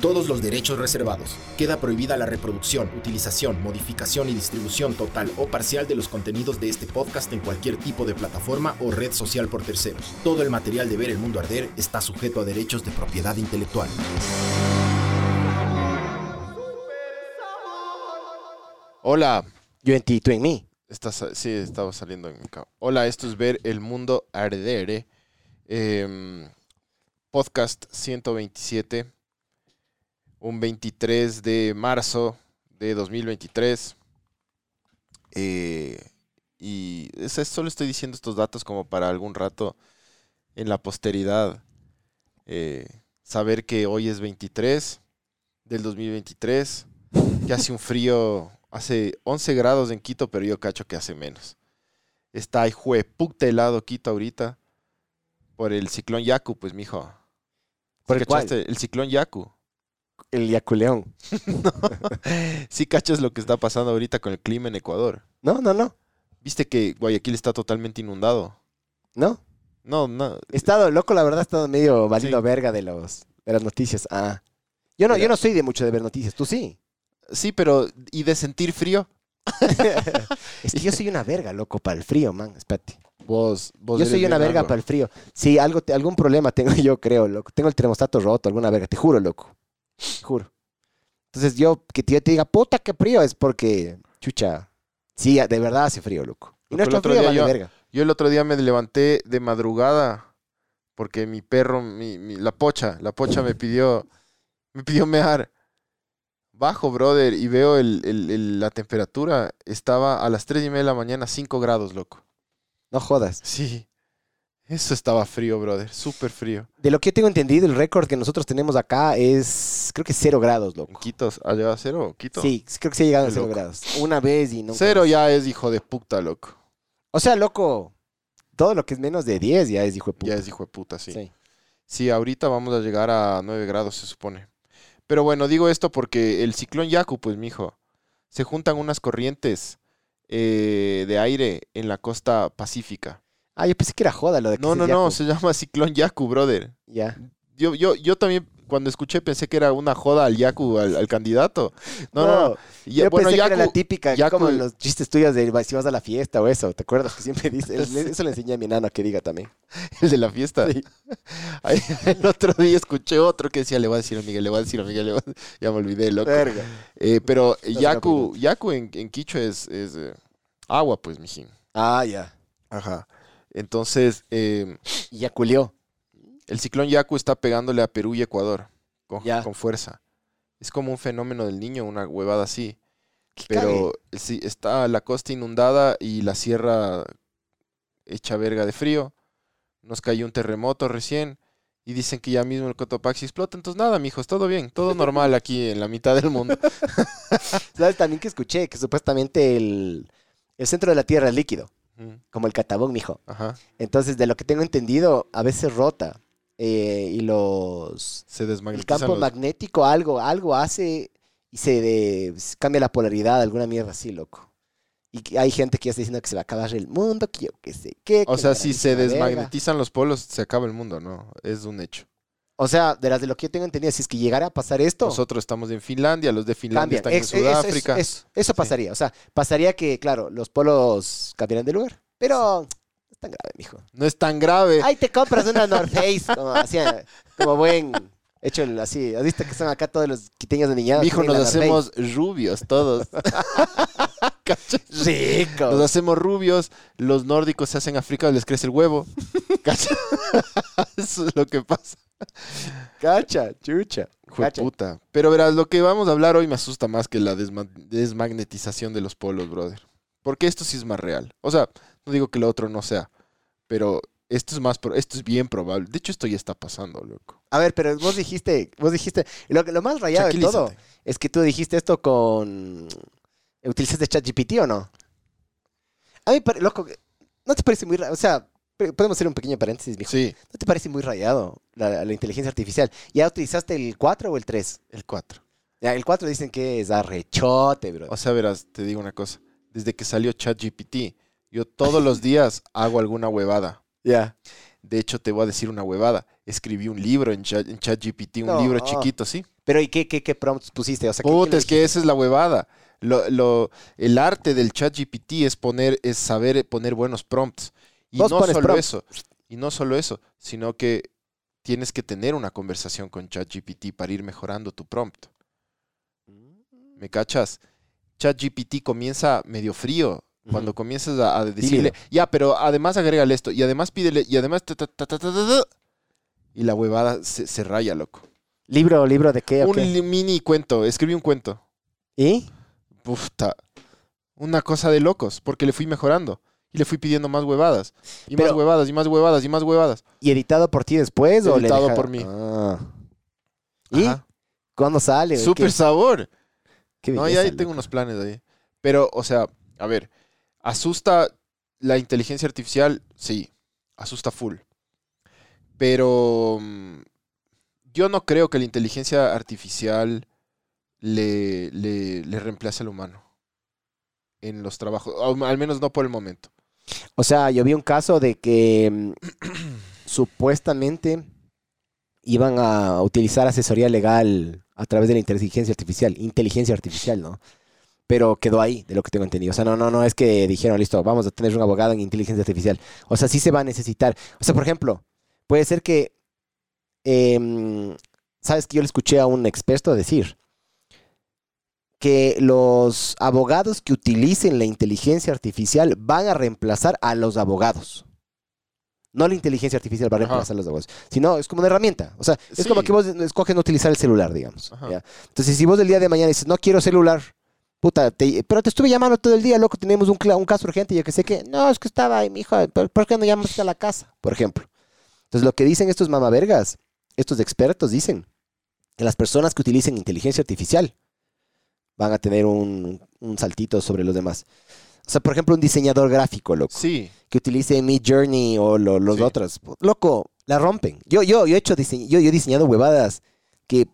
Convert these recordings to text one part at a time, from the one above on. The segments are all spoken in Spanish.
Todos los derechos reservados. Queda prohibida la reproducción, utilización, modificación y distribución total o parcial de los contenidos de este podcast en cualquier tipo de plataforma o red social por terceros. Todo el material de Ver el Mundo Arder está sujeto a derechos de propiedad intelectual. Hola. Yo en ti, tú en mí. Estás, sí, estaba saliendo en mi cabo. Hola, esto es Ver el Mundo Arder. eh, podcast 127. Un 23 de marzo de 2023. Eh, y es- solo estoy diciendo estos datos como para algún rato en la posteridad eh, saber que hoy es 23 del 2023, que hace un frío, hace 11 grados en Quito, pero yo cacho que hace menos. Está de puta helado Quito ahorita por el ciclón Yaku, pues mijo. ¿Por ¿Sí el cuál? El ciclón Yaku. El Yaculeón. Sí cachas lo que está pasando ahorita con el clima en Ecuador. No, no, no. Viste que Guayaquil está totalmente inundado. No. No, no. He estado loco, la verdad, he estado medio valiendo Sí. verga de los de las noticias. Ah. Yo no, yo no soy de mucho de ver noticias, tú sí. Sí, pero ¿y de sentir frío? es que yo soy una verga, loco, para el frío, man. Espérate. Vos, vos Yo soy una verga para el frío. Sí, algo, te- algún problema tengo yo, creo, loco. Tengo el termostato roto, alguna verga, te juro, loco. Juro. Entonces yo, que yo te diga, puta, qué frío, es porque, chucha, sí, de verdad hace frío, loco. Y otro frío vale yo- verga. Yo el otro día me levanté de madrugada porque mi perro, mi, mi- la pocha, la pocha me pidió, me pidió mear. Bajo, brother, y veo el- el- el- la temperatura. Estaba a las 3 y media de la mañana, 5 grados, loco. No jodas. Sí. Eso estaba frío, brother. Súper frío. De lo que yo tengo entendido, el récord que nosotros tenemos acá es, creo que cero grados, loco. Quito, ¿ha llegado a cero? Quito. Sí, creo que sí ha llegado a cero loco. grados. Una vez y no. Cero ya es hijo de puta, loco. O sea, loco, todo lo que es menos de 10 ya es hijo de puta. Ya es hijo de puta, sí. Sí. Sí, ahorita vamos a llegar a 9 grados, se supone. Pero bueno, digo esto porque el ciclón Yaku, pues, mijo, se juntan unas corrientes eh, de aire en la costa pacífica. Ah, yo pensé que era joda lo de que No, no, Yaku. no, se llama ciclón Yaku, brother. Ya. Yo, yo, yo también, cuando escuché, pensé que era una joda al Yaku, al, al candidato. No, no, no. Ya- yo bueno, pensé que era la Yaku, típica, Yaku- como los chistes tuyos de si vas a la fiesta o eso, ¿te acuerdas? Que siempre dice, eso le enseñé a mi enano que diga también. el de la fiesta. Sí. Ay, el otro día escuché otro que decía, le voy a decir a Miguel, le voy a decir a Miguel, le voy a-". ya me olvidé, loco. Verga. Eh, pero se Yaku, Yaku en, en Quicho es, es, eh, agua, pues, mijín. Ah, ya. Ajá. Entonces, eh, Y ya culió. el ciclón Yaku está pegándole a Perú y Ecuador con, Ya. con fuerza. Es como un fenómeno del niño, una huevada así. Pero sí, está la costa inundada y la sierra hecha verga de frío. Nos cayó un terremoto recién y dicen que ya mismo el Cotopaxi explota. Entonces, nada, mijos, todo bien, todo normal aquí en la mitad del mundo. ¿Sabes también que escuché? Que supuestamente el, el centro de la Tierra es líquido, Mm, como el catabón, mijo. Ajá. Entonces, de lo que tengo entendido, a veces rota. eh, y los... Se El campo los- magnético algo, algo hace y se de- cambia la polaridad, alguna mierda así, loco. Y hay gente que ya está diciendo que se va a acabar el mundo, que yo qué sé qué. O sea, si se verga. desmagnetizan los polos, se acaba el mundo, ¿no? Es un hecho. O sea, de las de lo que yo tengo entendido, si es que llegara a pasar esto, Nosotros estamos en Finlandia, los de Finlandia cambian. están en Ex- eso- Sudáfrica. Eso, pasaría. O sea, pasaría que, claro, los polos cambiaran de lugar. Pero no es tan grave, mijo. No es tan grave. Ahí te compras una North Face, como, así, como buen... Hecho el- así, ¿has visto que son acá todos los quiteños de niñadas? Mijo, nos hacemos rubios todos. ¿Cachai? Rico. Nos hacemos rubios, los nórdicos se hacen africanos, les crece el huevo. ¿Cachai? Eso es lo que pasa. Cacha, chucha. Cacha. puta. Pero verás, lo que vamos a hablar hoy me asusta más que la desma- desmagnetización de los polos, brother. Porque esto sí es más real. O sea, no digo que lo otro no sea, pero esto es más, pro- esto es bien probable. De hecho, esto ya está pasando, loco. A ver, pero vos dijiste, vos dijiste, lo, lo más rayado de todo es que tú dijiste esto con... ¿Utilizaste ChatGPT o no? A mí, loco, ¿No te parece muy raro? O sea, podemos hacer un pequeño paréntesis, mijo. Sí, ¿No te parece muy rayado la, la inteligencia artificial? ¿Ya utilizaste el 4 o el 3? el 4. Ya, el 4 dicen que es arrechote, bro. O sea, verás, te digo una cosa. Desde que salió ChatGPT, yo todos los días hago alguna huevada. Ya. De hecho, te voy a decir una huevada. Escribí un libro en, Chat- en ChatGPT, un No. libro chiquito, ¿sí? Pero ¿y qué, qué, qué prompts pusiste? O sea, ¿qué- Puta, es que esa es la huevada. Lo, lo- el arte del ChatGPT es poner, es saber poner buenos prompts. Y Vos no solo eso, y no solo eso, sino que tienes que tener una conversación con ChatGPT para ir mejorando tu prompt. ¿Me cachas? ChatGPT comienza medio frío. Cuando comienzas a, a decirle, ya, pero además agrégale esto, y además pídele, y además... ta, ta, ta, ta, ta, ta, ta", y la huevada se, se raya, loco. ¿Libro, libro de qué? Un mini cuento, escribí un cuento. ¿Y? Una cosa de locos, porque le fui mejorando. Y le fui pidiendo más huevadas. Y más huevadas, y más huevadas, y más huevadas. ¿Y editado por ti después? o le Editado deja- por mí. Ah. ¿Y? Ajá. ¿Cuándo sale? Súper ¿Qué- sabor. qué No, y belleza, ahí tengo unos planes ahí. Pero, o sea, a ver, asusta la inteligencia artificial, sí, asusta full. Pero mm, yo no creo que la inteligencia artificial le, le, le reemplace al humano en los trabajos, al menos no por el momento. O sea, yo vi un caso de que mm, supuestamente iban a utilizar asesoría legal a través de la inteligencia artificial. Inteligencia artificial, ¿no? Pero quedó ahí, de lo que tengo entendido. O sea, no, no, no es que dijeron, listo, vamos a tener un abogado en inteligencia artificial. O sea, sí se va a necesitar. O sea, por ejemplo, puede ser que, em, ¿sabes que yo le escuché a un experto decir? Que los abogados que utilicen la inteligencia artificial van a reemplazar a los abogados. No la inteligencia artificial va a Ajá. reemplazar a los abogados, sino es como una herramienta. O sea, es como que vos escoges no utilizar el celular, digamos. Entonces, si vos del día de mañana dices, no quiero celular, puta, te- pero te estuve llamando todo el día, loco, tenemos un, un caso urgente, yo que sé que, no, es que estaba ahí, mi hijo, ¿por qué no llamas a la casa? Por ejemplo. Entonces, lo que dicen estos mamavergas, estos expertos dicen que las personas que utilicen inteligencia artificial van a tener un, un saltito sobre los demás. O sea, por ejemplo, un diseñador gráfico, loco, Sí, que utilice Mid Journey o lo- los Sí. otros. Loco, la rompen. Yo, yo, yo, he hecho dise- yo, yo he diseñado huevadas que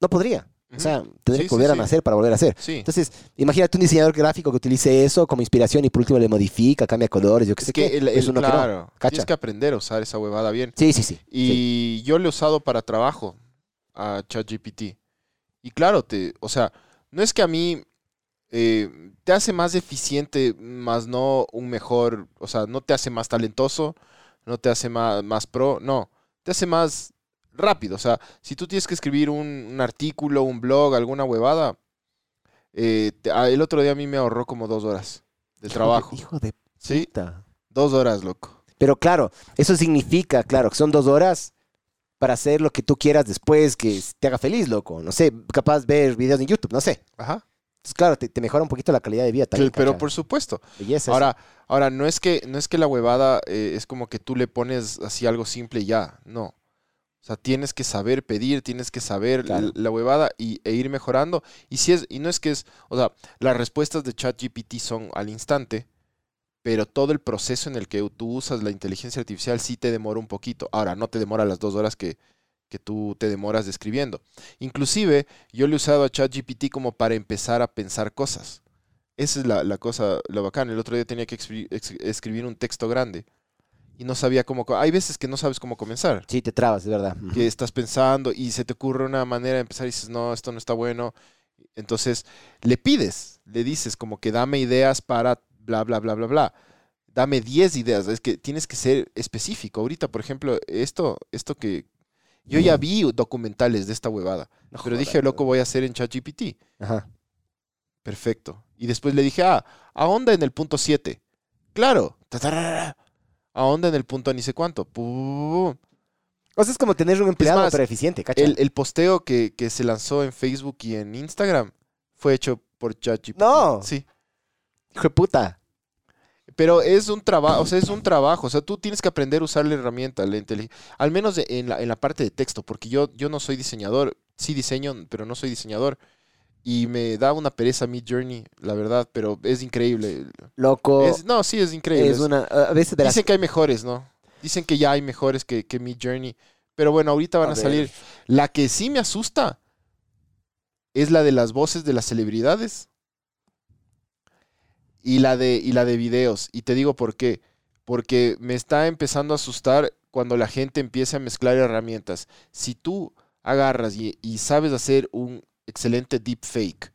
no podría. O sea, tendría Sí, que volver sí, a nacer para volver a hacer. sí. Entonces, imagínate un diseñador gráfico que utilice eso como inspiración y por último le modifica, cambia colores, yo qué sé Es que qué. el, Es el- uno que no. claro, tienes que aprender a usar esa huevada bien. Sí, sí, sí. sí. Y yo lo he usado para trabajo a ChatGPT. Y claro, te, o sea, no es que a mí eh, te hace más eficiente, más no un mejor, o sea, no te hace más talentoso, no te hace más, más pro, no, te hace más rápido. O sea, si tú tienes que escribir un, un artículo, un blog, alguna huevada, eh, te- ah, el otro día a mí me ahorró como dos horas del Hijo de- trabajo. Hijo de Sí, puta. dos horas, loco. Pero claro, eso significa, claro, que son dos horas para hacer lo que tú quieras después, que te haga feliz, loco. No sé, capaz ver videos en YouTube, no sé. Ajá. Entonces, claro, te, te mejora un poquito la calidad de vida también. pero ¿cacha? por supuesto. Belleza. eso. Ahora, ahora no es que no es que la huevada eh, es como que tú le pones así algo simple y ya, no. O sea, tienes que saber pedir, tienes que saber Claro. l- la huevada y, e ir mejorando. Y si es y no es que es, o sea, las respuestas de ChatGPT son al instante, pero todo el proceso en el que tú usas la inteligencia artificial sí te demora un poquito. Ahora, no te demora las dos horas que, que tú te demoras describiendo. Inclusive, yo le he usado a ChatGPT como para empezar a pensar cosas. Esa es la, la cosa, lo bacán. El otro día tenía que escribir un texto grande y no sabía cómo... Hay veces que no sabes cómo comenzar, Sí, te trabas, es verdad. Que estás pensando y se te ocurre una manera de empezar y dices, no, esto no está bueno. Entonces, le pides, le dices como que dame ideas para bla, bla, bla, bla, bla. Dame 10 ideas. Es que tienes que ser específico. Ahorita, por ejemplo, esto, esto que... Yo ya vi documentales de esta huevada, No pero dije, loco, voy a hacer en ChatGPT. Ajá. Perfecto. Y después le dije, ah, ahonda en el punto 7. Claro. Tatarara. Ahonda en el punto ni sé cuánto. Pum. O sea, es como tener un empleado, más, pero eficiente, ¿cacha? El, el posteo que, que se lanzó en Facebook y en Instagram fue hecho por ChatGPT. No. Sí. Hijo de puta. Pero es un trabajo, o sea, es un trabajo. O sea, tú tienes que aprender a usar la herramienta, la inteli- al menos de- en, la, en la parte de texto, porque yo, yo no soy diseñador. Sí diseño, pero no soy diseñador. Y me da una pereza Mid Journey, la verdad, pero es increíble. Loco, Es- no, sí, es increíble. es una... A veces verás... Dicen que hay mejores, ¿no? Dicen que ya hay mejores que, que Mid Journey. Pero bueno, ahorita van a, salir. La que sí me asusta es la de las voces de las celebridades. Y la de, y la de videos. Y te digo por qué. Porque me está empezando a asustar cuando la gente empieza a mezclar herramientas. Si tú agarras y, y sabes hacer un excelente deepfake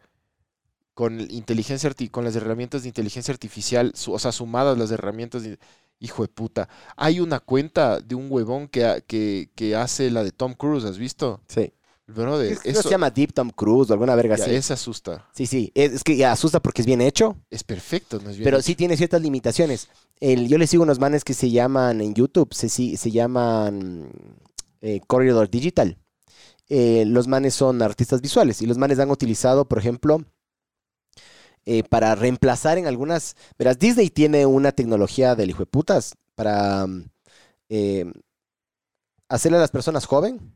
con inteligencia con las herramientas de inteligencia artificial, su- o sea, sumadas las herramientas de hijo de puta. Hay una cuenta de un huevón que, que, que hace la de Tom Cruise, ¿has visto? Sí. Brother, Es eso se llama Deep Tom Cruise o alguna verga ya, así. ese asusta. Sí, sí. Es, es que ya asusta porque es bien hecho, Es perfecto, ¿no es bien pero hecho? sí tiene ciertas limitaciones. El, yo le sigo unos manes que se llaman en YouTube, se, se llaman eh, Corridor Digital. Eh, los manes son artistas visuales y los manes han utilizado, por ejemplo, eh, para reemplazar en algunas... Verás, Disney tiene una tecnología del hijo de putas para mm, eh, hacerle a las personas joven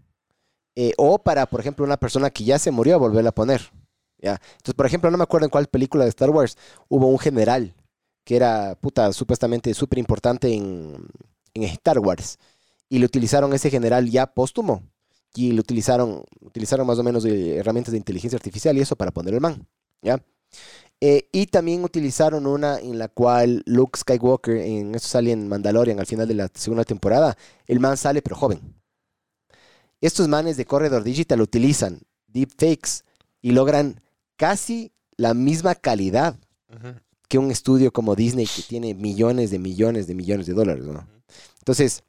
eh, o para, por ejemplo, una persona que ya se murió volverla a poner. ¿ya? Entonces, por ejemplo, no me acuerdo en cuál película de Star Wars hubo un general que era, puta, supuestamente súper importante en, en Star Wars. Y le utilizaron ese general ya póstumo. Y le utilizaron, utilizaron más o menos herramientas de inteligencia artificial y eso para poner el man. ¿ya? Eh, y también utilizaron una en la cual Luke Skywalker, en eso sale en Mandalorian al final de la segunda temporada, el man sale pero joven. Estos manes de Corredor Digital utilizan deepfakes y logran casi la misma calidad que un estudio como Disney que tiene millones de millones de millones de dólares, ¿no? Entonces,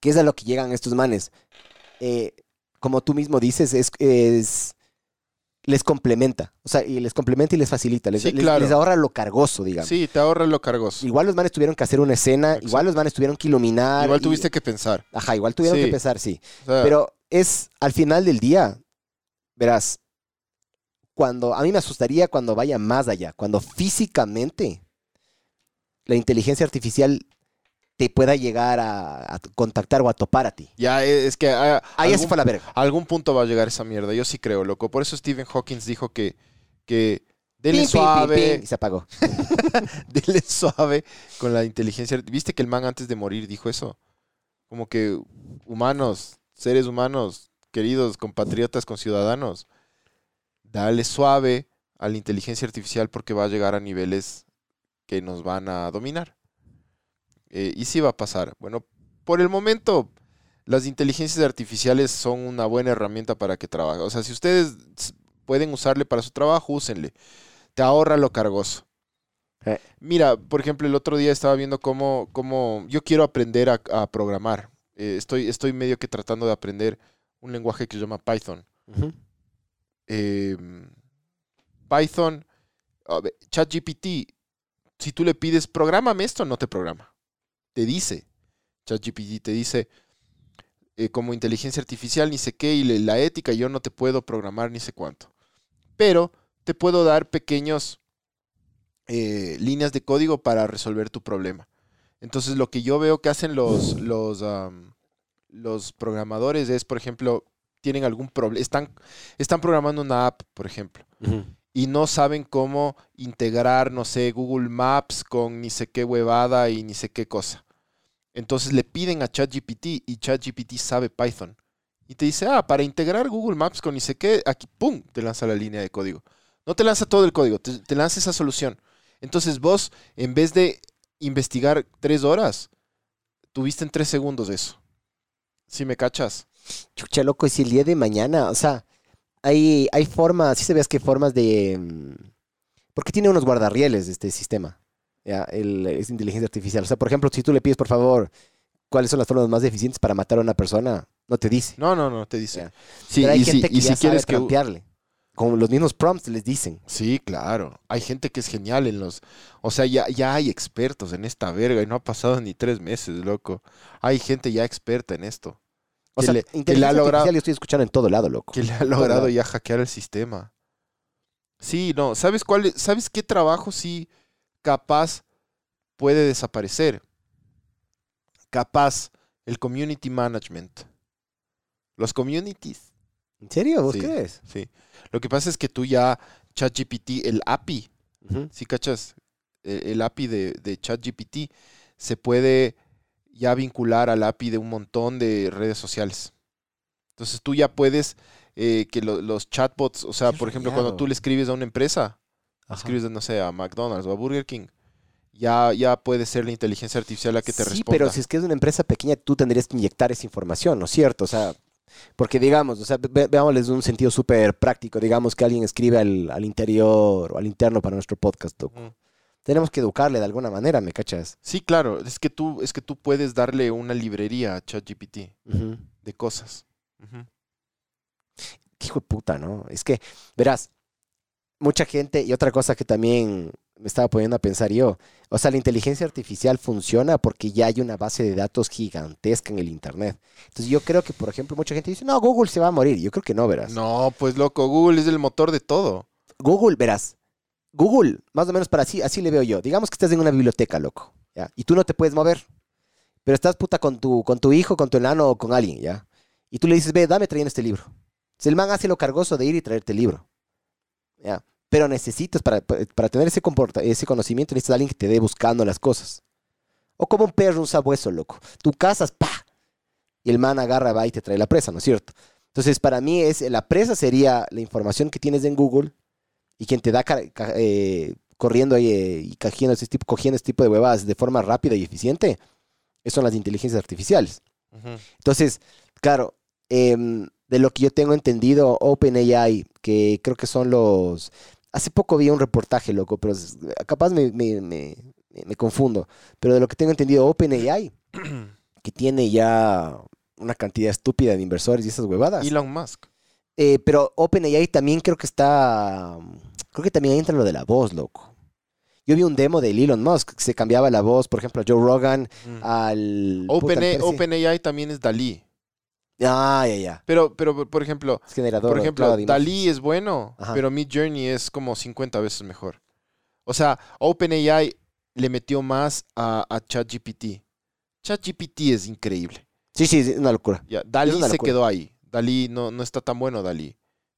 ¿qué es a lo que llegan estos manes? Eh, como tú mismo dices, es, es- les complementa, o sea, y les complementa y les facilita, les, Sí, les- claro. les ahorra lo cargoso, digamos. Sí, te ahorra lo cargoso. Igual los manes tuvieron que hacer una escena, Exacto. igual los manes tuvieron que iluminar. Igual y- tuviste que pensar. Ajá, igual tuvieron Sí. que pensar, sí. O sea, Pero es al final del día, verás, cuando a mí me asustaría cuando vaya más allá, cuando físicamente la inteligencia artificial te pueda llegar a, a contactar o a topar a ti. ya es es que a- Ahí se algún, fue la verga. a algún punto va a llegar esa mierda. Yo sí creo, loco. Por eso Stephen Hawking dijo que, que pim, suave, y se apagó. denle suave con la inteligencia. ¿Viste que el man antes de morir dijo eso? Como que humanos, seres humanos, queridos compatriotas, conciudadanos, dale suave a la inteligencia artificial porque va a llegar a niveles que nos van a dominar. Eh, y sí va a pasar. Bueno, por el momento, las inteligencias artificiales son una buena herramienta para que trabaje. O sea, si ustedes pueden usarle para su trabajo, úsenle. Te ahorra lo cargoso. Eh. Mira, por ejemplo, el otro día estaba viendo cómo, cómo yo quiero aprender a, a programar. Eh, estoy, estoy medio que tratando de aprender un lenguaje que se llama Python. Ujú. Eh, Python, a ver, ChatGPT, si tú le pides, prográmame esto, no te programa. Te dice, ChatGPT te dice, eh, como inteligencia artificial, ni sé qué, y la ética, yo no te puedo programar ni sé cuánto. Pero te puedo dar pequeños eh, líneas de código para resolver tu problema. Entonces, lo que yo veo que hacen los, los, los programadores es, por ejemplo, tienen algún problema, están, están programando una app, por ejemplo. Y no saben cómo integrar, no sé, Google Maps con ni sé qué huevada y ni sé qué cosa. Entonces le piden a ChatGPT y ChatGPT sabe Python. Y te dice, ah, para integrar Google Maps con ni sé qué, aquí, ¡pum!, te lanza la línea de código. No te lanza todo el código, te, lanza esa solución. Entonces vos, en vez de investigar tres horas, tuviste en tres segundos eso. Si me cachas. Chucha, loco, y si el día de mañana, o sea, hay, hay formas, sí sabías que formas de... mm, Porque tiene unos guardarrieles este sistema, ya, el, es inteligencia artificial. O sea, por ejemplo, si tú le pides, por favor, cuáles son las formas más eficientes para matar a una persona, no te dice. No, no, no, te dice. Ya. Sí, Pero hay y si, gente que y ya si quieres sabe que... Con los mismos prompts les dicen. Sí, claro. Hay gente que es genial en los... O sea, ya, ya hay expertos en esta verga y no ha pasado ni tres meses, loco. Hay gente ya experta en esto. O Que sea, le- que le ha logrado- yo estoy escuchando en todo lado, loco. Que le ha logrado ya hackear el sistema. Sí, no. ¿Sabes cuál? es- ¿Sabes qué trabajo sí capaz puede desaparecer? Capaz el community management. Los communities. ¿En serio? ¿Vos Sí. crees? Sí. Lo que pasa es que tú ya, ChatGPT, el API, Ujú. ¿sí cachas? El, el API de, de ChatGPT se puede ya vincular al API de un montón de redes sociales. Entonces tú ya puedes eh, que lo- los chatbots, o sea, Qué por ejemplo, cuando tú le escribes a una empresa, Ajá. escribes, no sé, a McDonald's o a Burger King, ya, ya puede ser la inteligencia artificial la que te sí, responda. pero si es que es una empresa pequeña, tú tendrías que inyectar esa información, ¿no es cierto? O sea, porque digamos, o sea, ve- veámosles un sentido súper práctico. Digamos que alguien escribe al, al interior o al interno para nuestro podcast. Tenemos que educarle de alguna manera, ¿me cachas? Sí, claro, es que tú, es que tú puedes darle una librería a ChatGPT de cosas. Qué hijo de puta, ¿no? Es que, verás, mucha gente, y otra cosa que también me estaba poniendo a pensar yo, o sea, la inteligencia artificial funciona porque ya hay una base de datos gigantesca en el Internet. Entonces yo creo que, por ejemplo, mucha gente dice, no, Google se va a morir. Yo creo que no, verás. No, pues loco, Google es el motor de todo. Google, verás, Google, más o menos para así, así le veo yo. Digamos que estás en una biblioteca, loco. Y tú no te puedes mover, pero estás puta con tu, con tu hijo, con tu enano o con alguien, ¿ya? Y tú le dices, ve, dame trayendo este libro. Entonces el man hace lo cargoso de ir y traerte el libro, ¿ya? Pero necesitas, para, para tener ese, comporta ese conocimiento, necesitas a alguien que te dé buscando las cosas. O como un perro, un sabueso, loco. Tú cazas, pa, y el man agarra, va y te trae la presa, ¿no es cierto? Entonces, para mí, es, la presa sería la información que tienes en Google y quien te da eh, corriendo ahí eh, y cogiendo ese, tipo, cogiendo ese tipo de huevadas de forma rápida y eficiente, son las inteligencias artificiales. Entonces, claro, em, de lo que yo tengo entendido, OpenAI, que creo que son los... Hace poco vi un reportaje, loco, pero capaz me, me- me- me- me confundo. Pero de lo que tengo entendido, OpenAI, que tiene ya una cantidad estúpida de inversores y esas huevadas. Elon Musk. Eh, pero OpenAI también creo que está. Creo que también entra lo de la voz, loco. Yo vi un demo de Elon Musk que se cambiaba la voz, por ejemplo, a Joe Rogan, Mm. al. Open, OpenAI también es Dalí. Ah, ya, ya. Pero, pero por ejemplo, Es generador. por ejemplo, Dalí es bueno, Ajá. pero Mid Journey es como 50 veces mejor. O sea, OpenAI le metió más a, a ChatGPT. ChatGPT es increíble. Sí, sí, es una locura. Ya, Dalí una se quedó ahí. Dalí no, no está tan bueno, Dalí.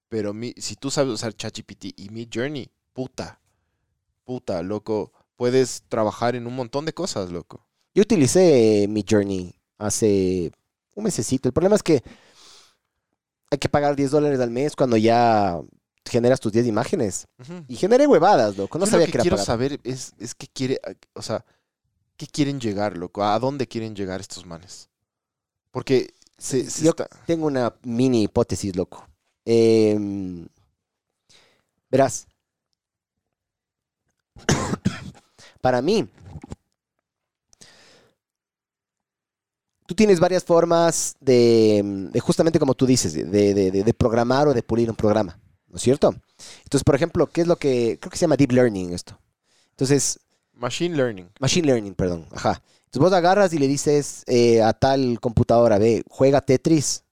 Pero mi- si tú sabes usar ChatGPT y Mid Journey, puta, puta, loco, puedes trabajar en un montón de cosas, loco. Yo utilicé mi Journey hace un mesecito. El problema es que hay que pagar 10 dólares al mes cuando ya generas tus 10 imágenes. Y generé huevadas, loco. No Yo sabía lo que que quiero pagar. saber es, es qué quiere, o sea, qué quieren llegar, loco, a dónde quieren llegar estos manes. Porque Yo- está- Tengo una mini hipótesis, loco. Em, verás. Para mí, tú tienes varias formas de, de justamente como tú dices, de, de- de- de programar o de pulir un programa, ¿no es cierto? Entonces, por ejemplo, ¿qué es lo que creo que se llama deep learning esto? Entonces, Machine Learning. Machine Learning, perdón. Ajá. Entonces vos agarras y le dices eh, a tal computadora, ve, juega Tetris.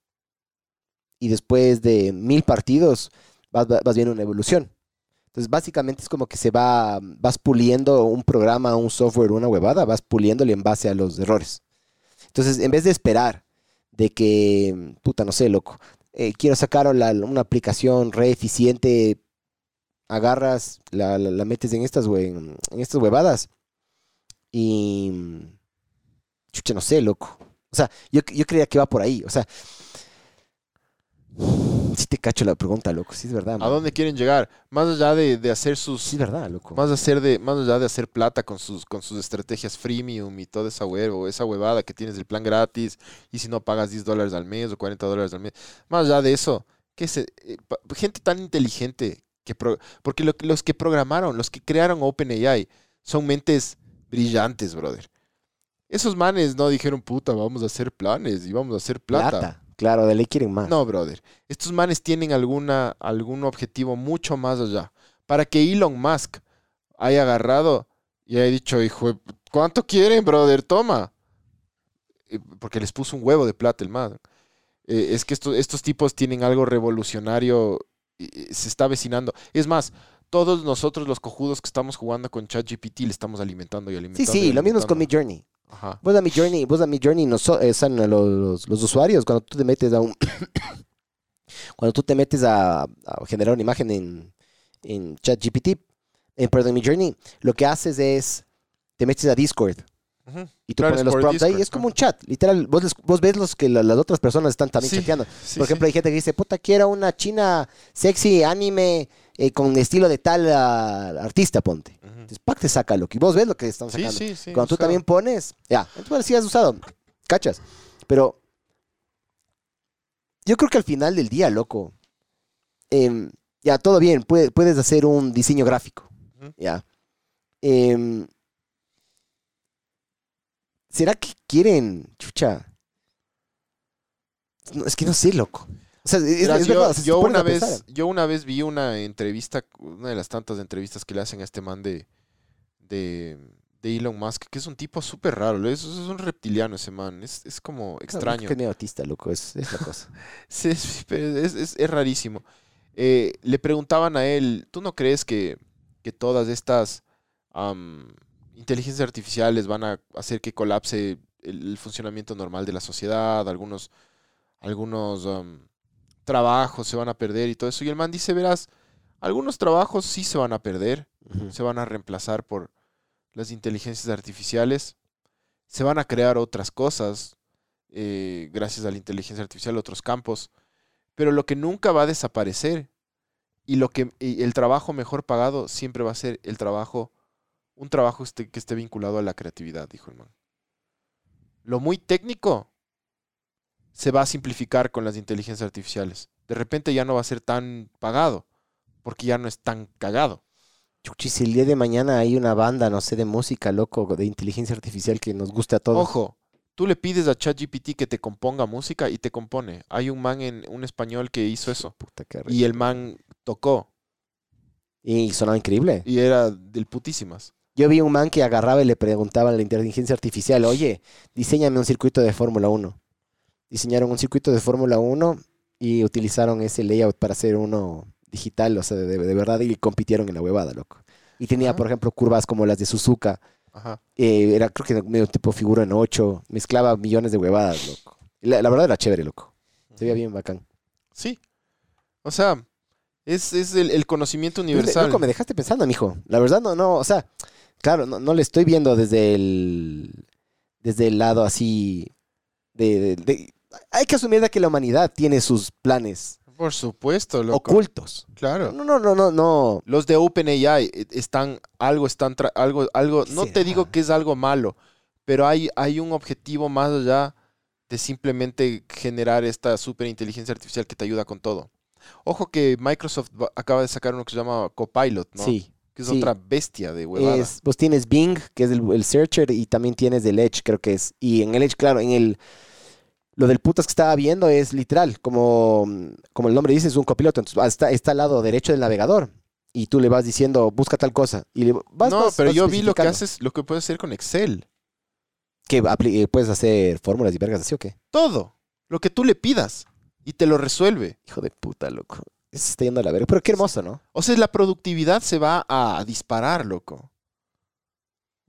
Y después de mil partidos vas, vas- viendo una evolución. Entonces básicamente es como que se va, vas puliendo un programa, un software, una huevada, vas puliéndole en base a los errores. Entonces, en vez de esperar de que, puta, no sé, loco, eh, quiero sacar una aplicación re eficiente, agarras, la, metes en estas, hue- en estas huevadas y... Chucha, no sé, loco. O sea, yo, yo creía que iba por ahí. O sea, sí te cacho la pregunta, loco. Sí es verdad. ¿A man. dónde quieren llegar? Más allá de, de hacer sus... Sí es verdad, loco. Más, de hacer de, más allá de hacer plata con sus, con sus estrategias freemium y toda esa huevo, esa huevada que tienes del plan gratis y si no pagas 10 dólares al mes o 40 dólares al mes. Más allá de eso, ¿qué se, eh, gente tan inteligente que... pro- porque lo que- los que programaron, los que crearon OpenAI son mentes brillantes, brother. Esos manes no dijeron, puta, vamos a hacer planes y vamos a hacer plata. Plata. Claro, de ley quieren más. No, brother. Estos manes tienen alguna, algún objetivo mucho más allá. Para que Elon Musk haya agarrado y haya dicho, hijo, ¿cuánto quieren, brother? Toma. Eh, Porque les puso un huevo de plata el man. Eh, es que estos, estos tipos tienen algo revolucionario y- y se está avecinando. Es más, todos nosotros los cojudos que estamos jugando con ChatGPT le estamos alimentando y sí, alimentando. sí, y lo mismo es con mi. Journey. Ajá. Vos a mi Journey, vos a mi Journey, no so- eh, son los, los- usuarios, cuando tú te metes a un, Cuando tú te metes a, a generar una imagen en, en ChatGPT, en perdón, mi Journey, lo que haces es, te metes a Discord y tú Claro, pones es los prompts ahí, es como un chat, literal, vos, les- vos ves los que la- las otras personas están también Sí, chateando. sí, Por ejemplo, sí. hay gente que dice, puta, quiero una china sexy, anime, eh, con estilo de tal ah, artista, ponte. Ujú. Entonces, pack te saca lo que vos ves lo que están Sí, sacando. sí, sí. Cuando tú también pones, ya, entonces sí has usado, cachas. Pero yo creo que al final del día, loco, em, ya, todo bien, puede- puedes hacer un diseño gráfico, ya. Em, ¿Será que quieren, chucha? No, es que no sé, loco. O sea, es, Mira, es yo, verdad, una vez, yo una vez vi una entrevista, una de las tantas entrevistas que le hacen a este man de, de, de Elon Musk, que es un tipo súper raro, es, es un reptiliano ese man, es, es como extraño. Que es medio autista, loco, es, la cosa. Sí, es, rarísimo. Eh, le preguntaban a él, ¿tú no crees que, que todas estas inteligencias artificiales van a hacer que colapse el, el funcionamiento normal de la sociedad? Algunos, algunos trabajos se van a perder y todo eso. Y el man dice, verás, algunos trabajos sí se van a perder, se van a reemplazar por las inteligencias artificiales, se van a crear otras cosas eh, gracias a la inteligencia artificial, otros campos, pero lo que nunca va a desaparecer y lo que y el trabajo mejor pagado siempre va a ser el trabajo, un trabajo este- que esté vinculado a la creatividad, dijo el man. Lo muy técnico se va a simplificar con las inteligencias artificiales. De repente ya no va a ser tan pagado, porque ya no es tan cagado. Chuchi, si el día de mañana hay una banda, no sé, de música, loco, de inteligencia artificial que nos guste a todos. Ojo, tú le pides a ChatGPT que te componga música y te compone. Hay un man en un español que hizo eso. Puta, Y el man tocó Y sonaba increíble. y era del putísimas. Yo vi un man que agarraba y le preguntaba a la inteligencia artificial, oye, diseñame un circuito de Fórmula 1. Diseñaron un circuito de Fórmula 1 y utilizaron ese layout para hacer uno digital, o sea, de, de verdad, y compitieron en la huevada, loco. Y tenía, por ejemplo, curvas como las de Suzuka. Ajá. eh, era, creo que medio tipo figura en 8. Mezclaba millones de huevadas, loco. La, la verdad era chévere, loco. Se veía bien bacán. Sí. O sea, es, es el, el conocimiento universal. Loco, me dejaste pensando, mijo. La verdad, no, no, o sea, claro, no, no le estoy viendo desde el, desde el lado así de, de- de- Hay que asumir de que la humanidad tiene sus planes Por supuesto, loco. ocultos. Claro. No, no, no, no, no. Los de OpenAI eh, están, algo están, tra- algo, algo, no te digo que es algo malo, pero hay, hay un objetivo más allá de simplemente generar esta superinteligencia artificial que te ayuda con todo. Ojo que Microsoft acaba de sacar uno que se llama Copilot, ¿no? Sí. Que es sí. otra bestia de huevada. Es, vos tienes Bing, que es el, el searcher, y también tienes el Edge, creo que es. Y en el Edge, claro, en el... Lo del putas que estaba viendo es literal, como, como el nombre dice, es un copiloto. Entonces está, está al lado derecho del navegador. Y tú le vas diciendo, busca tal cosa. Y le vas, no, vas- pero vas yo vi lo que haces, lo que puedes hacer con Excel. Que apli- eh, puedes hacer fórmulas y vergas así o qué? Todo. Lo que tú le pidas. Y te lo resuelve. Hijo de puta, loco. Eso está yendo a la verga. Pero qué hermoso, ¿no? O sea, la productividad se va a disparar, loco.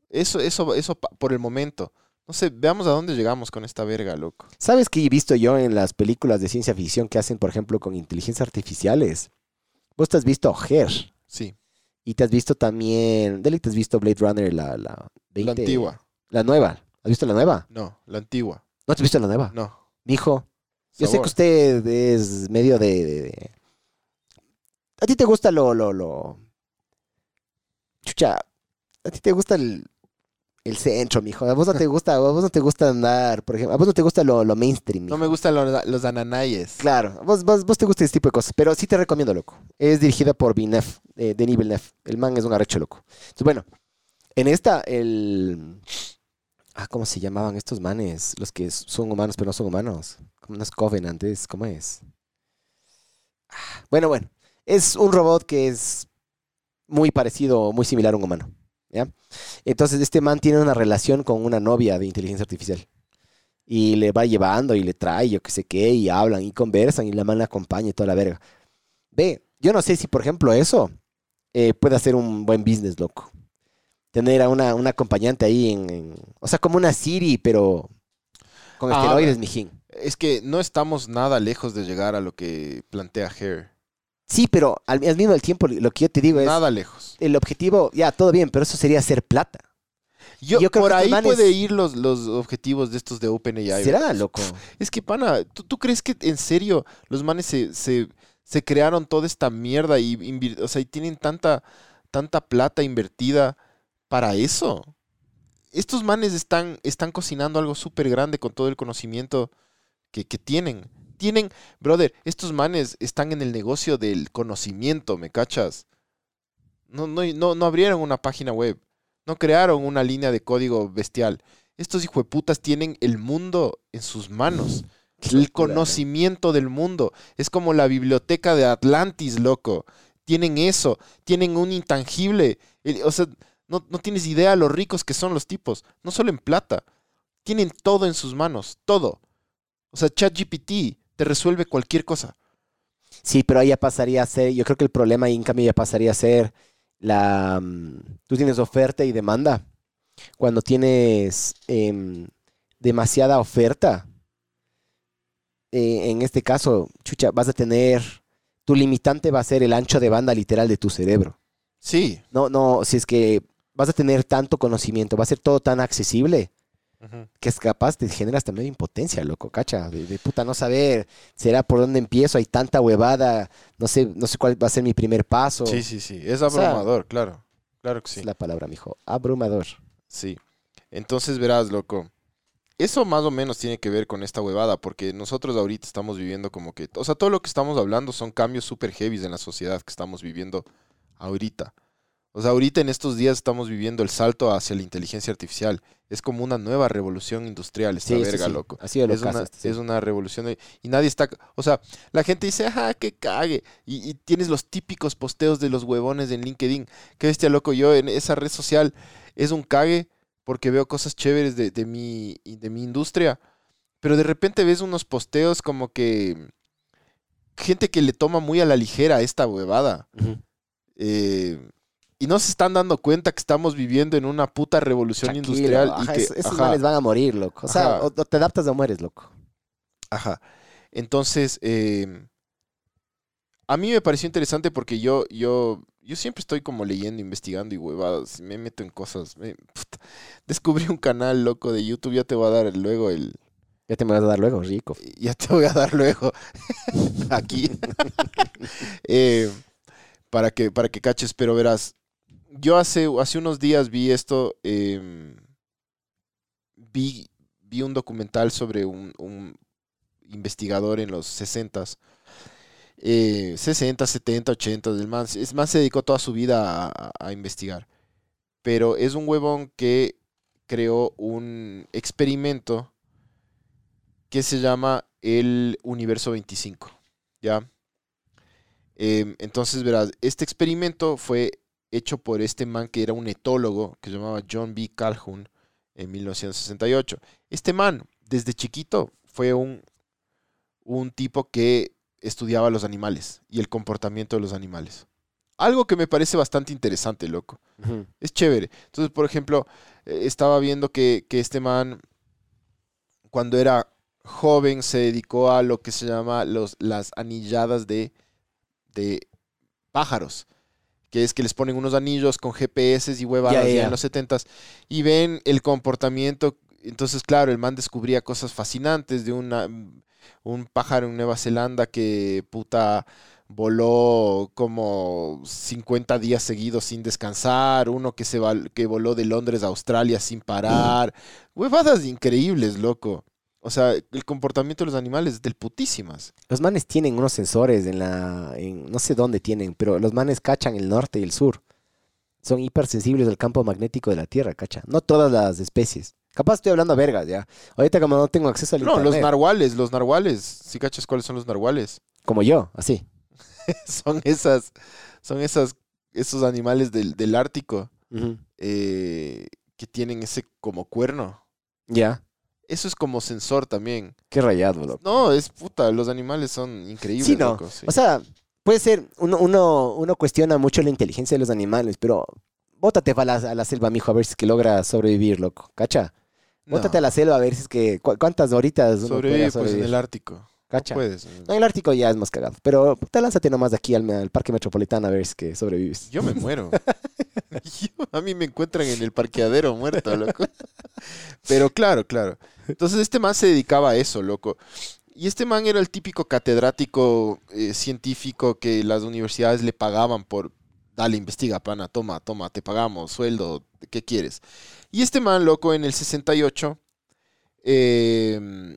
Eso, eso, eso por el momento. No sé, veamos a dónde llegamos con esta verga, loco. ¿Sabes qué he visto yo en las películas de ciencia ficción que hacen, por ejemplo, con inteligencias artificiales? Vos te has visto Her. Sí, Y te has visto también. Deli, te has visto Blade Runner, la, la 20. la antigua. La nueva. ¿Has visto la nueva? No, la antigua. ¿No te has visto la nueva? No. Mijo, yo sé que usted es medio de, de- de- A ti te gusta lo, lo, lo... Chucha, a ti te gusta el, el centro, mijo. A vos no te gusta, a vos no te gusta andar, por ejemplo. A vos no te gusta lo, lo mainstream, No me gustan los, los ananayes. Claro, vos, vos, vos te gusta ese tipo de cosas, pero sí te recomiendo, loco. Es dirigida por Villeneuve, eh, Denis Villeneuve. El man es un arrecho, loco. Entonces, bueno, en esta, el... Ah, ¿cómo se llamaban estos manes? Los que son humanos, pero no son humanos. Como unos covenantes, ¿cómo es? Ah, Bueno, bueno. Es un robot que es muy parecido, muy similar a un humano. ¿Ya? Entonces, este man tiene una relación con una novia de inteligencia artificial y le va llevando y le trae, yo qué sé qué, y hablan y conversan y la man la acompaña y toda la verga. Ve, yo no sé si, por ejemplo, eso eh, puede hacer un buen business, loco. Tener a una, una acompañante ahí en, en- O sea, como una Siri, pero con Ah, esteroides, mijín. Es que no estamos nada lejos de llegar a lo que plantea Hare. Sí, pero al, al mismo tiempo lo que yo te digo es, Nada lejos. el objetivo, ya, todo bien, pero eso sería hacer plata. Yo, Yo creo por que ahí manes- puede ir los, los objetivos de estos de OpenAI. ¿Será, ¿verdad? loco? Es que, pana, ¿tú, tú crees que en serio los manes se, se, se crearon toda esta mierda y, invir- o sea, y tienen tanta, tanta plata invertida para eso? Estos manes están, están cocinando algo súper grande con todo el conocimiento que, que tienen. Tienen, brother, estos manes están en el negocio del conocimiento, ¿me cachas? No, no, no, no abrieron una página web, no crearon una línea de código bestial. Estos hijueputas tienen el mundo en sus manos. El conocimiento del mundo. Es como la biblioteca de Atlantis, loco. Tienen eso. Tienen un intangible. O sea, no, no tienes idea lo ricos que son los tipos. No solo en plata. Tienen todo en sus manos. Todo. O sea, ChatGPT te resuelve cualquier cosa. Sí, pero ahí ya pasaría a ser, yo creo que el problema ahí en cambio ya pasaría a ser la, mm, tú tienes oferta y demanda. Cuando tienes em, demasiada oferta, eh, en este caso, chucha, vas a tener, tu limitante va a ser el ancho de banda literal de tu cerebro. Sí. No, no, si es que vas a tener tanto conocimiento, va a ser todo tan accesible que es capaz te genera hasta medio impotencia, loco, cacha, de, de puta no saber, será por dónde empiezo, hay tanta huevada, no sé, no sé cuál va a ser mi primer paso. Sí, sí, sí. Es sea, abrumador, claro. Claro que sí. Es la palabra, mijo, abrumador. Sí. Entonces verás, loco. Eso más o menos tiene que ver con esta huevada, porque nosotros ahorita estamos viviendo como que, o sea, todo lo que estamos hablando son cambios súper heavies en la sociedad que estamos viviendo ahorita. O sea, ahorita en estos días estamos viviendo el salto hacia la inteligencia artificial. Es como una nueva revolución industrial, esta Sí, verga, sí, loco. Ha sido lo Es una, sí. es una revolución de- y nadie está, o sea, la gente dice, ajá, que cague, y, y tienes los típicos posteos de los huevones en LinkedIn, qué bestia loco, yo en esa red social es un cague porque veo cosas chéveres de, de mi, de mi industria, pero de repente ves unos posteos como que gente que le toma muy a la ligera esta huevada. Eh, y no se están dando cuenta que estamos viviendo en una puta revolución Tranquilo, industrial y que esos males van a morir, loco. O sea, o, o te adaptas o mueres, loco. Ajá. Entonces, eh, a mí me pareció interesante porque yo, yo, yo siempre estoy como leyendo, investigando y huevadas. Me meto en cosas. me- puta. Descubrí un canal loco de YouTube. Ya te voy a dar luego el. Ya te me vas a dar luego, rico. Ya te voy a dar luego aquí. Eh, para, que, para que caches, pero verás. Yo hace, hace unos días vi esto. em, vi, vi un documental sobre un, investigador en los 60s. eh, 60, 70, 80. El man, es más, se dedicó toda su vida a investigar. Pero es un huevón que creó un experimento que se llama el Universo 25. ¿Ya? Em, entonces, verás, este experimento fue hecho por este man que era un etólogo que se llamaba John B. Calhoun en 1968. Este man, desde chiquito, fue un, un tipo que estudiaba los animales y el comportamiento de los animales. Algo que me parece bastante interesante, loco. Es chévere. Entonces, por ejemplo, eh, estaba viendo que, que este man, cuando era joven, se dedicó a lo que se llama los, las anilladas de, de pájaros. Que es que les ponen unos anillos con GPS y huevadas ya. en los 70s y ven el comportamiento. Entonces, claro, el man descubría cosas fascinantes de una, un pájaro en Nueva Zelanda que puta voló como 50 días seguidos sin descansar, uno que se que voló de Londres a Australia sin parar. Huevadas increíbles, loco. O sea, el comportamiento de los animales es del putísimas. Los manes tienen unos sensores en la. en- no sé dónde tienen, pero los manes cachan el norte y el sur. Son hipersensibles al campo magnético de la Tierra, cacha. No todas las especies. Capaz estoy hablando a vergas, ya. Ahorita como no tengo acceso al No, los internet. narwhales, los narwhales. ¿Sí cachas cuáles son los narwhales? Como yo, así. son esas, son esas, esos animales del, del Ártico eh, que tienen ese como cuerno. Ya. Eso es como sensor también. Qué rayado, loco. No, es puta, los animales son increíbles. Sí, no. loco, sí. O sea, puede ser, uno, uno, uno cuestiona mucho la inteligencia de los animales, pero bótate a la, a la selva, mijo, a ver si es que logra sobrevivir, loco. ¿Cacha? No. Bótate a la selva a ver si es que... cu- ¿Cuántas horitas uno Sobrevive pues en el Ártico. No Cacha. puedes. No, en el Ártico ya es más cagado. Pero puta, lánzate nomás de aquí al, al parque metropolitano a ver si es que sobrevives. Yo me muero. Yo- a mí me encuentran en el parqueadero muerto, loco. Pero claro, claro. Entonces este man se dedicaba a eso, loco. Y este man era el típico catedrático eh, científico que las universidades le pagaban por, dale, investiga, pana, toma, toma, te pagamos, sueldo, ¿qué quieres? Y este man, loco, en el 68, eh,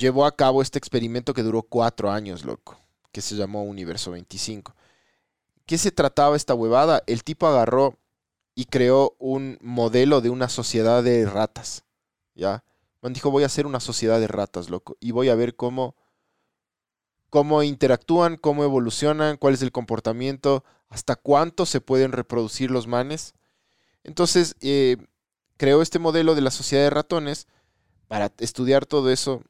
llevó a cabo este experimento que duró cuatro años, loco, que se llamó Universo 25. ¿Qué se trataba esta huevada? El tipo agarró y creó un modelo de una sociedad de ratas, ¿ya? Man dijo, voy a hacer una sociedad de ratas, loco, y voy a ver cómo, cómo interactúan, cómo evolucionan, cuál es el comportamiento, hasta cuánto se pueden reproducir los manes. Entonces, eh, creó este modelo de la sociedad de ratones para estudiar todo eso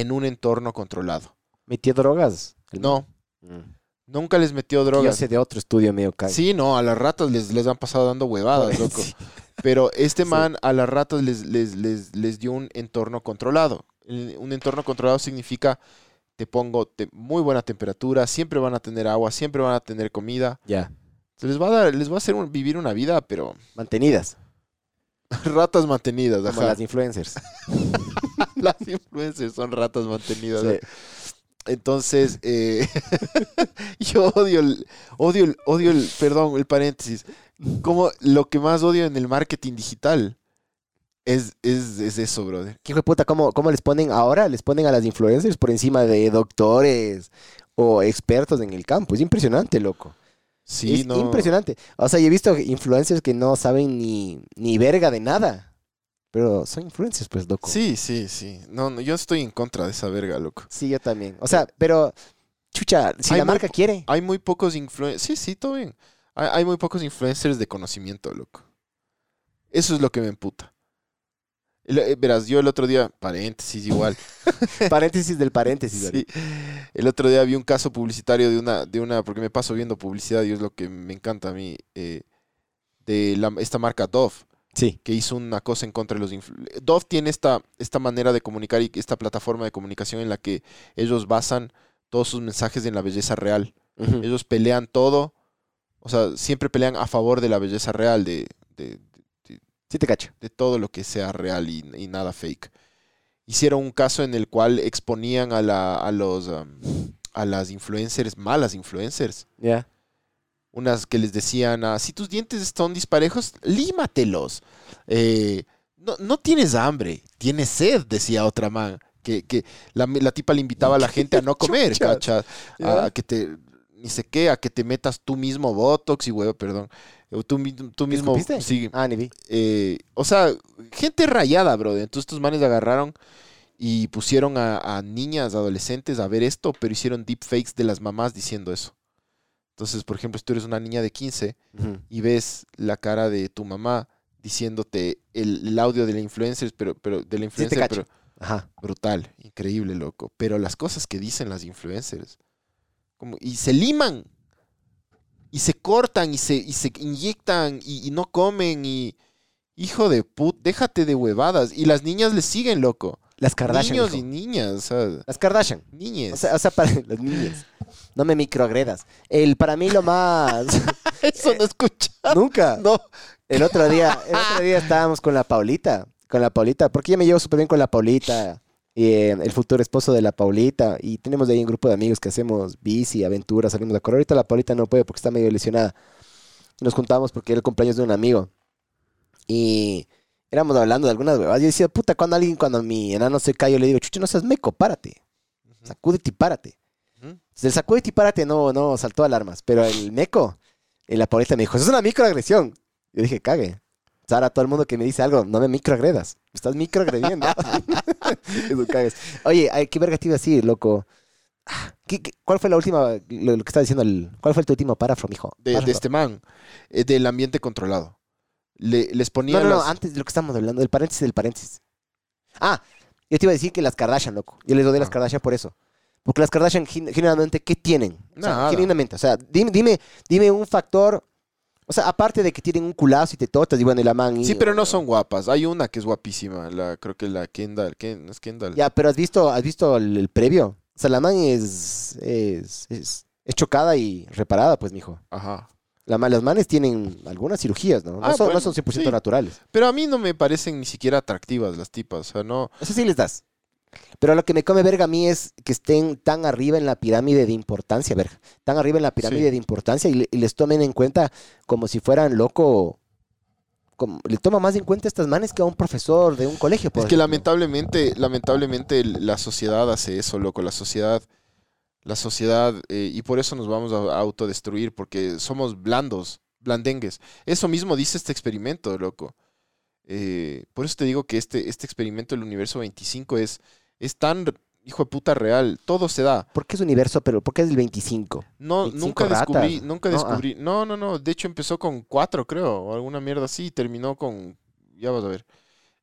en un entorno controlado. ¿Metió drogas? No, Mm. nunca les metió Yo drogas. sé de otro estudio medio cago. Sí, no, a las ratas les, les han pasado dando huevadas, loco. Sí. Pero este Sí. man a las ratas les, les, les, les dio un entorno controlado. Un entorno controlado significa, te pongo te- muy buena temperatura, siempre van a tener agua, siempre van a tener comida. Ya. Se les va a dar, les va a hacer un- vivir una vida, pero Mantenidas. ratas mantenidas. Como ajá. las influencers. Las influencers son ratas mantenidas. Sí. Entonces, eh, yo odio el, odio el, odio el, perdón, el paréntesis. Como lo que más odio en el marketing digital es, es, es eso, brother. ¿Qué puta? ¿Cómo, ¿Cómo les ponen ahora? Les ponen a las influencers por encima de doctores o expertos en el campo. Es impresionante, loco. Sí, es no. impresionante. O sea, yo he visto influencers que no saben ni, ni verga de nada. Pero son influencers, pues, loco. Sí, sí, sí. No, no, yo estoy en contra de esa verga, loco. Sí, yo también. O sea, pero, chucha, si Hay la marca quiere. Hay muy pocos influencers. Sí, sí, todo bien. Hay, hay muy pocos influencers de conocimiento, loco. Eso es lo que me emputa. Eh, verás, yo el otro día, paréntesis igual. Paréntesis del paréntesis. Sí. El otro día vi un caso publicitario de una, de una, porque me paso viendo publicidad y es lo que me encanta a mí, eh, de la- esta marca Dove, Sí. que hizo una cosa en contra de los influ- Dove tiene esta, esta manera de comunicar y esta plataforma de comunicación en la que ellos basan todos sus mensajes en la belleza real. Ellos pelean todo, o sea, siempre pelean a favor de la belleza real, de, de- Sí te cacho. de todo lo que sea real y, y nada fake. Hicieron un caso en el cual exponían a, la, a, los, um, a las influencers, malas influencers. Ya. Unas que les decían, ah, si tus dientes están disparejos, límatelos. Eh, no, no tienes hambre, tienes sed, decía otra man. Que, que la, la tipa le invitaba a la gente a no comer, Chucha. ¿cacha? Ya. A que te, ni sé qué, a que te metas tú mismo Botox y huevo, perdón. O Tú, tú mismo, sí, Ah, ni vi. eh, o sea, gente rayada, bro. Entonces estos manes agarraron y pusieron a, a niñas, adolescentes a ver esto, pero hicieron deepfakes de las mamás diciendo eso. Entonces, por ejemplo, si tú eres una niña de 15 Ujú. y ves la cara de tu mamá diciéndote el, el audio de la influencer, pero, pero de la influencer, pero Ajá. brutal, increíble, loco. Pero las cosas que dicen las influencers, como, y se liman, y se cortan, y se, y se inyectan, y, y no comen, y hijo de put, déjate de huevadas. Y las niñas les siguen, loco. Las Kardashian. Niños hijo. y niñas, o sea, Las Kardashian. niñes. O sea, o sea, para los niños. No me microagredas. El, para mí lo más... eso no escucha. Nunca. No. El otro día, el otro día estábamos con la Paulita, con la Paulita, porque yo me llevo súper bien con la Paulita, eh, el futuro esposo de la Paulita, y tenemos de ahí un grupo de amigos que hacemos bici, aventuras, salimos a correr. Ahorita la Paulita no puede porque está medio lesionada. Nos juntamos porque era el cumpleaños de un amigo. Y éramos hablando de algunas huevadas. Yo decía, puta, cuando alguien, cuando mi enano se cae, yo le digo, chucho, no seas meco, párate. Sacúdete y párate. Entonces, el sacúdete y párate no, no saltó alarmas, pero el meco, en la Paulita me dijo, eso es una microagresión. Yo dije, cague. Sara, todo el mundo que me dice algo, no me microagredas. Me estás microagrediendo. Oye, ¿qué verga te iba a decir, loco? Ah, ¿qué- qué- cuál fue la última, lo, lo que estaba diciendo, el, cuál fue tu último párrafo, mijo? De, este man, eh, del ambiente controlado. Le- les ponía No, no, no, antes de lo que estamos hablando, del paréntesis del paréntesis. Ah, yo te iba a decir que las Kardashian, loco. Yo les doy las Ah. Kardashian por eso. Porque las Kardashian, gen- generalmente, ¿qué tienen? O sea, Nada. genuinamente, o sea, dime, dime, dime un factor O sea, aparte de que tienen un culazo y te totas y bueno, y la man... y- Sí, pero no son guapas. Hay una que es guapísima, la, creo que la Kendall. Ken- ¿Es Kendall? Ya, pero has visto, has visto el, el previo. O sea, la man es, es, es, es chocada y reparada, pues, mijo. Ajá. La, las manes tienen algunas cirugías, ¿no? No, Ah, son, no bueno, son 100% sí. naturales. Pero a mí no me parecen ni siquiera atractivas las tipas. O sea, no. Eso sí les das. Pero lo que me come verga a mí es que estén tan arriba en la pirámide de importancia, verga. Tan arriba en la pirámide Sí. de importancia y, le- y les tomen en cuenta como si fueran loco. Como, le toma más en cuenta a estas manes que a un profesor de un colegio. por Es que lamentablemente, lamentablemente la sociedad hace eso, loco. La sociedad, la sociedad, eh, y por eso nos vamos a autodestruir, porque somos blandos, blandengues. Eso mismo dice este experimento, loco. Eh, por eso te digo que este, este experimento del universo 25 es, es tan hijo de puta real. Todo se da. ¿Por qué es universo? Pero ¿por qué es el 25? No, 25 nunca descubrí, nunca No, ah. descubrí. No, no, no. De hecho, empezó con cuatro, creo, o alguna mierda así, y terminó con. Ya vas a ver.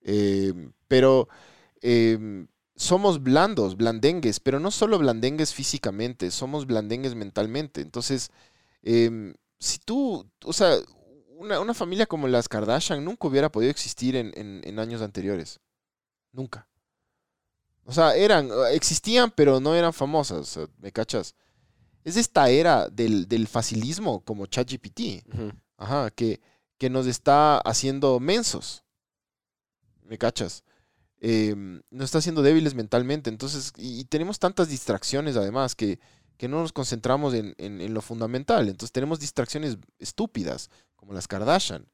Eh, pero eh, somos blandos, blandengues, pero no solo blandengues físicamente, somos blandengues mentalmente. Entonces, eh, si tú, o sea, una, una familia como las Kardashian nunca hubiera podido existir en, en- en años anteriores. Nunca. O sea, eran, existían, pero no eran famosas, ¿me cachas? Es esta era del, del facilismo como ChatGPT. Ajá, que, que nos está haciendo mensos. ¿Me cachas? Eh, nos está haciendo débiles mentalmente. Entonces, y, y tenemos tantas distracciones además que, que no nos concentramos en, en- en lo fundamental. Entonces tenemos distracciones estúpidas, como las Kardashian.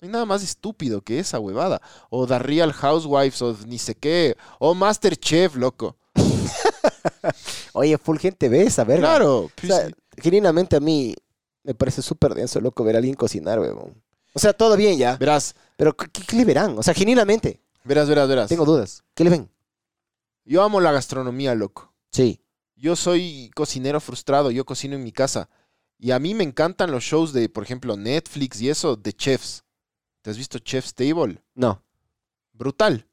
No hay nada más estúpido que esa huevada. O The Real Housewives, o ni sé qué. O Masterchef, loco. Oye, full gente ve esa verga. Claro. O pues, sea, genuinamente a mí me parece súper denso, loco, ver a alguien cocinar, weón. O sea, todo bien ya. verás, Pero ¿qué, qué le verán? O sea, genuinamente. verás, verás, verás. Tengo dudas. ¿Qué le ven? Yo amo la gastronomía, loco. Sí. Yo soy cocinero frustrado, yo cocino en mi casa. Y a mí me encantan los shows de, por ejemplo, Netflix y eso, de chefs. ¿Te has visto Chef's Table? No. Brutal.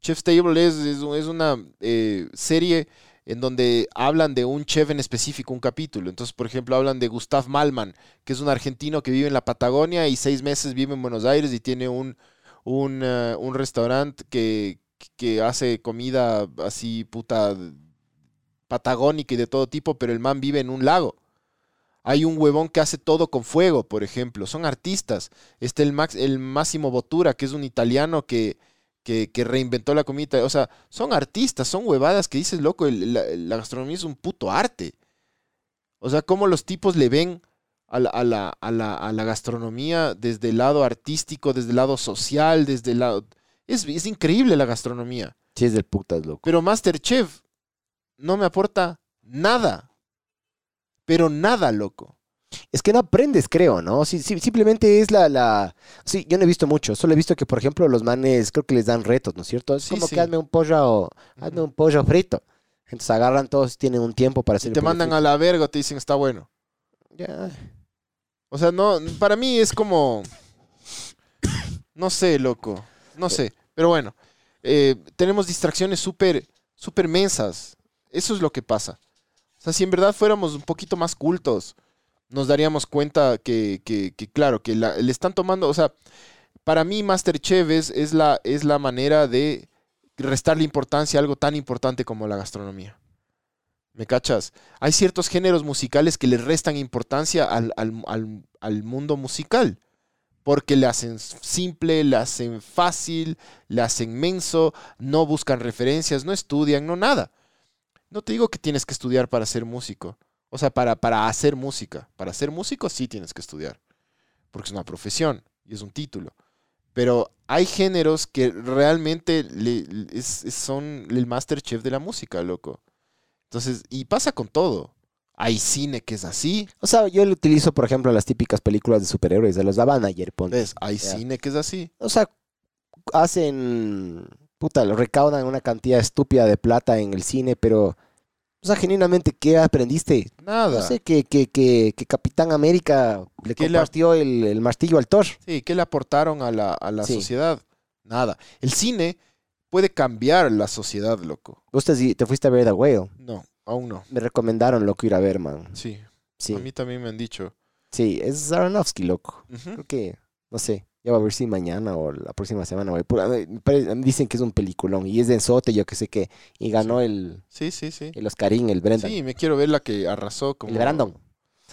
Chef's Table es, es, es una eh, serie en donde hablan de un chef en específico, un capítulo. Entonces, por ejemplo, hablan de Gustav Malman, que es un argentino que vive en la Patagonia y seis meses vive en Buenos Aires y tiene un, un, eh, un restaurante que, que hace comida así, puta, patagónica y de todo tipo, pero el man vive en un lago. Hay un huevón que hace todo con fuego, por ejemplo. Son artistas. Está el, Max, el Máximo Bottura, que es un italiano que, que, que reinventó la comida. O sea, son artistas, son huevadas que dices, loco, el- la, la gastronomía es un puto arte. O sea, cómo los tipos le ven a la, a, la, a, la, a la gastronomía desde el lado artístico, desde el lado social, desde el lado... Es, es increíble la gastronomía. Sí, es del putas, loco. Pero Masterchef no me aporta nada. Pero nada, loco. Es que no aprendes, creo, ¿no? Sí, sí, simplemente es la, la... Sí, yo no he visto mucho. Solo he visto que, por ejemplo, los manes creo que les dan retos, ¿no es cierto? Es Sí, como sí. que hazme un pollo, hazme un pollo frito. Entonces agarran todos, tienen un tiempo para hacer Y te mandan frito. a la verga, te dicen está bueno. Ya. O sea, no, para mí es como. No sé, loco. No sé. Pero bueno. eh, tenemos distracciones súper, súper mensas. Eso es lo que pasa. Sea, si en verdad fuéramos un poquito más cultos, nos daríamos cuenta que, que- claro, que le están tomando. O sea, para mí, Masterchef es, es, la, es la manera de restarle importancia a algo tan importante como la gastronomía. ¿Me cachas? Hay ciertos géneros musicales que le restan importancia al, al- al- al mundo musical. Porque le hacen simple, le hacen fácil, le hacen menso, no buscan referencias, no estudian, no nada. No te digo que tienes que estudiar para ser músico. O sea, para, para hacer música. Para ser músico sí tienes que estudiar. Porque es una profesión y es un título. Pero hay géneros que realmente le- es- son el Masterchef de la música, loco. Entonces, y pasa con todo. Hay cine que es así, O sea, yo lo utilizo, por ejemplo, las típicas películas de superhéroes, de los ponte. ¿ves? Hay cine que es así. O sea, hacen, puta, lo recaudan una cantidad estúpida de plata en el cine, pero, o sea, genuinamente, ¿qué aprendiste? Nada. No sé, que, que, que, que Capitán América le la- compartió el, el martillo al Thor. Sí, ¿qué le aportaron a la, a la Sí. sociedad? Nada. El cine puede cambiar la sociedad, loco. Vos te, te fuiste a ver The Whale. No, aún no. Me recomendaron, loco, ir a ver, man. Sí, Sí, a mí también me han dicho. Sí, es Aronofsky, loco. Ujú. Creo que, no sé, ya va a ver si mañana o la próxima semana. güey. Me dicen que es un peliculón y es de Enzote, yo que sé qué. Y ganó el, Sí, sí, sí. el Oscarín, el Brendan. Sí, me quiero ver la que arrasó como el Brandon.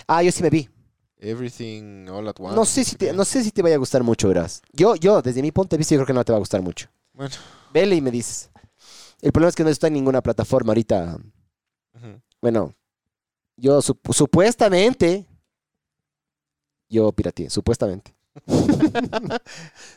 Ah, yo sí me vi. Everything All at Once. No sé, si te, no sé si te vaya a gustar mucho, verás. Yo, yo, desde mi punto de vista, yo creo que no te va a gustar mucho. Bueno. Vele y me dices. El problema es que no está en ninguna plataforma ahorita. Bueno, yo sup- supuestamente. Yo pirateé, supuestamente.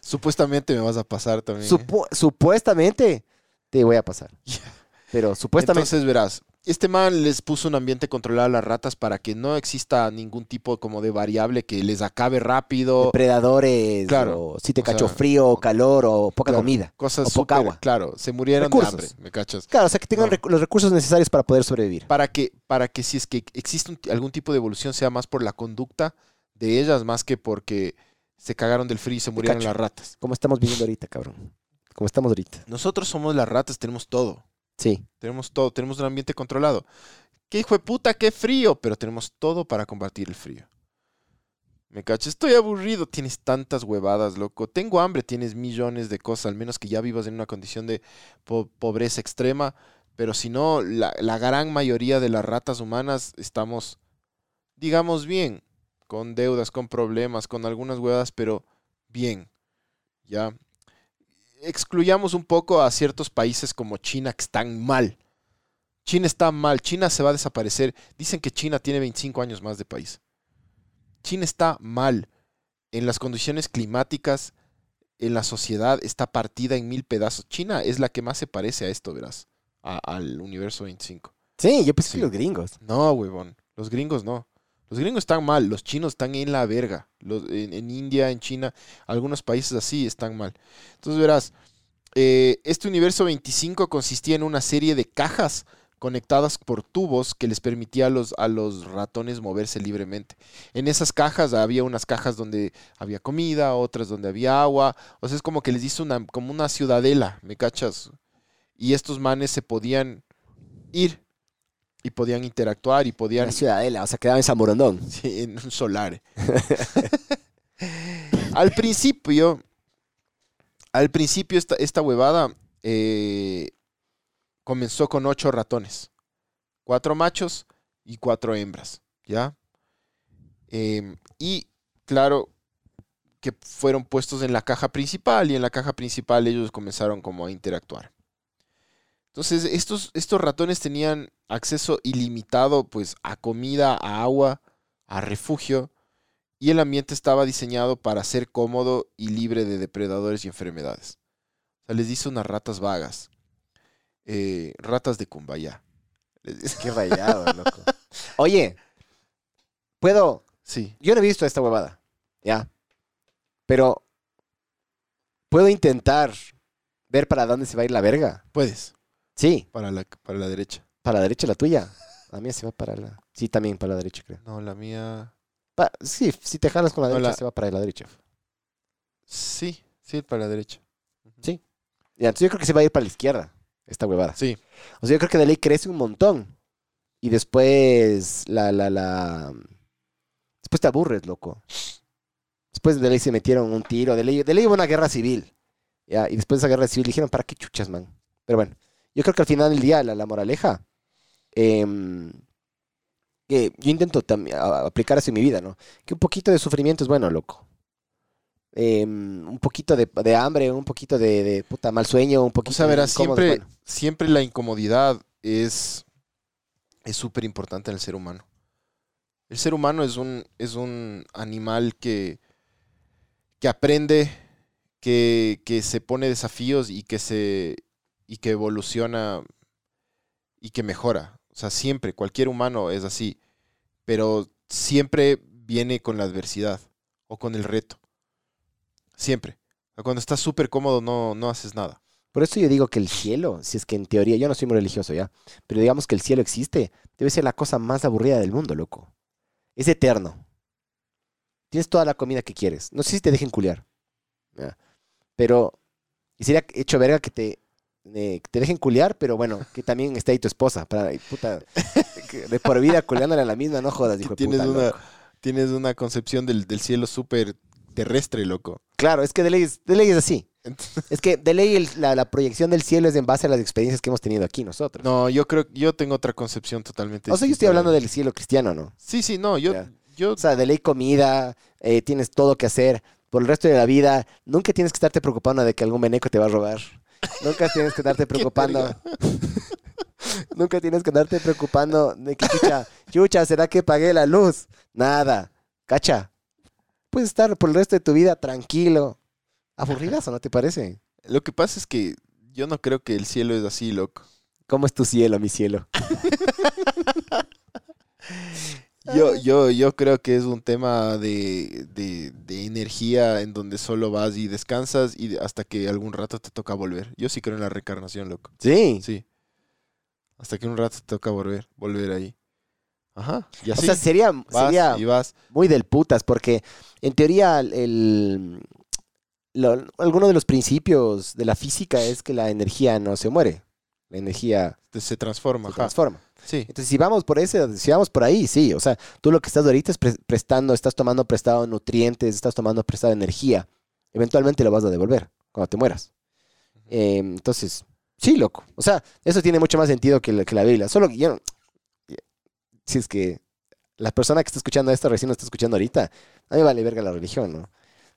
Supuestamente me vas a pasar también. ¿eh? Supu- supuestamente te voy a pasar. Pero supuestamente. Entonces verás, este man les puso un ambiente controlado a las ratas para que no exista ningún tipo como de variable que les acabe rápido. depredadores, Claro, o si te o cachó sea, frío, o calor, o poca Claro, comida. Cosas o poca agua. Claro, se murieron Recursos. de hambre, ¿me cachas? Claro, o sea, que tengan No. los recursos necesarios para poder sobrevivir. Para que, para que si es que existe un- algún tipo de evolución sea más por la conducta de ellas más que porque se cagaron del frío y se murieron las ratas. Como estamos viviendo ahorita, cabrón. Como estamos ahorita. Nosotros somos las ratas, tenemos todo. Sí. Tenemos todo, tenemos un ambiente controlado. ¿Qué hijo de puta, qué frío? Pero tenemos todo para combatir el frío. Me cacho, estoy aburrido. Tienes tantas huevadas, loco. Tengo hambre, tienes millones de cosas, al menos que ya vivas en una condición de po- pobreza extrema. Pero si no, la, la gran mayoría de las ratas humanas estamos, digamos, bien. Con deudas, con problemas, con algunas huevadas, pero bien. Ya. Excluyamos un poco a ciertos países como China que están mal. China está mal, China se va a desaparecer. Dicen que China tiene 25 años más de país. China está mal. En las condiciones climáticas, en la sociedad, está partida en mil pedazos. China es la que más se parece a esto, verás, a- al universo 25. Sí, yo pensé Sí. que los gringos. No, huevón. Los gringos no. Los gringos están mal. Los chinos están en la verga. Los, en, India, en China, algunos países así están mal. Entonces verás, eh, este universo 25 consistía en una serie de cajas conectadas por tubos que les permitía a los, a los ratones moverse libremente. En esas cajas había unas cajas donde había comida, otras donde había agua. O sea, es como que les hizo una, como una ciudadela, ¿me cachas? Y estos manes se podían ir y podían interactuar y podían La ciudadela, o sea, quedaba en San Borondón. Sí, en un solar. al principio, al principio esta, esta huevada eh, comenzó con ocho ratones. Cuatro machos y cuatro hembras, ¿ya? Em, y claro que fueron puestos en la caja principal y en la caja principal ellos comenzaron como a interactuar. Entonces, estos, estos ratones tenían acceso ilimitado pues a comida, a agua, a refugio y el ambiente estaba diseñado para ser cómodo y libre de depredadores y enfermedades. O sea, les dice unas ratas vagas, eh, ratas de dice- Qué rayado, loco. Oye, puedo. Sí, Yo no he visto esta huevada. Ya. Pero. Puedo intentar ver para dónde se va a ir la verga. puedes, Sí, para la, para la derecha. para la derecha la tuya. La mía se va para la. Sí, también para la derecha, creo. No, la mía... Pa- sí, si te jalas con la No, derecha, la- se va para la derecha. Sí, sí, para la derecha. Sí. Ya, entonces yo creo que se va a ir para la izquierda, esta huevada. Sí, O sea, yo creo que de ley crece un montón. Y después la, la, la. Después te aburres, loco. Después de ley se metieron un tiro. De ley, de ley hubo una guerra civil. Ya, y después de esa guerra civil dijeron, ¿para qué chuchas, man? Pero bueno, yo creo que al final del día, la, la moraleja. em, que yo intento aplicar eso en mi vida, ¿no? Que un poquito de sufrimiento es bueno, loco. Em, un poquito de, de hambre, un poquito de, de puta mal sueño, un o poquito sea, de verás, siempre, bueno. siempre la incomodidad es es súper importante en el ser humano. El ser humano es un, es un animal que, que aprende, que, que se pone desafíos y que se y que evoluciona y que mejora. O sea, siempre, cualquier humano es así. Pero siempre viene con la adversidad o con el reto. Siempre. Cuando estás súper cómodo no, no haces nada. Por eso yo digo que el cielo, si es que en teoría, yo no soy muy religioso ya, pero digamos que el cielo existe, debe ser la cosa más aburrida del mundo, loco. Es eterno. Tienes toda la comida que quieres. No sé si te dejen culiar. Pero, y sería hecho verga que te, eh, te dejen culiar, pero bueno, que también esté ahí tu esposa. Para, puta, de por vida culiándole a la misma, no jodas, hijo tienes puta, una, tienes una concepción del, del cielo súper terrestre, loco. Claro, es que de ley es, de ley es así. Es que de ley el- la, la proyección del cielo es en base a las experiencias que hemos tenido aquí nosotros. No, yo creo, yo tengo otra concepción totalmente o sea, yo estoy hablando de- del cielo cristiano, ¿no? Sí, sí, no, yo, O sea, de ley comida, eh, tienes todo que hacer por el resto de la vida. Nunca tienes que estarte preocupando de que algún veneco te va a robar. Nunca tienes que estarte preocupando. Nunca tienes que andarte preocupando de que, chucha, chucha, ¿será que pagué la luz? Nada. Cacha. Puedes estar por el resto de tu vida tranquilo. Aburridazo, ¿no te parece? lo que pasa es que yo no creo que el cielo es así, loco. ¿Cómo es tu cielo, mi cielo? Yo, yo, yo creo que es un tema de, de, de energía en donde solo vas y descansas y hasta que algún rato te toca volver. Yo sí creo en la reencarnación, loco. Sí. Sí. Hasta que un rato te toca volver, volver ahí. Ajá. Y O así sea, sería, sería y vas. muy del putas, porque en teoría el, lo- alguno de los principios de la física es que la energía no se muere. La energía se transforma. se transforma. Sí. Entonces, si vamos por ese, si vamos por ahí, sí. O sea, tú lo que estás ahorita es pre- prestando, estás tomando prestado nutrientes, estás tomando prestado energía. Eventualmente lo vas a devolver cuando te mueras. Eh, entonces, sí, loco. O sea, eso tiene mucho más sentido que la, que la Biblia. Solo que yo no- Si es que la persona que está escuchando esto recién lo está escuchando ahorita, a mí vale verga la religión, ¿no?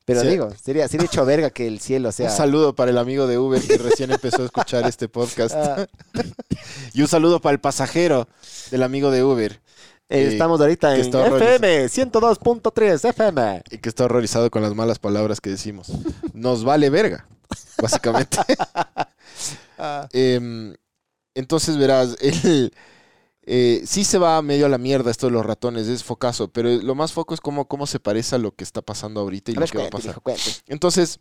Pero digo, sería, sería hecho verga que el cielo sea. Un saludo para el amigo de Uber que recién empezó a escuchar este podcast. Ah, Y un saludo para el pasajero del amigo de Uber. eh, Eh, estamos ahorita en. FM 102.3 FM. Y que está horrorizado con las malas palabras que decimos. Nos vale verga, básicamente. Em, entonces verás, el, eh, sí se va medio a la mierda esto de los ratones, es focazo, pero lo más foco es cómo, cómo se parece a lo que está pasando ahorita y A lo ver, que va a pasar. Entonces,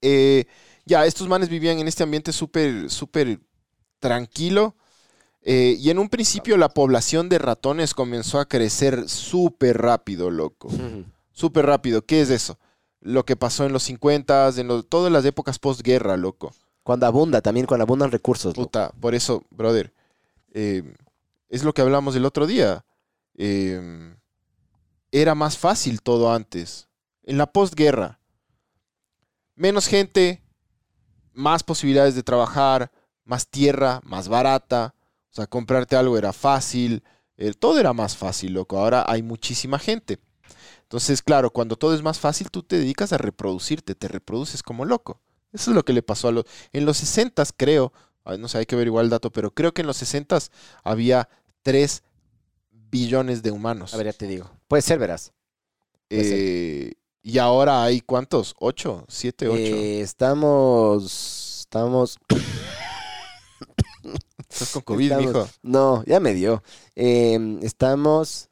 eh, ya, estos manes vivían en este ambiente súper, súper tranquilo. eh, y en un principio la población de ratones comenzó a crecer súper rápido, loco. Súper rápido. ¿Qué es eso? Lo que pasó en los 50, en lo- todas las épocas postguerra, loco. Cuando abunda, también cuando abundan recursos. loco. Puta, por eso, brother, eh, es lo que hablamos el otro día. Eh, era más fácil todo antes. En la postguerra, menos gente, más posibilidades de trabajar, más tierra, más barata. O sea, comprarte algo era fácil. eh, todo era más fácil, loco. Ahora hay muchísima gente. Entonces, claro, cuando todo es más fácil, tú te dedicas a reproducirte, te reproduces como loco. Eso es lo que le pasó a los... En los 60 creo, no sé, hay que averiguar el dato, pero creo que en los 60 había 3 billones de humanos. A ver, ya te digo. Puede ser, verás. puede ser. Eh, y ahora hay cuántos? ¿8? ¿7, 8? Eh, estamos. Estamos. Estás con COVID, estamos- mijo. No, ya me dio. Eh, estamos.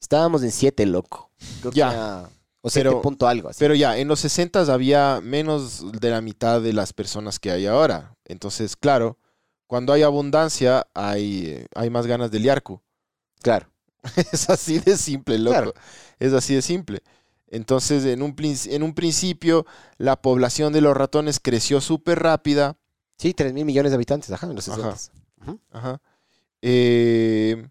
Estábamos en 7, loco. Creo que Ya. era- O 7 Pero- punto algo así. Pero ya, en los 60 había menos de la mitad de las personas que hay ahora. Entonces, claro, cuando hay abundancia, hay, hay más ganas de liarcu. claro. Es así de simple, loco. Claro. Es así de simple. Entonces, en un, en un principio, la población de los ratones creció súper rápida. Sí, 3 mil millones de habitantes, ajá, en los Ajá. 60. Ajá. Eh,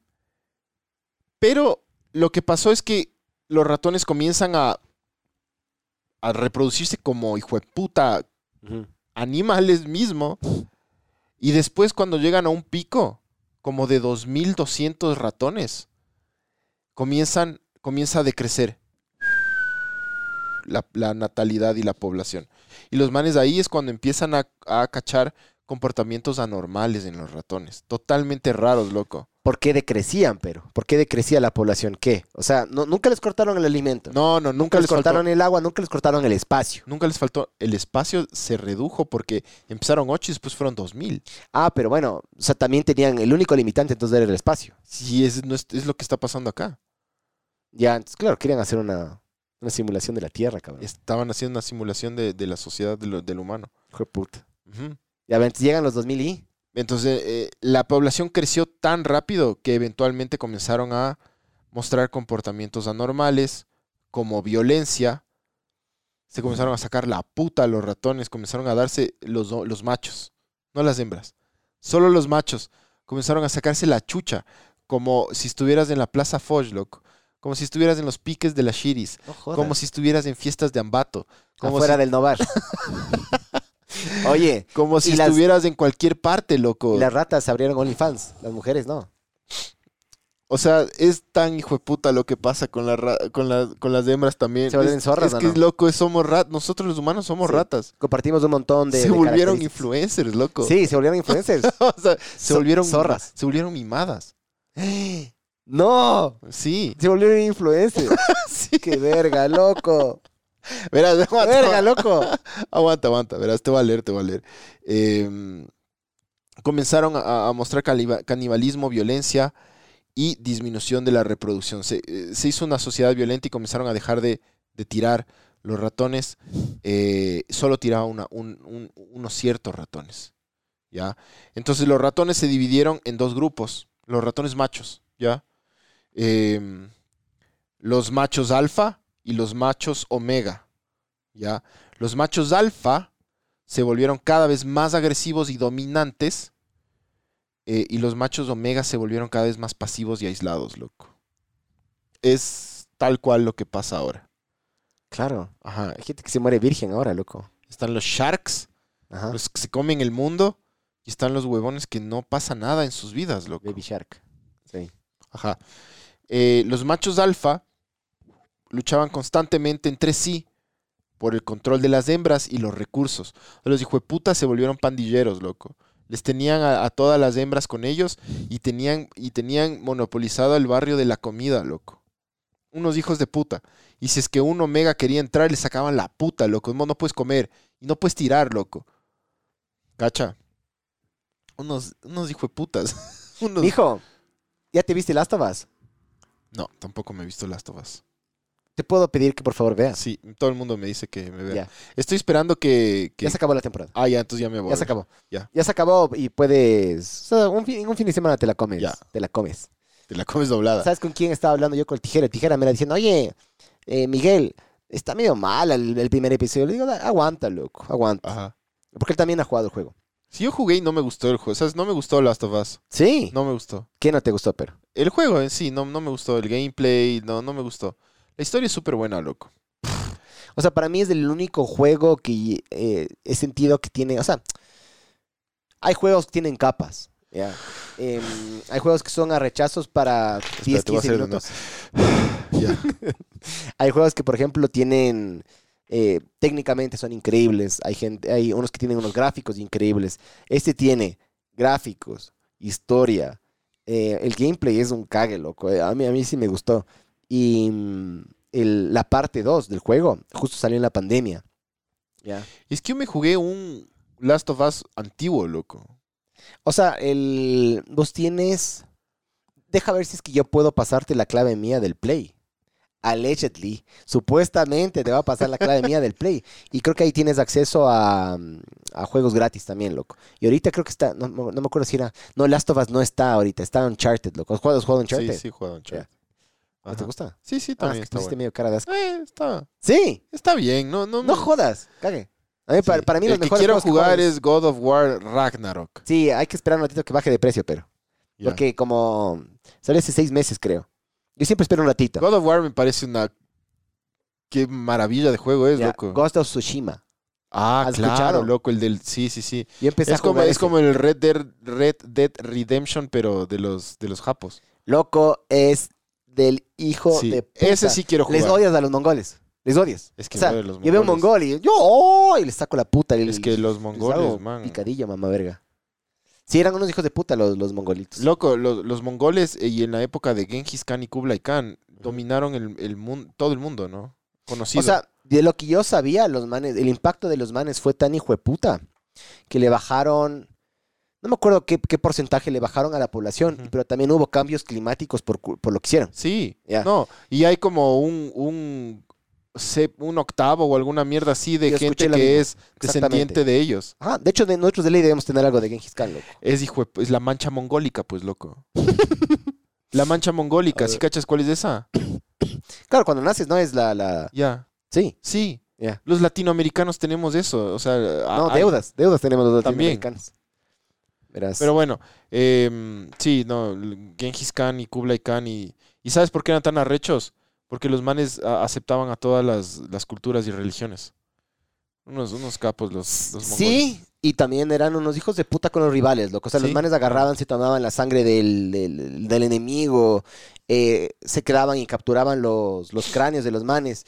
pero lo que pasó es que los ratones comienzan a, a reproducirse como hijo de puta animales mismo. Y después cuando llegan a un pico, como de 2.200 ratones, comienzan, comienza a decrecer la, natalidad y la población. Y los manes ahí es cuando empiezan a, a cachar comportamientos anormales en los ratones. Totalmente raros, loco. ¿Por qué decrecían, pero? ¿Por qué decrecía la población? ¿Qué? O sea, no- nunca les cortaron el alimento. No, no, nunca nunca les faltó. cortaron el agua, nunca les cortaron el espacio. Nunca les faltó. El espacio se redujo porque empezaron 8 y después fueron 2000. Ah, pero bueno, o sea, también tenían el único limitante entonces era el espacio. Sí, es, no es, es lo que está pasando acá. Ya, entonces, claro, querían hacer una, una simulación de la Tierra, cabrón. Estaban haciendo una simulación de, de la sociedad de lo- del humano. Hijo de puta. Ya entonces llegan los 2000 y... Entonces, eh, la población creció tan rápido que eventualmente comenzaron a mostrar comportamientos anormales, como violencia. Se comenzaron a sacar la puta a los ratones, comenzaron a darse los, los machos, no las hembras. Solo los machos comenzaron a sacarse la chucha, como si estuvieras en la Plaza Foch, loco. como si estuvieras en los piques de las shiris, No como si estuvieras en fiestas de Ambato, como Afuera si, del Novar. Oye, como si las- estuvieras en cualquier parte, loco. y las ratas abrieron OnlyFans. Las mujeres no. O sea, es tan hijo de puta lo que pasa con, la ra- con, la- con las hembras también. Se vuelven es, zorras, Es ¿o que no? loco, somos rat Nosotros los humanos somos Sí. ratas. Compartimos un montón de. se de volvieron influencers, loco. Sí, se volvieron influencers. o sea, se So- volvieron zorras. Se volvieron mimadas. no, Sí. se volvieron influencers. sí. Qué verga, loco. Verás, aguanta, Verga, loco. aguanta, aguanta. Verás, te voy a leer, te voy a leer. Eh, comenzaron a, a mostrar canibalismo, violencia y disminución de la reproducción. Se, eh, se hizo una sociedad violenta y comenzaron a dejar de, de tirar los ratones. eh, solo tiraban una- un- un- unos ciertos ratones. ¿Ya? Entonces los ratones se dividieron en dos grupos. Los ratones machos, ¿ya? Em, los machos alfa y los machos omega, ¿ya? Los machos alfa se volvieron cada vez más agresivos y dominantes eh, y los machos omega se volvieron cada vez más pasivos y aislados, loco. Es tal cual lo que pasa ahora. Claro. Ajá. Hay gente que se muere virgen ahora, loco. Están los sharks, Ajá. los que se comen el mundo, y están los huevones que no pasa nada en sus vidas, loco. Baby Shark. Sí. Ajá. Eh, los machos alfa luchaban constantemente entre sí por el control de las hembras y los recursos. Los hijueputas se volvieron pandilleros, loco. Les tenían a, a todas las hembras con ellos y tenían, y tenían monopolizado el barrio de la comida, loco. Unos hijos de puta. Y si es que un omega quería entrar, le sacaban la puta, loco. No, no puedes comer y no puedes tirar, loco. ¿Cacha? Unos, unos hijueputas. unos... Hijo, ¿ya te viste Last of Us? No, tampoco me he visto Last of Us. Te puedo pedir que por favor veas. Sí, todo el mundo me dice que me vea. Ya. Estoy esperando que... que- Ya se acabó la temporada. Ah, ya, entonces ya me voy. Ya se acabó. Ya. Ya se acabó y puedes. o sea, un fin, en un fin de semana te la comes. Ya. Te la comes. Te la comes doblada. ¿Sabes con quién estaba hablando yo con el tijera? El tijera me era diciendo, oye, eh, Miguel, está medio mal el, el primer episodio. Le digo, "Da- aguanta, loco, aguanta. Ajá. Porque él también ha jugado el juego. Sí, yo jugué y no me gustó el juego. ¿Sabes? No me gustó Last of Us. Sí. No me gustó. ¿Qué no te gustó, pero? El juego en sí, no, no me gustó. El gameplay, no, no me gustó. La historia es súper buena, loco. O sea, para mí es el único juego que eh, he sentido que tiene. O sea, hay juegos que tienen capas. Em, hay juegos que son a rechazos para 10, Espérate, voy a 15 hacer de minutos. Ya. Hay juegos que, por ejemplo, tienen. eh, técnicamente son increíbles. Hay, gente, hay unos que tienen unos gráficos increíbles. Este tiene gráficos, historia. eh, el gameplay es un cague, loco. A mí, a mí sí me gustó. Y el- la parte 2 del juego justo salió en la pandemia. Ya. Es que yo me jugué un Last of Us antiguo, loco. O sea, el, vos tienes... Deja ver si es que yo puedo pasarte la clave mía del Play. Allegedly. Supuestamente te va a pasar la clave mía del Play. Y creo que ahí tienes acceso a, a juegos gratis también, loco. Y ahorita creo que está... No, no me acuerdo si era... No, Last of Us no está ahorita. Está Uncharted, loco. ¿Has jugado, has jugado Uncharted? Sí, sí, juego Uncharted. ¿No te gusta? Sí, sí, Ah, es también que está bueno. medio cara de asco. Eh, está, Sí. está bien, no, no, No jodas. Cague. A mí, para, Sí. para mí el los que mejores quiero que jugar juego es God of War Ragnarok. Sí, hay que esperar un ratito que baje de precio, pero... Porque como... Sale hace seis meses, creo. Yo siempre espero un ratito. God of War me parece una. Qué maravilla de juego es, loco. Ghost of Tsushima. ah, ¿has claro, escuchado? loco, el del. Sí, sí, sí. Yo empecé Es a como, jugar es ese. como el Red Dead, Red Dead Redemption, pero de los, de los japos. Loco, es del hijo Sí, de puta. Ese sí quiero jugar. Les odias a los mongoles. Les odias. Es que o sea, los yo veo un mongoles. mongol y yo ¡oh! y les saco la puta. y Es que los les mongoles, man. Picadillo, mamá verga. Sí, eran unos hijos de puta los, los mongolitos. Loco, los, los mongoles eh, y en la época de Genghis Khan y Kublai Khan dominaron el, el mundo, todo el mundo, ¿no? Conocido. O sea, de lo que yo sabía, los manes, el impacto de los manes fue tan hijo de puta que le bajaron, no me acuerdo qué, qué porcentaje le bajaron a la población, pero también hubo cambios climáticos por, por lo que hicieron. sí, Ya. no, y hay como un, un, un octavo o alguna mierda así de Yo gente que es descendiente de ellos. Ajá, de hecho, de, nosotros de ley debemos tener algo de Genghis Khan, loco. Es hijo es la mancha mongólica, pues, loco. la mancha mongólica, ¿sí cachas cuál es esa? Claro, cuando naces no es la... la... Ya, Sí, sí. ya. Los latinoamericanos tenemos eso, o sea, No, hay- deudas, deudas tenemos los También. latinoamericanos. Verás. Pero bueno, em, sí, no, Genghis Khan y Kublai Khan y, ¿Y sabes por qué eran tan arrechos? Porque los manes a- aceptaban a todas las, las culturas y religiones. Unos, unos capos los, los mongoles. Sí, y también eran unos hijos de puta con los rivales, loco. O sea, los manes agarraban, se tomaban la sangre del, del, del enemigo, eh, se quedaban y capturaban los, los cráneos de los manes.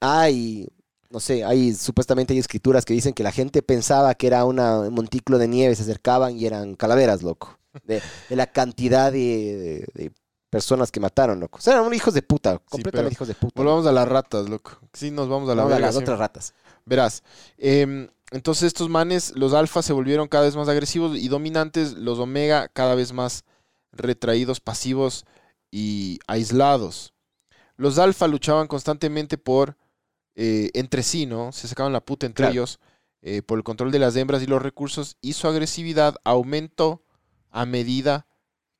Hay, no sé, hay supuestamente hay escrituras que dicen que la gente pensaba que era una, un montículo de nieve, se acercaban y eran calaveras, loco. De, de la cantidad de, de- de personas que mataron, loco. O sea, eran hijos de puta, completamente hijos de puta. Volvamos a las ratas, loco. Sí, nos vamos a la a las sí. otras ratas. Verás, em, entonces estos manes, los alfas se volvieron cada vez más agresivos y dominantes, los omega cada vez más retraídos, pasivos y aislados. Los alfa luchaban constantemente por, eh, entre sí, ¿no? Se sacaban la puta entre Claro. ellos eh, por el control de las hembras y los recursos y su agresividad aumentó a medida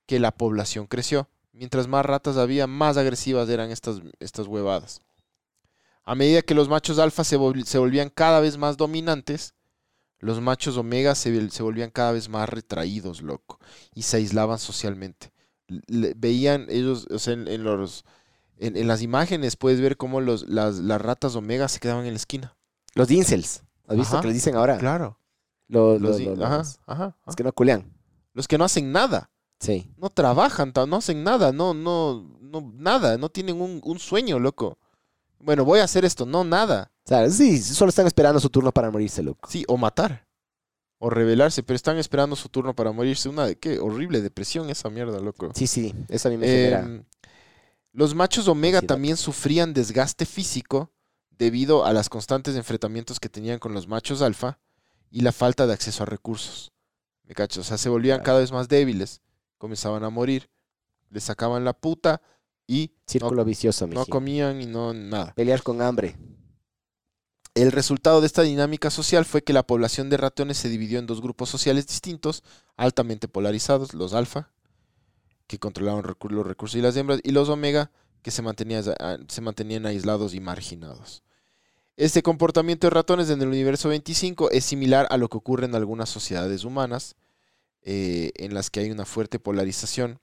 que la población creció. Mientras más ratas había, más agresivas eran estas, estas huevadas. A medida que los machos alfa se, vol- se volvían cada vez más dominantes, los machos omega se volvían cada vez más retraídos, loco, y se aislaban socialmente. Le- veían ellos, o sea, en, en los, en, en las imágenes puedes ver cómo los, las, las ratas omega se quedaban en la esquina. Los incels. ¿Has visto Ajá, que les dicen ahora? Claro. Los, Los, los- los- ajá, los- ajá, los ajá. que no culean. Los que no hacen nada, Sí. no trabajan, no hacen nada, no, no, no, nada, no tienen un, un sueño, loco. Bueno, voy a hacer esto, no, nada. O sea, sí, solo están esperando su turno para morirse, loco. Sí, o matar. O rebelarse, pero están esperando su turno para morirse. Una de qué horrible depresión esa mierda, loco. Sí, sí, eso a mí me genera. Los machos omega también sufrían desgaste físico debido a los constantes enfrentamientos que tenían con los machos alfa y la falta de acceso a recursos. ¿Me cachas? O sea, se volvían Claro. cada vez más débiles, comenzaban a morir, les sacaban la puta y Círculo vicioso, no comían y no nada. Pelear con hambre. El resultado de esta dinámica social fue que la población de ratones se dividió en dos grupos sociales distintos, altamente polarizados, los alfa, que controlaban los recursos y las hembras, y los omega, que se mantenían, se mantenían aislados y marginados. Este comportamiento de ratones en el universo 25 es similar a lo que ocurre en algunas sociedades humanas, eh, en las que hay una fuerte polarización,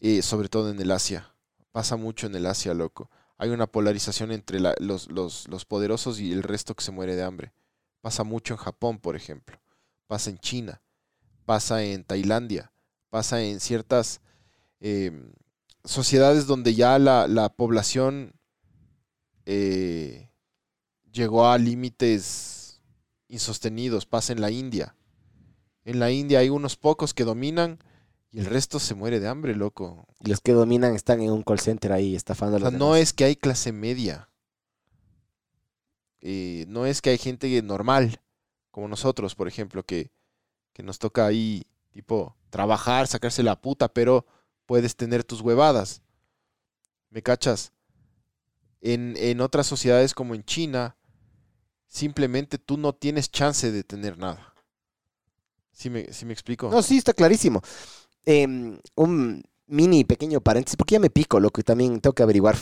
eh, sobre todo en el Asia. Pasa mucho en el Asia, loco hay una polarización entre los, los- los poderosos y el resto que se muere de hambre. Pasa mucho en Japón, por ejemplo. Pasa en China. Pasa en Tailandia. Pasa en ciertas eh, sociedades donde ya la, la población eh, llegó a límites insostenidos. Pasa en la India. En la India hay unos pocos que dominan y el resto se muere de hambre, loco. Y los que dominan están en un call center ahí estafando a O los sea, no demás. es que hay clase media. Eh, no es que hay gente normal, como nosotros, por ejemplo, que, que nos toca ahí, tipo, trabajar, sacarse la puta, pero puedes tener tus huevadas. ¿Me cachas? En, en otras sociedades como en China, simplemente tú no tienes chance de tener nada. ¿Sí me, me explico? No, sí, está clarísimo. Em, un mini pequeño paréntesis, porque ya me pico, lo que también tengo que averiguar.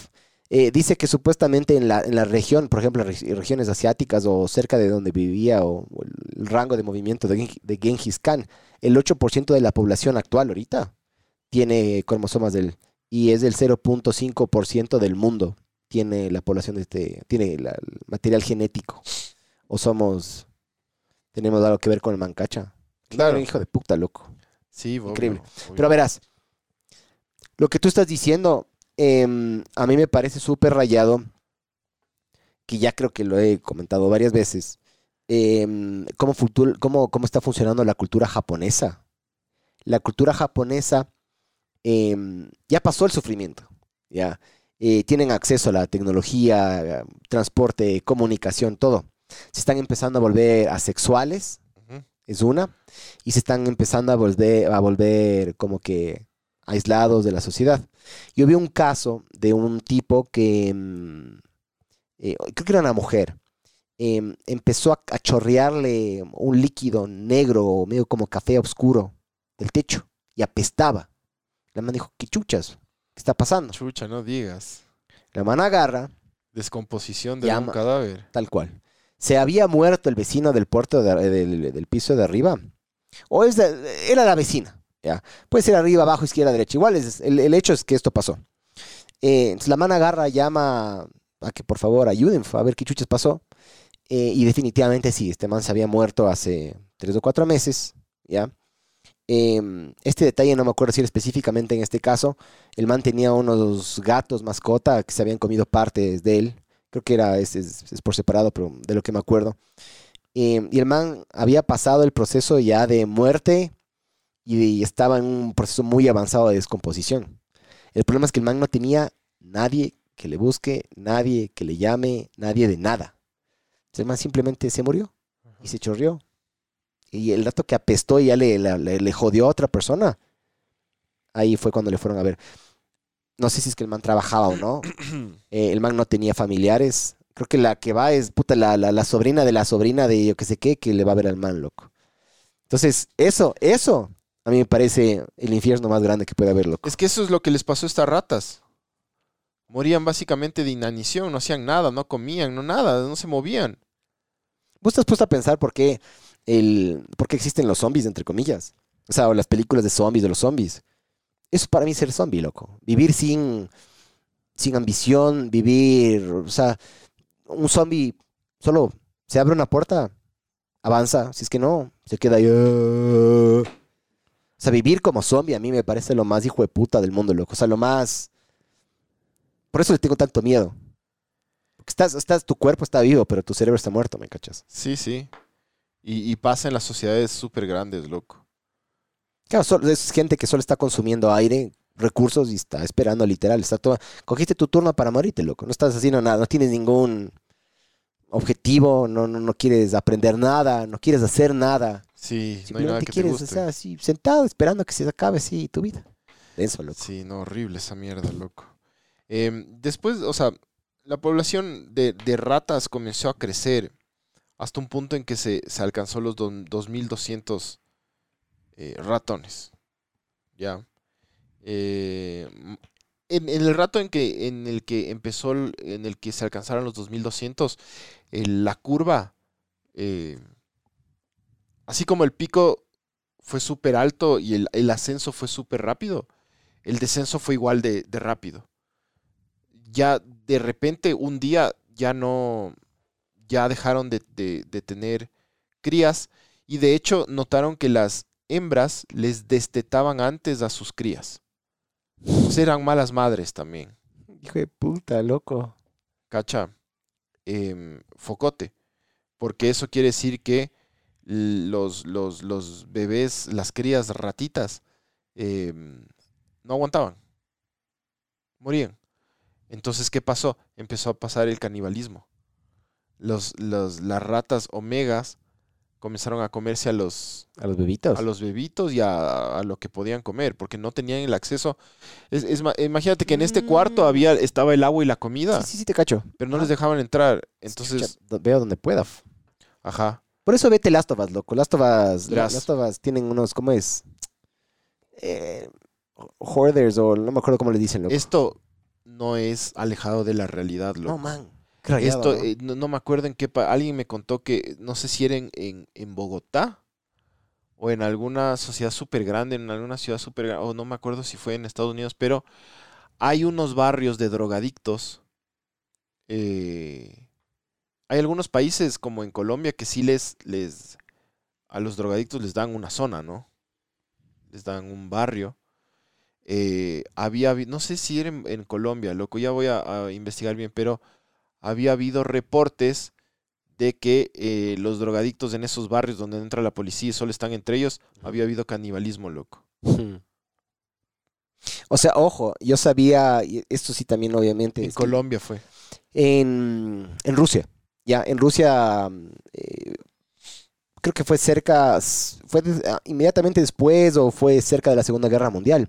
Eh, dice que supuestamente en la, en la región, por ejemplo, reg- regiones asiáticas o cerca de donde vivía o, o el rango de movimiento de, de Genghis Khan, el 8% de la población actual ahorita tiene cromosomas del y es del 0.5% del mundo tiene la población de este tiene la- el material genético o somos tenemos algo que ver con el mancacha. Claro. hijo de puta, loco. Sí, obvio, Increíble. obvio. Pero verás, lo que tú estás diciendo, em, a mí me parece súper rayado, que ya creo que lo he comentado varias veces, em, cómo, futu- cómo- cómo está funcionando la cultura japonesa. La cultura japonesa em, ya pasó el sufrimiento, ya. Eh, tienen acceso a la tecnología, transporte, comunicación, todo. Se están empezando a volver asexuales, es una, y se están empezando a volver, a volver como que aislados de la sociedad. Yo vi un caso de un tipo que, mm, eh, creo que era una mujer, em, empezó a, a chorrearle un líquido negro, medio como café oscuro, del techo, y apestaba. La man dijo, ¿qué chuchas? ¿Qué está pasando? Chucha, no digas. La man agarra, Descomposición de Llama- un cadáver. Tal cual. ¿Se había muerto el vecino del puerto de- del, del piso de arriba? ¿O es de- era la vecina? ¿Ya? Puede ser arriba, abajo, izquierda, derecha. Igual es, el, hecho es que esto pasó. Eh, la man agarra, llama a que por favor ayuden, a ver qué chuches pasó. Eh, y definitivamente sí, este man se había muerto hace tres o cuatro meses, ¿ya? Em, este detalle no me acuerdo si era específicamente en este caso. El man tenía unos gatos mascota que se habían comido partes de él. Creo que era, es, es- es por separado, pero de lo que me acuerdo. Em, y el man había pasado el proceso ya de muerte y, estaba en un proceso muy avanzado de descomposición. El problema es que el man no tenía nadie que le busque, nadie que le llame, nadie de nada. Entonces, el man simplemente se murió y se chorrió. Y el rato que apestó y ya le- le jodió a otra persona, ahí fue cuando le fueron a ver. No sé si es que el man trabajaba o no. Eh, el man no tenía familiares. Creo que la que va es puta, la, la, la sobrina de la sobrina de yo que sé qué, que le va a ver al man, loco. Entonces, eso, eso, a mí me parece el infierno más grande que puede haber, loco. Es que eso es lo que les pasó a estas ratas. Morían básicamente de inanición, no hacían nada, no comían, no nada, no se movían. ¿Vos te has puesto a pensar por qué, el, por qué existen los zombies, entre comillas? O sea, o las películas de zombies, de los zombies. Eso para mí es ser zombie, loco. Vivir sin, sin ambición, vivir, o sea, un zombie solo se abre una puerta, avanza, si es que no, se queda ahí. O sea, vivir como zombie a mí me parece lo más hijo de puta del mundo, loco. O sea, lo más... Por eso le tengo tanto miedo. Porque estás, estás, tu cuerpo está vivo, pero tu cerebro está muerto, ¿me cachas? Sí, sí. Y, y pasa en las sociedades súper grandes, loco. Claro, solo- es gente que solo está consumiendo aire, recursos y está esperando literal. Está todo, cogiste tu turno para morirte, loco. No estás haciendo nada, no tienes ningún objetivo, no, no, no quieres aprender nada, no quieres hacer nada. Sí, no hay nada que te quieres guste. estar así, sentado esperando que se acabe así tu vida. Eso, loco. Sí, no, horrible esa mierda, loco. Em, después, o sea, la población de, de ratas comenzó a crecer hasta un punto en que se, se alcanzó los do- 2.200 eh, ratones. ¿Ya? Eh, en, en el rato en, que, en el que empezó, en el que se alcanzaron los 2.200, eh, la curva, eh, así como el pico fue súper alto y el, el ascenso fue súper rápido, el descenso fue igual de, de rápido. Ya de repente un día ya no, ya dejaron de, de- de tener crías y de hecho notaron que las hembras les destetaban antes a sus crías. Sea, eran malas madres también. Hijo de puta, loco. Cacha, Em, focote, porque eso quiere decir que los, los, los bebés, las crías ratitas, em, no aguantaban, morían. Entonces, ¿qué pasó? Empezó a pasar el canibalismo. Los, los, las ratas omegas comenzaron a comerse a los, A los bebitos. a los bebitos y a, a lo que podían comer, porque no tenían el acceso. Es, es ma- imagínate que en este cuarto Mm. había, estaba el agua y la comida, Sí, sí, sí, te cacho. pero no Ah. les dejaban entrar. Entonces, Chucha, veo donde pueda. ajá. Por eso vete Last of Us, loco. Last of Us, Verás. Last of Us tienen unos, ¿cómo es? Eh, hoarders o no me acuerdo cómo le dicen, loco. Esto no es alejado de la realidad, no, loco. man. Qué rayado, Esto, ¿no? eh, no, no me acuerdo en qué... Alguien me contó que, no sé si era en, en, en Bogotá o en alguna sociedad súper grande, en alguna ciudad súper grande, o no me acuerdo si fue en Estados Unidos, pero hay unos barrios de drogadictos. eh, hay algunos países como en Colombia que sí les, les... A los drogadictos les dan una zona, ¿no? Les dan un barrio. Eh, había, no sé si era en, en Colombia, loco, ya voy a, a investigar bien, pero había habido reportes de que eh, los drogadictos en esos barrios donde entra la policía y solo están entre ellos, había habido canibalismo, loco. Hmm. O sea, ojo, yo sabía, esto sí también obviamente. En es que- Colombia fue. En, en Rusia. Ya, en Rusia mm, eh, creo que fue cerca, fue ah, inmediatamente después o fue cerca de la Segunda Guerra Mundial.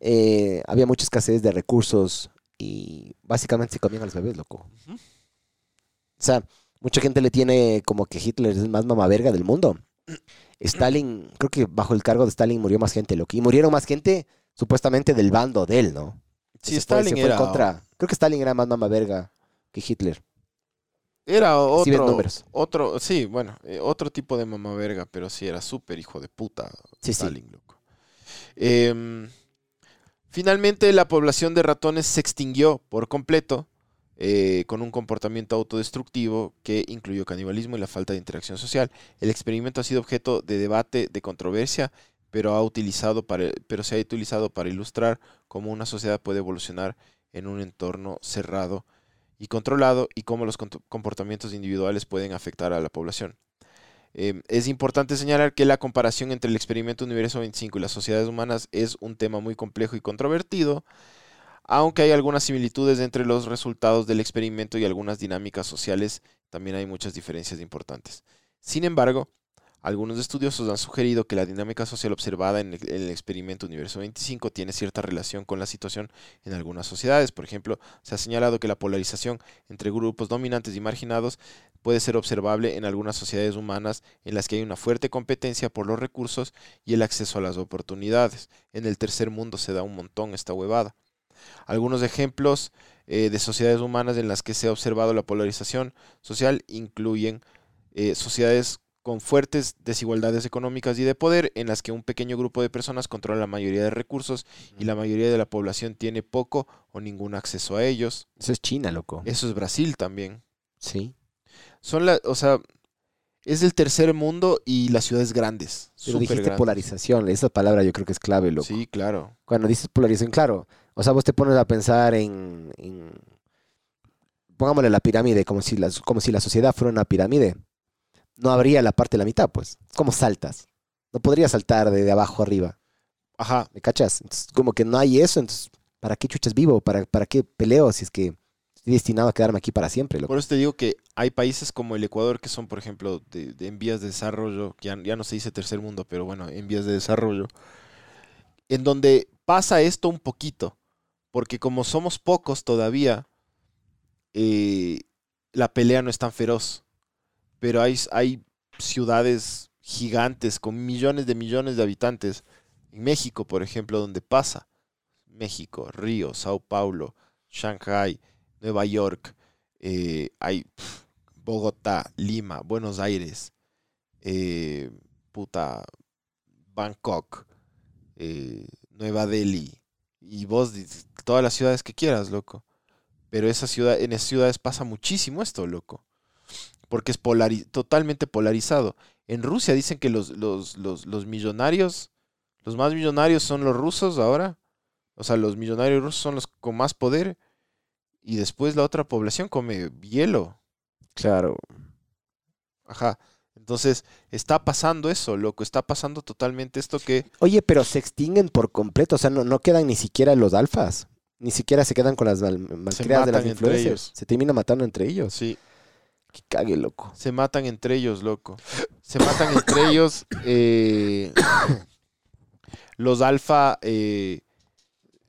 Eh, había mucha escasez de recursos y básicamente se comían a los bebés, loco. O sea, mucha gente le tiene como que Hitler es el más mamaverga del mundo. Stalin, creo que bajo el cargo de Stalin murió más gente, loco. Y murieron más gente supuestamente del bando de él, ¿no? Sí, Stalin fue era, contra. Creo que Stalin era más mamaverga que Hitler. Era otro, otro, sí, bueno, eh, otro tipo de mamá verga, pero sí era súper hijo de puta Sí, sí. Stalin, loco. Em, Finalmente, la población de ratones se extinguió por completo eh, con un comportamiento autodestructivo que incluyó canibalismo y la falta de interacción social. El experimento ha sido objeto de debate, de controversia, pero, ha utilizado para, pero se ha utilizado para ilustrar cómo una sociedad puede evolucionar en un entorno cerrado y controlado y cómo los comportamientos individuales pueden afectar a la población. Eh, es importante señalar que la comparación entre el experimento Universo 25 y las sociedades humanas es un tema muy complejo y controvertido, aunque hay algunas similitudes entre los resultados del experimento y algunas dinámicas sociales, también hay muchas diferencias importantes. Sin embargo, algunos estudiosos han sugerido que la dinámica social observada en el, en el experimento Universo 25 tiene cierta relación con la situación en algunas sociedades. Por ejemplo, se ha señalado que la polarización entre grupos dominantes y marginados puede ser observable en algunas sociedades humanas en las que hay una fuerte competencia por los recursos y el acceso a las oportunidades. En el tercer mundo se da un montón esta huevada. Algunos ejemplos eh, de sociedades humanas en las que se ha observado la polarización social incluyen eh, sociedades con fuertes desigualdades económicas y de poder, en las que un pequeño grupo de personas controla la mayoría de recursos y la mayoría de la población tiene poco o ningún acceso a ellos. Eso es China, loco. Eso es Brasil también. Sí. Son la, o sea, es el tercer mundo y las ciudades grandes. Pero dijiste grandes. polarización. Esa palabra yo creo que es clave, loco. Sí, claro. Cuando dices polarización, claro. O sea, vos te pones a pensar en. en- pongámosle la pirámide, como si, como si la sociedad fuera una pirámide. No habría la parte de la mitad, pues. ¿Cómo saltas? No podrías saltar de, de abajo arriba. Ajá. ¿Me cachas? Entonces, como que no hay eso. Entonces, ¿para qué chuchas vivo? ¿Para, ¿Para qué peleo si es que estoy destinado a quedarme aquí para siempre, loco? Por eso te digo que hay países como el Ecuador que son, por ejemplo, de, de en vías de desarrollo, que ya, ya no se dice tercer mundo, pero bueno, en vías de desarrollo, en donde pasa esto un poquito, porque como somos pocos todavía, eh, la pelea no es tan feroz, pero hay, ciudades gigantes con millones de millones de habitantes, en México, por ejemplo, donde pasa, México, Río, Sao Paulo, Shanghai, Nueva York, eh, hay Bogotá, Lima, Buenos Aires, eh, puta, Bangkok, eh, Nueva Delhi, y vos, todas las ciudades que quieras, loco. Pero esa ciudad, en esas ciudades pasa muchísimo esto, loco. Porque es totalmente polarizado. En Rusia dicen que los, los, los, los millonarios, los más millonarios son los rusos ahora. O sea, los millonarios rusos son los con más poder. Y después la otra población come hielo. Claro. Ajá. Entonces, está pasando eso, loco. Está pasando totalmente esto que. Oye, pero se extinguen por completo. O sea, no, no quedan ni siquiera los alfas. Ni siquiera se quedan con las mal- malcriadas de las ellos. Se termina matando entre ellos. Sí, Que cague, loco. se matan entre ellos, loco. Se matan entre ellos. eh, los alfa eh,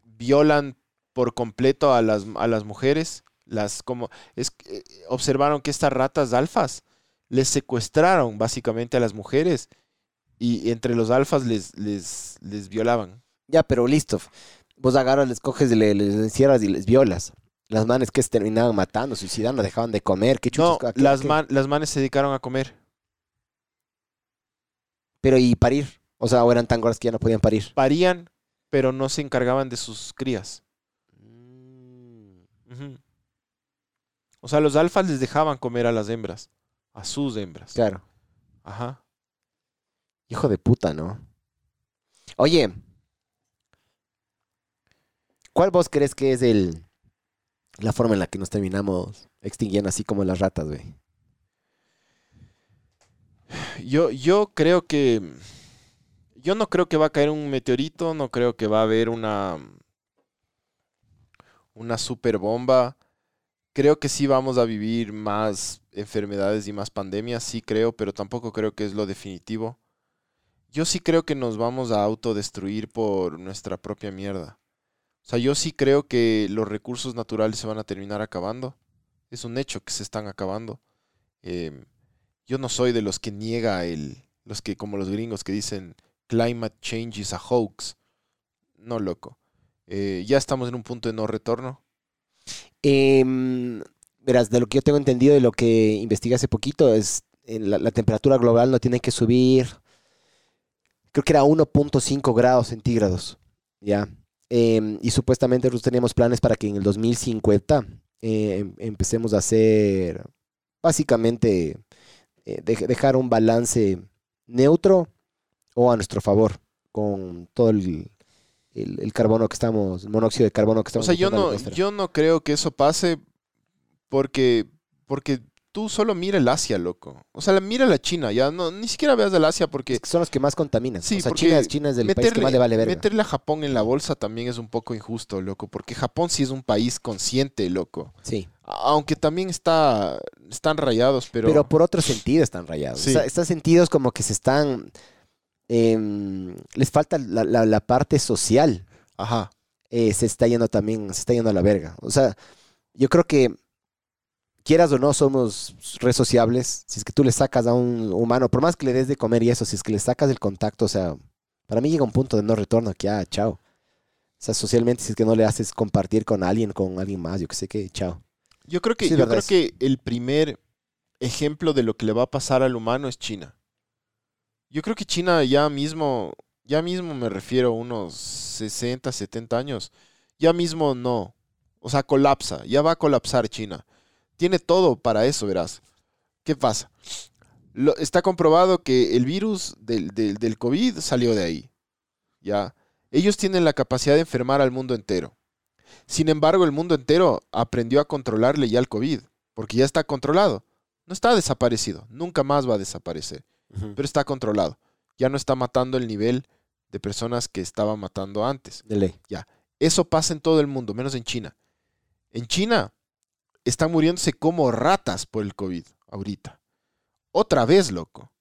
violan por completo a las, a las mujeres. Las como. Es, eh, observaron que estas ratas alfas les secuestraron básicamente a las mujeres. Y entre los alfas les, les, les violaban. Ya, pero listo. Vos agarras, les coges, le- les encierras y les violas. Las manes que se terminaban matando, suicidando, dejaban de comer. ¿Qué No, chuchas? ¿A qué- las, qué? man- las manes se dedicaron a comer. Pero y parir. O sea, o eran tan gordas que ya no podían parir. Parían, pero no se encargaban de sus crías. Ujú. O sea, los alfas les dejaban comer a las hembras, a sus hembras. Claro. Ajá. Hijo de puta, ¿no? Oye. ¿Cuál vos crees que es el la forma en la que nos terminamos extinguiendo así como las ratas, güey? Yo, yo creo que. Yo no creo que va a caer un meteorito, no creo que va a haber una. Una super bomba. Creo que sí vamos a vivir más enfermedades y más pandemias, sí creo, pero tampoco creo que es lo definitivo. Yo sí creo que nos vamos a autodestruir por nuestra propia mierda. O sea, yo sí creo que los recursos naturales se van a terminar acabando. Es un hecho que se están acabando. Em, yo no soy de los que niega el, los que como los gringos que dicen climate change is a hoax. No, loco. Eh, ya estamos en un punto de no retorno. Em, verás, de lo que yo tengo entendido y lo que investigué hace poquito es en la, la temperatura global no tiene que subir, creo que era 1.5 grados centígrados, ¿ya? Em, y supuestamente nosotros teníamos planes para que en el 2050 eh, em- empecemos a hacer, básicamente, eh, dej- dejar un balance neutro o a nuestro favor con todo el, el- el carbono que estamos, el monóxido de carbono que O estamos sea, yo no, yo no creo que eso pase porque, porque tú solo mira el Asia, loco. O sea, mira la China, ya no, ni siquiera veas el Asia porque Es que son los que más contaminan. Sí, o sea, China, es- China es el país que más le vale verga. meterle a Japón en la bolsa también es un poco injusto, loco, porque Japón sí es un país consciente, loco. Sí. Aunque también está, están rayados, pero... Pero, por otro sentido están rayados. Sí. O sea, están sentidos como que se están... em, les falta la, la- la parte social. Ajá. eh, se está yendo también, se está yendo a la verga. O sea, yo creo que, quieras o no, somos re sociables. Si es que tú le sacas a un humano, por más que le des de comer y eso, si es que le sacas el contacto, o sea, para mí llega un punto de no retorno que ya, chao. O sea, socialmente, si es que no le haces compartir con alguien, con alguien más, yo que sé que, chao. Yo creo que, Sí, yo creo es. que el primer ejemplo de lo que le va a pasar al humano es China. Yo creo que China ya mismo, ya mismo me refiero a unos 60, 70 años, ya mismo no. O sea, colapsa, ya va a colapsar China. Tiene todo para eso, verás. ¿Qué pasa? Lo- está comprobado que el virus del, del, del COVID salió de ahí. Ya. Ellos tienen la capacidad de enfermar al mundo entero. Sin embargo, el mundo entero aprendió a controlarle ya el COVID, porque ya está controlado. No está desaparecido, nunca más va a desaparecer, pero está controlado. Ya no está matando el nivel de personas que estaba matando antes. De ley. Eso pasa en todo el mundo, menos en China. En China están muriéndose como ratas por el COVID ahorita. Otra vez, loco.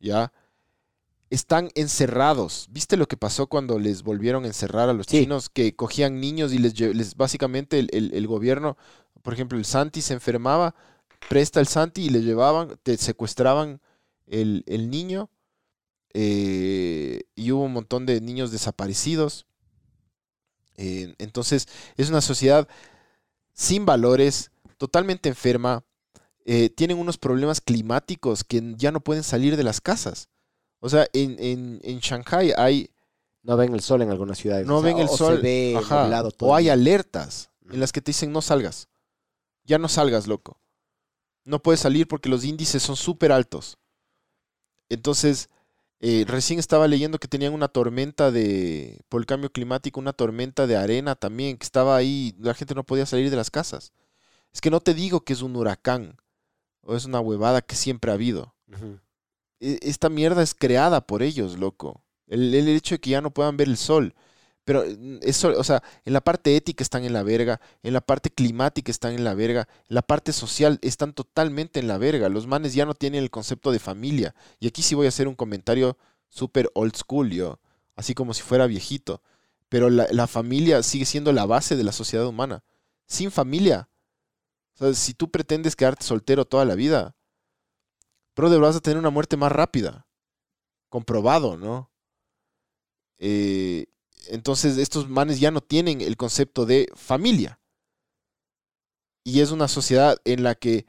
¿Ya? Están encerrados. ¿Viste lo que pasó cuando les volvieron a encerrar a los Sí. chinos? Que cogían niños y les, les básicamente el, el- el gobierno, por ejemplo, el Santi se enfermaba, presta el Santi y le llevaban, te secuestraban el, el niño. eh, y hubo un montón de niños desaparecidos. Eh, entonces, es una sociedad sin valores, totalmente enferma. eh, tienen unos problemas climáticos que ya no pueden salir de las casas. O sea, en, en, en Shanghai hay, No ven el sol en algunas ciudades. no o sea, ven el o sol, Se ve ajá, todo o hay alertas en las que te dicen no salgas. Ya no salgas, loco. No puedes salir porque los índices son súper altos. Entonces, eh, recién estaba leyendo que tenían una tormenta de, por el cambio climático, una tormenta de arena también, que estaba ahí, la gente no podía salir de las casas. Es que no te digo que es un huracán o es una huevada que siempre ha habido. E- Esta mierda es creada por ellos, loco. El, el hecho de que ya no puedan ver el sol. Pero mm, eso, o sea, en la parte ética están en la verga, en la parte climática están en la verga, en la parte social están totalmente en la verga. Los manes ya no tienen el concepto de familia. Y aquí sí voy a hacer un comentario súper old school, yo, así como si fuera viejito. Pero la, la familia sigue siendo la base de la sociedad humana. Sin familia. O sea, si tú pretendes quedarte soltero toda la vida, brother, vas a tener una muerte más rápida. Comprobado, ¿no? Eh, entonces, estos manes ya no tienen el concepto de familia. Y es una sociedad en la que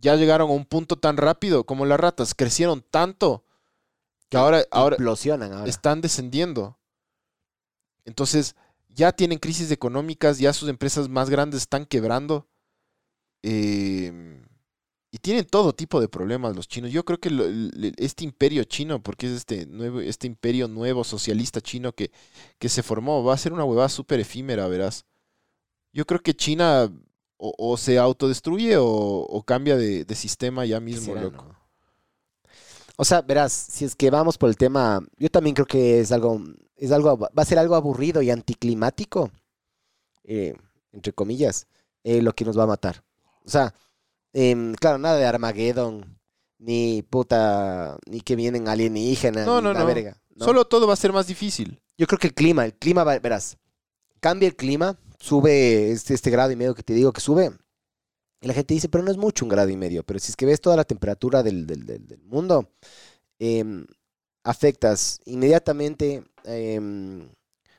ya llegaron a un punto tan rápido como las ratas, crecieron tanto que ahora, ahora están descendiendo. Entonces, ya tienen crisis económicas, ya sus empresas más grandes están quebrando. eh, y tienen todo tipo de problemas los chinos. Yo creo que lo- este imperio chino, porque es este, nuevo, este imperio nuevo socialista chino que, que se formó, va a ser una huevada súper efímera, verás. Yo creo que China o, o se autodestruye o, o cambia de, de sistema ya ¿Qué mismo, será, loco. no? O sea, verás, si es que vamos por el tema, yo también creo que es algo, es algo, va a ser algo aburrido y anticlimático, eh, entre comillas, eh, lo que nos va a matar. O sea, em, claro, nada de Armageddon, ni puta, ni que vienen alienígenas, No, ni no, la no. verga, ¿no? Solo todo va a ser más difícil. Yo creo que el clima, el clima, va- verás, cambia el clima, sube este, este grado y medio que te digo que sube. Y la gente dice, pero no es mucho un grado y medio. Pero si es que ves toda la temperatura del, del- del- del mundo, em, afectas inmediatamente em,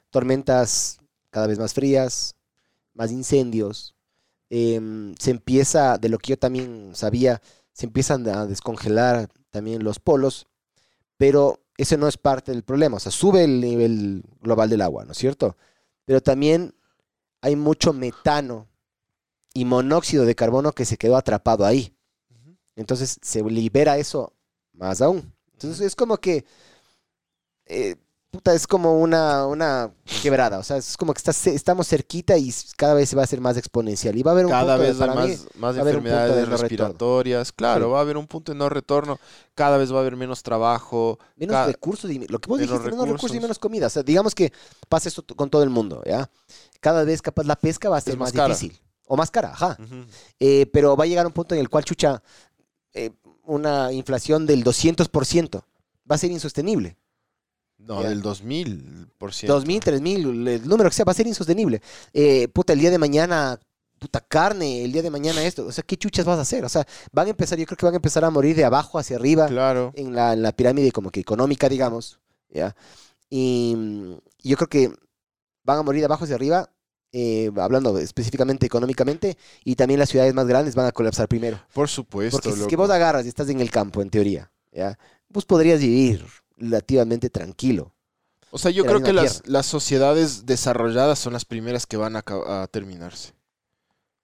tormentas cada vez más frías, más incendios. Em, se empieza, de lo que yo también sabía, se empiezan a descongelar también los polos. Pero eso no es parte del problema. O sea, sube el nivel global del agua, ¿no es cierto? Pero también hay mucho metano y monóxido de carbono que se quedó atrapado ahí. Entonces se libera eso más aún. Entonces es como que, eh, puta, es como una, una quebrada. O sea, es como que está estamos cerquita y cada vez se va a hacer más exponencial. Y va a haber un Cada punto de- vez hay para mí, más, más un punto enfermedades de no retorno. respiratorias. Claro, Sí. va a haber un punto de no retorno. Cada vez va a haber menos trabajo. menos recursos. Y, lo que vos menos dijiste, menos recursos y menos comida. O sea, digamos que pasa esto t- con todo el mundo, ¿ya? Cada vez capaz la pesca va a ser más, más difícil. O más cara, ajá. Eh, pero va a llegar un punto en el cual, chucha, eh, una inflación del 200% va a ser insostenible. No, Ya. del 2000%. 2000, 3000, el número que sea, va a ser insostenible. Eh, puta, el día de mañana, puta carne, el día de mañana esto. O sea, ¿qué chuchas vas a hacer? O sea, van a empezar, yo creo que van a empezar a morir de abajo hacia arriba Claro. en la, en la pirámide como que económica, digamos. ¿ya? Y yo creo que van a morir de abajo hacia arriba, eh, hablando específicamente económicamente, y también las ciudades más grandes van a colapsar primero. Por supuesto. Porque si es que vos agarras y estás en el campo, en teoría, ¿ya? vos podrías vivir relativamente tranquilo. O sea, yo la creo que las, las sociedades desarrolladas son las primeras que van a, terminarse.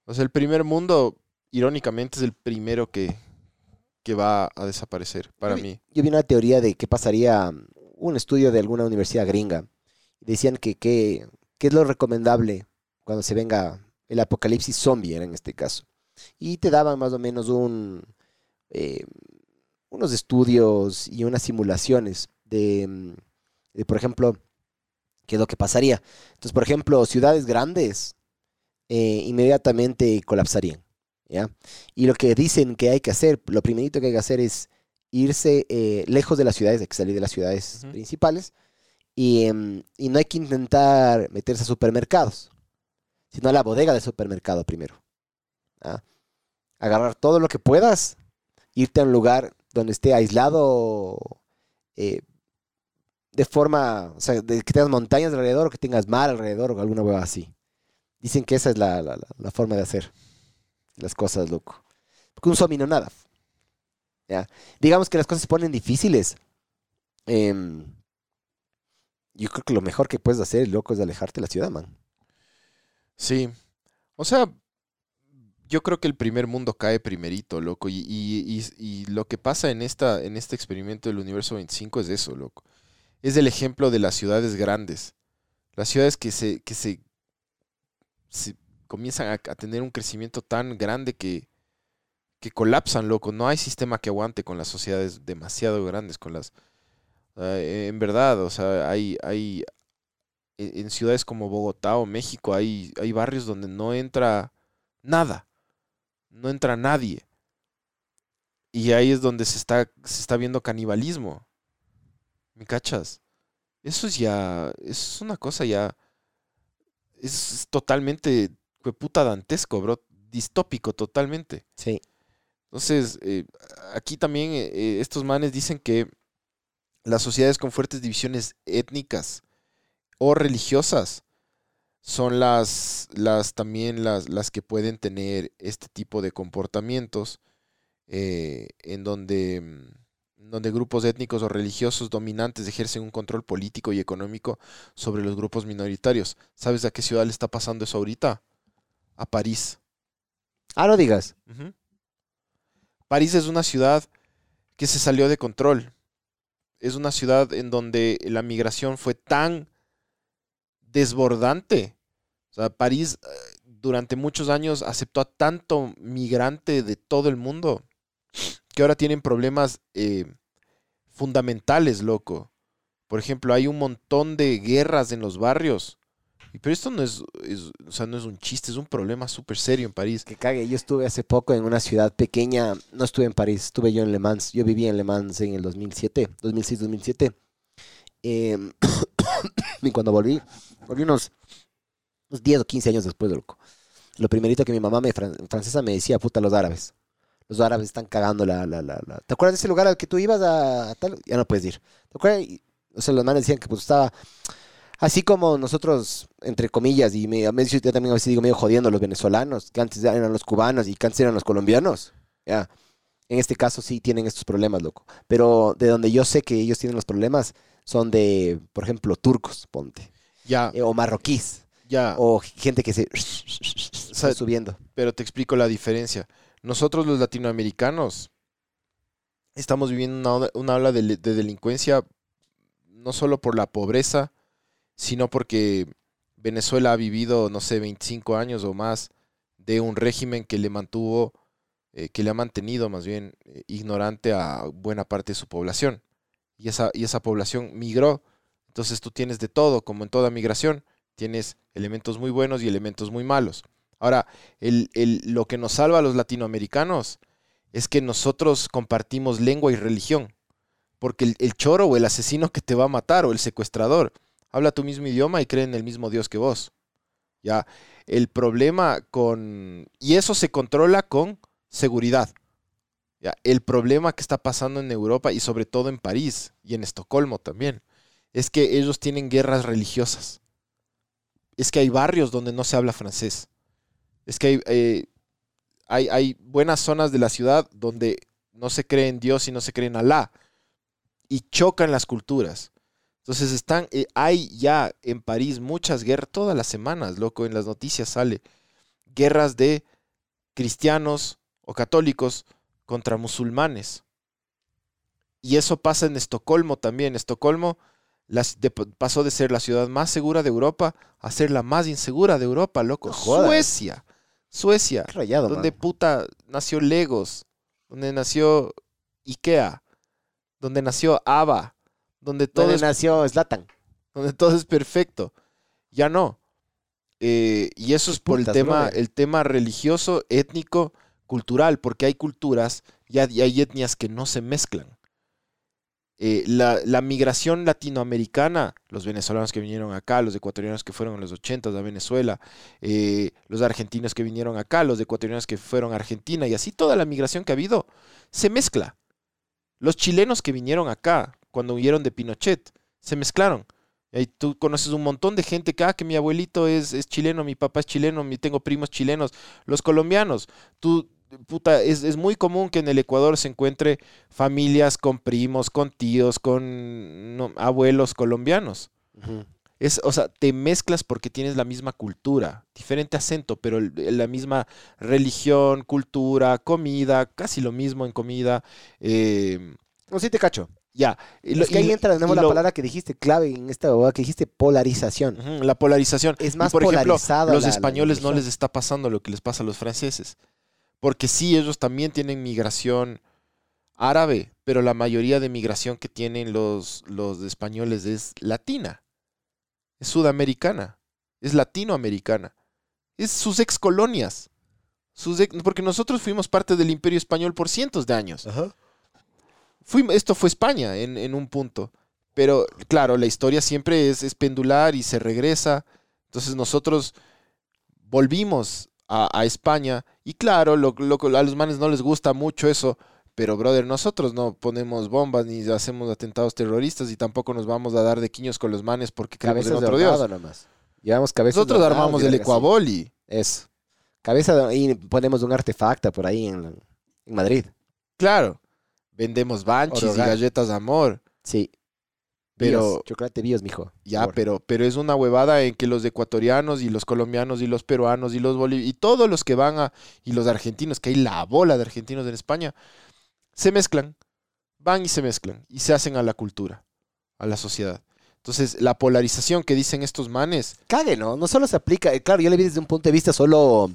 O sea, el primer mundo, irónicamente, es el primero que, que va a desaparecer, para Yo vi- mí. Yo vi una teoría de qué pasaría, mm, un estudio de alguna universidad gringa. Decían que qué qué es lo recomendable cuando se venga el apocalipsis zombie, era en este caso. Y te daban más o menos un, eh, unos estudios y unas simulaciones de, mm, de, por ejemplo, qué es lo que pasaría. Entonces, por ejemplo, ciudades grandes eh, inmediatamente colapsarían. ¿ya? Y lo que dicen que hay que hacer, lo primerito que hay que hacer es irse eh, lejos de las ciudades, hay que salir de las ciudades principales. Y, em, y no hay que intentar meterse a supermercados, sino a la bodega del supermercado primero. Agarrar todo lo que puedas, irte a un lugar donde esté aislado eh, de forma, o sea, de que tengas montañas alrededor o que tengas mar alrededor o alguna hueva así. Dicen que esa es la, la- forma de hacer las cosas, loco. Porque un zombie no nada. ¿ya? Digamos que las cosas se ponen difíciles. em, yo creo que lo mejor que puedes hacer, loco, es alejarte de la ciudad, man. Sí. O sea, yo creo que el primer mundo cae primerito, loco. Y, y- y- y lo que pasa en, esta, en este experimento del universo 25 es eso, loco. Es el ejemplo de las ciudades grandes. Las ciudades que se, que se, comienzan a, tener un crecimiento tan grande que, que colapsan, loco. No hay sistema que aguante con las sociedades demasiado grandes, con las... ah, en verdad, o sea, hay, hay, en en ciudades como Bogotá o México hay, hay barrios donde no entra nada, no entra nadie. Y ahí es donde se está, se está viendo canibalismo. ¿Me cachas? Eso es ya, eso es una cosa ya, es, es totalmente, puta dantesco, bro, distópico totalmente. Sí. Entonces, eh, aquí también eh, eh, estos manes dicen que las sociedades con fuertes divisiones étnicas o religiosas son las, las también las, las que pueden tener este tipo de comportamientos eh, en donde, mm, donde grupos étnicos o religiosos dominantes ejercen un control político y económico sobre los grupos minoritarios. ¿Sabes a qué ciudad le está pasando eso ahorita? A París. Ah, no digas. París es una ciudad que se salió de control. Es una ciudad en donde la migración fue tan desbordante. O sea, París eh, durante muchos años aceptó a tanto migrante de todo el mundo que ahora tienen problemas eh, fundamentales, loco. Por ejemplo, hay un montón de guerras en los barrios. Pero esto no es, o sea, no es un chiste, es un problema súper serio en París. Que cague. Yo estuve hace poco en una ciudad pequeña. No estuve en París, estuve yo en Le Mans. Yo viví en Le Mans en el 2007, 2006-2007. Em, y cuando volví, volví unos, unos 10 o 15 años después, loco. Lo primerito que mi mamá me, fran- francesa me decía, puta, los árabes. Los árabes están cagando la, la, la, la- ¿Te acuerdas de ese lugar al que tú ibas a, a tal? Ya no puedes ir. ¿Te acuerdas? Y- O sea, los manes decían que pues estaba... Así como nosotros, entre comillas, y me, yo también a veces digo medio jodiendo los venezolanos, que antes eran los cubanos y que antes eran los colombianos. Ya. en este caso sí tienen estos problemas, loco. Pero de donde yo sé que ellos tienen los problemas son de, por ejemplo, turcos, ponte. Ya, eh, o marroquíes. ya. O gente que se... sea, está subiendo. pero te explico la diferencia. Nosotros los latinoamericanos estamos viviendo una, ola- una ola de delincuencia no solo por la pobreza, sino porque Venezuela ha vivido, no sé, 25 años o más de un régimen que le mantuvo, eh, que le ha mantenido más bien eh, ignorante a buena parte de su población. Y esa, y esa población migró. Entonces tú tienes de todo, como en toda migración, tienes elementos muy buenos y elementos muy malos. Ahora, el- el- lo que nos salva a los latinoamericanos es que nosotros compartimos lengua y religión. Porque el, el choro o el asesino que te va a matar o el secuestrador habla tu mismo idioma y cree en el mismo Dios que vos. Ya, el problema con... Y eso se controla con seguridad. El problema que está pasando en Europa y sobre todo en París y en Estocolmo también es que ellos tienen guerras religiosas. Es que hay barrios donde no se habla francés. Es que hay, eh, hay buenas zonas de la ciudad donde no se cree en Dios y no se cree en Alá. Y chocan las culturas. Entonces están, eh, hay ya en París muchas guerras, todas las semanas, loco, en las noticias sale, guerras de cristianos o católicos contra musulmanes. Y eso pasa en Estocolmo también. Estocolmo las- de- pasó de ser la ciudad más segura de Europa a ser la más insegura de Europa, loco. No. Suecia. Suecia. Qué rayado, Donde man. puta nació Legos. Donde nació Ikea. Donde nació ABBA. Donde todo, Donde es, nació Zlatan. donde todo es perfecto. Ya no. Eh, y eso es por el tema, el tema religioso, étnico, cultural, porque hay culturas y hay, etnias que no se mezclan. Eh, la, la migración latinoamericana, los venezolanos que vinieron acá, los ecuatorianos que fueron en los 80 a Venezuela, eh, los argentinos que vinieron acá, los ecuatorianos que fueron a Argentina y así toda la migración que ha habido, se mezcla. Los chilenos que vinieron acá cuando huyeron de Pinochet, se mezclaron. Y tú conoces un montón de gente que, ah, que mi abuelito es, es chileno, mi papá es chileno, tengo primos chilenos. Los colombianos, tú, puta, es, es muy común que en el Ecuador se encuentre familias con primos, con tíos, con no, abuelos colombianos. Es, o sea, te mezclas porque tienes la misma cultura, diferente acento, pero el- la misma religión, cultura, comida, casi lo mismo en comida. eh, No, sí te cacho. ya. y lo- es que ahí entra de nuevo y la lo- palabra que dijiste clave en esta bobada que dijiste polarización. La polarización. Es Y, más por ejemplo, polarizada los la- la españoles no les está pasando lo que les pasa a los franceses. Porque sí, ellos también tienen migración árabe, pero la mayoría de migración que tienen los, los españoles es latina. Es sudamericana. Es latinoamericana. Es sus ex colonias. Sus ex- porque nosotros fuimos parte del imperio español por cientos de años. Esto fue España en, en un punto. Pero claro, la historia siempre es, es pendular y se regresa. Entonces nosotros volvimos a, a España y claro, lo, lo- a los manes no les gusta mucho eso. Pero, brother, nosotros no ponemos bombas ni hacemos atentados terroristas y tampoco nos vamos a dar de quiños con los manes porque creemos en Cabezas de otro Dios. nomás. Llevamos cabezas Nosotros de armamos el. Ecuaboli. Eso. Cabeza de- y ponemos un artefacto por ahí en, en Madrid. Claro. Vendemos banchis y galletas de amor. Sí. Pero- chocolate mijo. Ya, pero, pero es una huevada en que los ecuatorianos y los colombianos y los peruanos y los bolivianos y todos los que van a, y los argentinos, que hay la bola de argentinos en España, se mezclan, van y se mezclan y se hacen a la cultura, a la sociedad. Entonces, la polarización que dicen estos manes, Cague, ¿no? No solo se aplica, eh, claro, yo le vi desde un punto de vista solo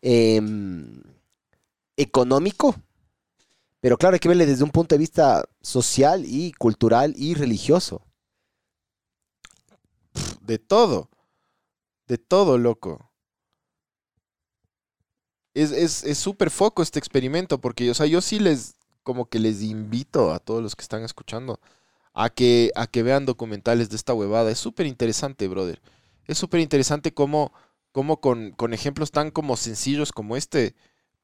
em, económico, pero claro, hay que verle desde un punto de vista social y cultural y religioso. de todo, de todo, loco. Es es- es súper foco este experimento, porque, o sea, yo sí les, como que les invito a todos los que están escuchando a que, a que vean documentales de esta huevada. Es súper interesante, brother. Es súper interesante cómo, cómo con, con ejemplos tan como sencillos como este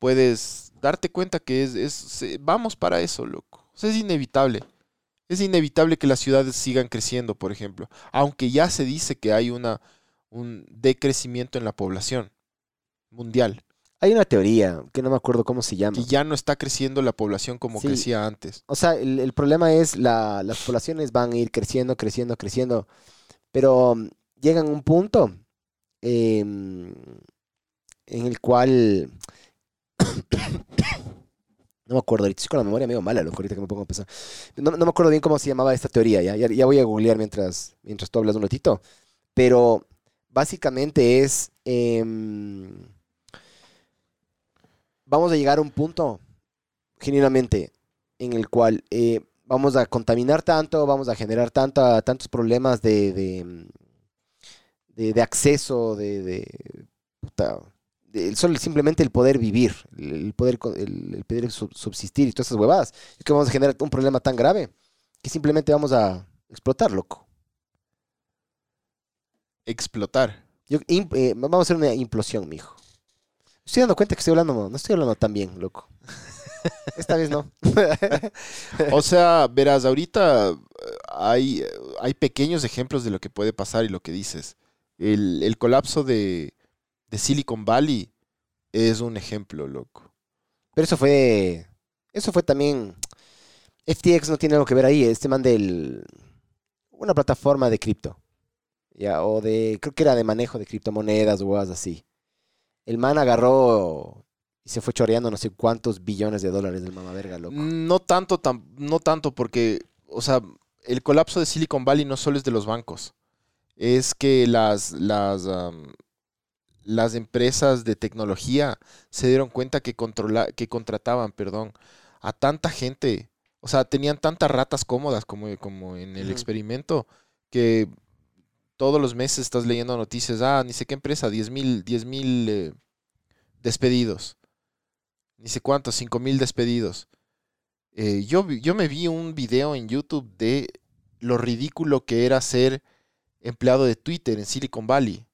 puedes darte cuenta que es, es vamos para eso, loco. O sea, es inevitable. Es inevitable que las ciudades sigan creciendo, por ejemplo. Aunque ya se dice que hay una, un decrecimiento en la población mundial. Hay una teoría que no me acuerdo cómo se llama. Que ya no está creciendo la población como Sí. crecía antes. O sea, el, el problema es la, las poblaciones van a ir creciendo, creciendo, creciendo, pero mm, llegan a un punto em, en el cual... No me acuerdo, ahorita estoy con la memoria medio mala, loco, ahorita que me pongo a pensar. No, me acuerdo bien cómo se llamaba esta teoría, ya, voy a googlear mientras, mientras tú hablas un ratito. Pero básicamente es... em, vamos a llegar a un punto, genuinamente, en el cual eh, vamos a contaminar tanto, vamos a generar tanta, tantos problemas de, de, acceso, de, de, puta, solo simplemente el poder vivir, el, poder, el, poder sub- subsistir y todas esas huevadas, es que vamos a generar un problema tan grave que simplemente vamos a explotar, loco. Explotar. Yo- eh, vamos a hacer una implosión, mijo. Estoy dando cuenta que estoy hablando, no estoy hablando tan bien, loco. Esta vez no. O sea, verás, ahorita eh, hay, eh, hay pequeños ejemplos de lo que puede pasar y lo que dices. El, el colapso de, de Silicon Valley es un ejemplo, loco. Pero eso fue. Eso fue también. FTX no tiene algo que ver ahí. Este man del. Una plataforma de cripto. Ya, o de. Creo que era de manejo de criptomonedas o algo así. El man agarró y se fue choreando no sé cuántos billones de dólares del mamá verga, loco. No tanto, no tanto porque, o sea, el colapso de Silicon Valley no solo es de los bancos. Es que las, las, las empresas de tecnología se dieron cuenta que, controla, que contrataban, perdón, a tanta gente. O sea, tenían tantas ratas cómodas como, como en el experimento que todos los meses estás leyendo noticias, ah, ni sé qué empresa, 10 mil, 10 mil eh, despedidos. Ni sé cuántos, 5 mil despedidos. Eh, yo, yo me vi un video en YouTube de lo ridículo que era ser empleado de Twitter en Silicon Valley.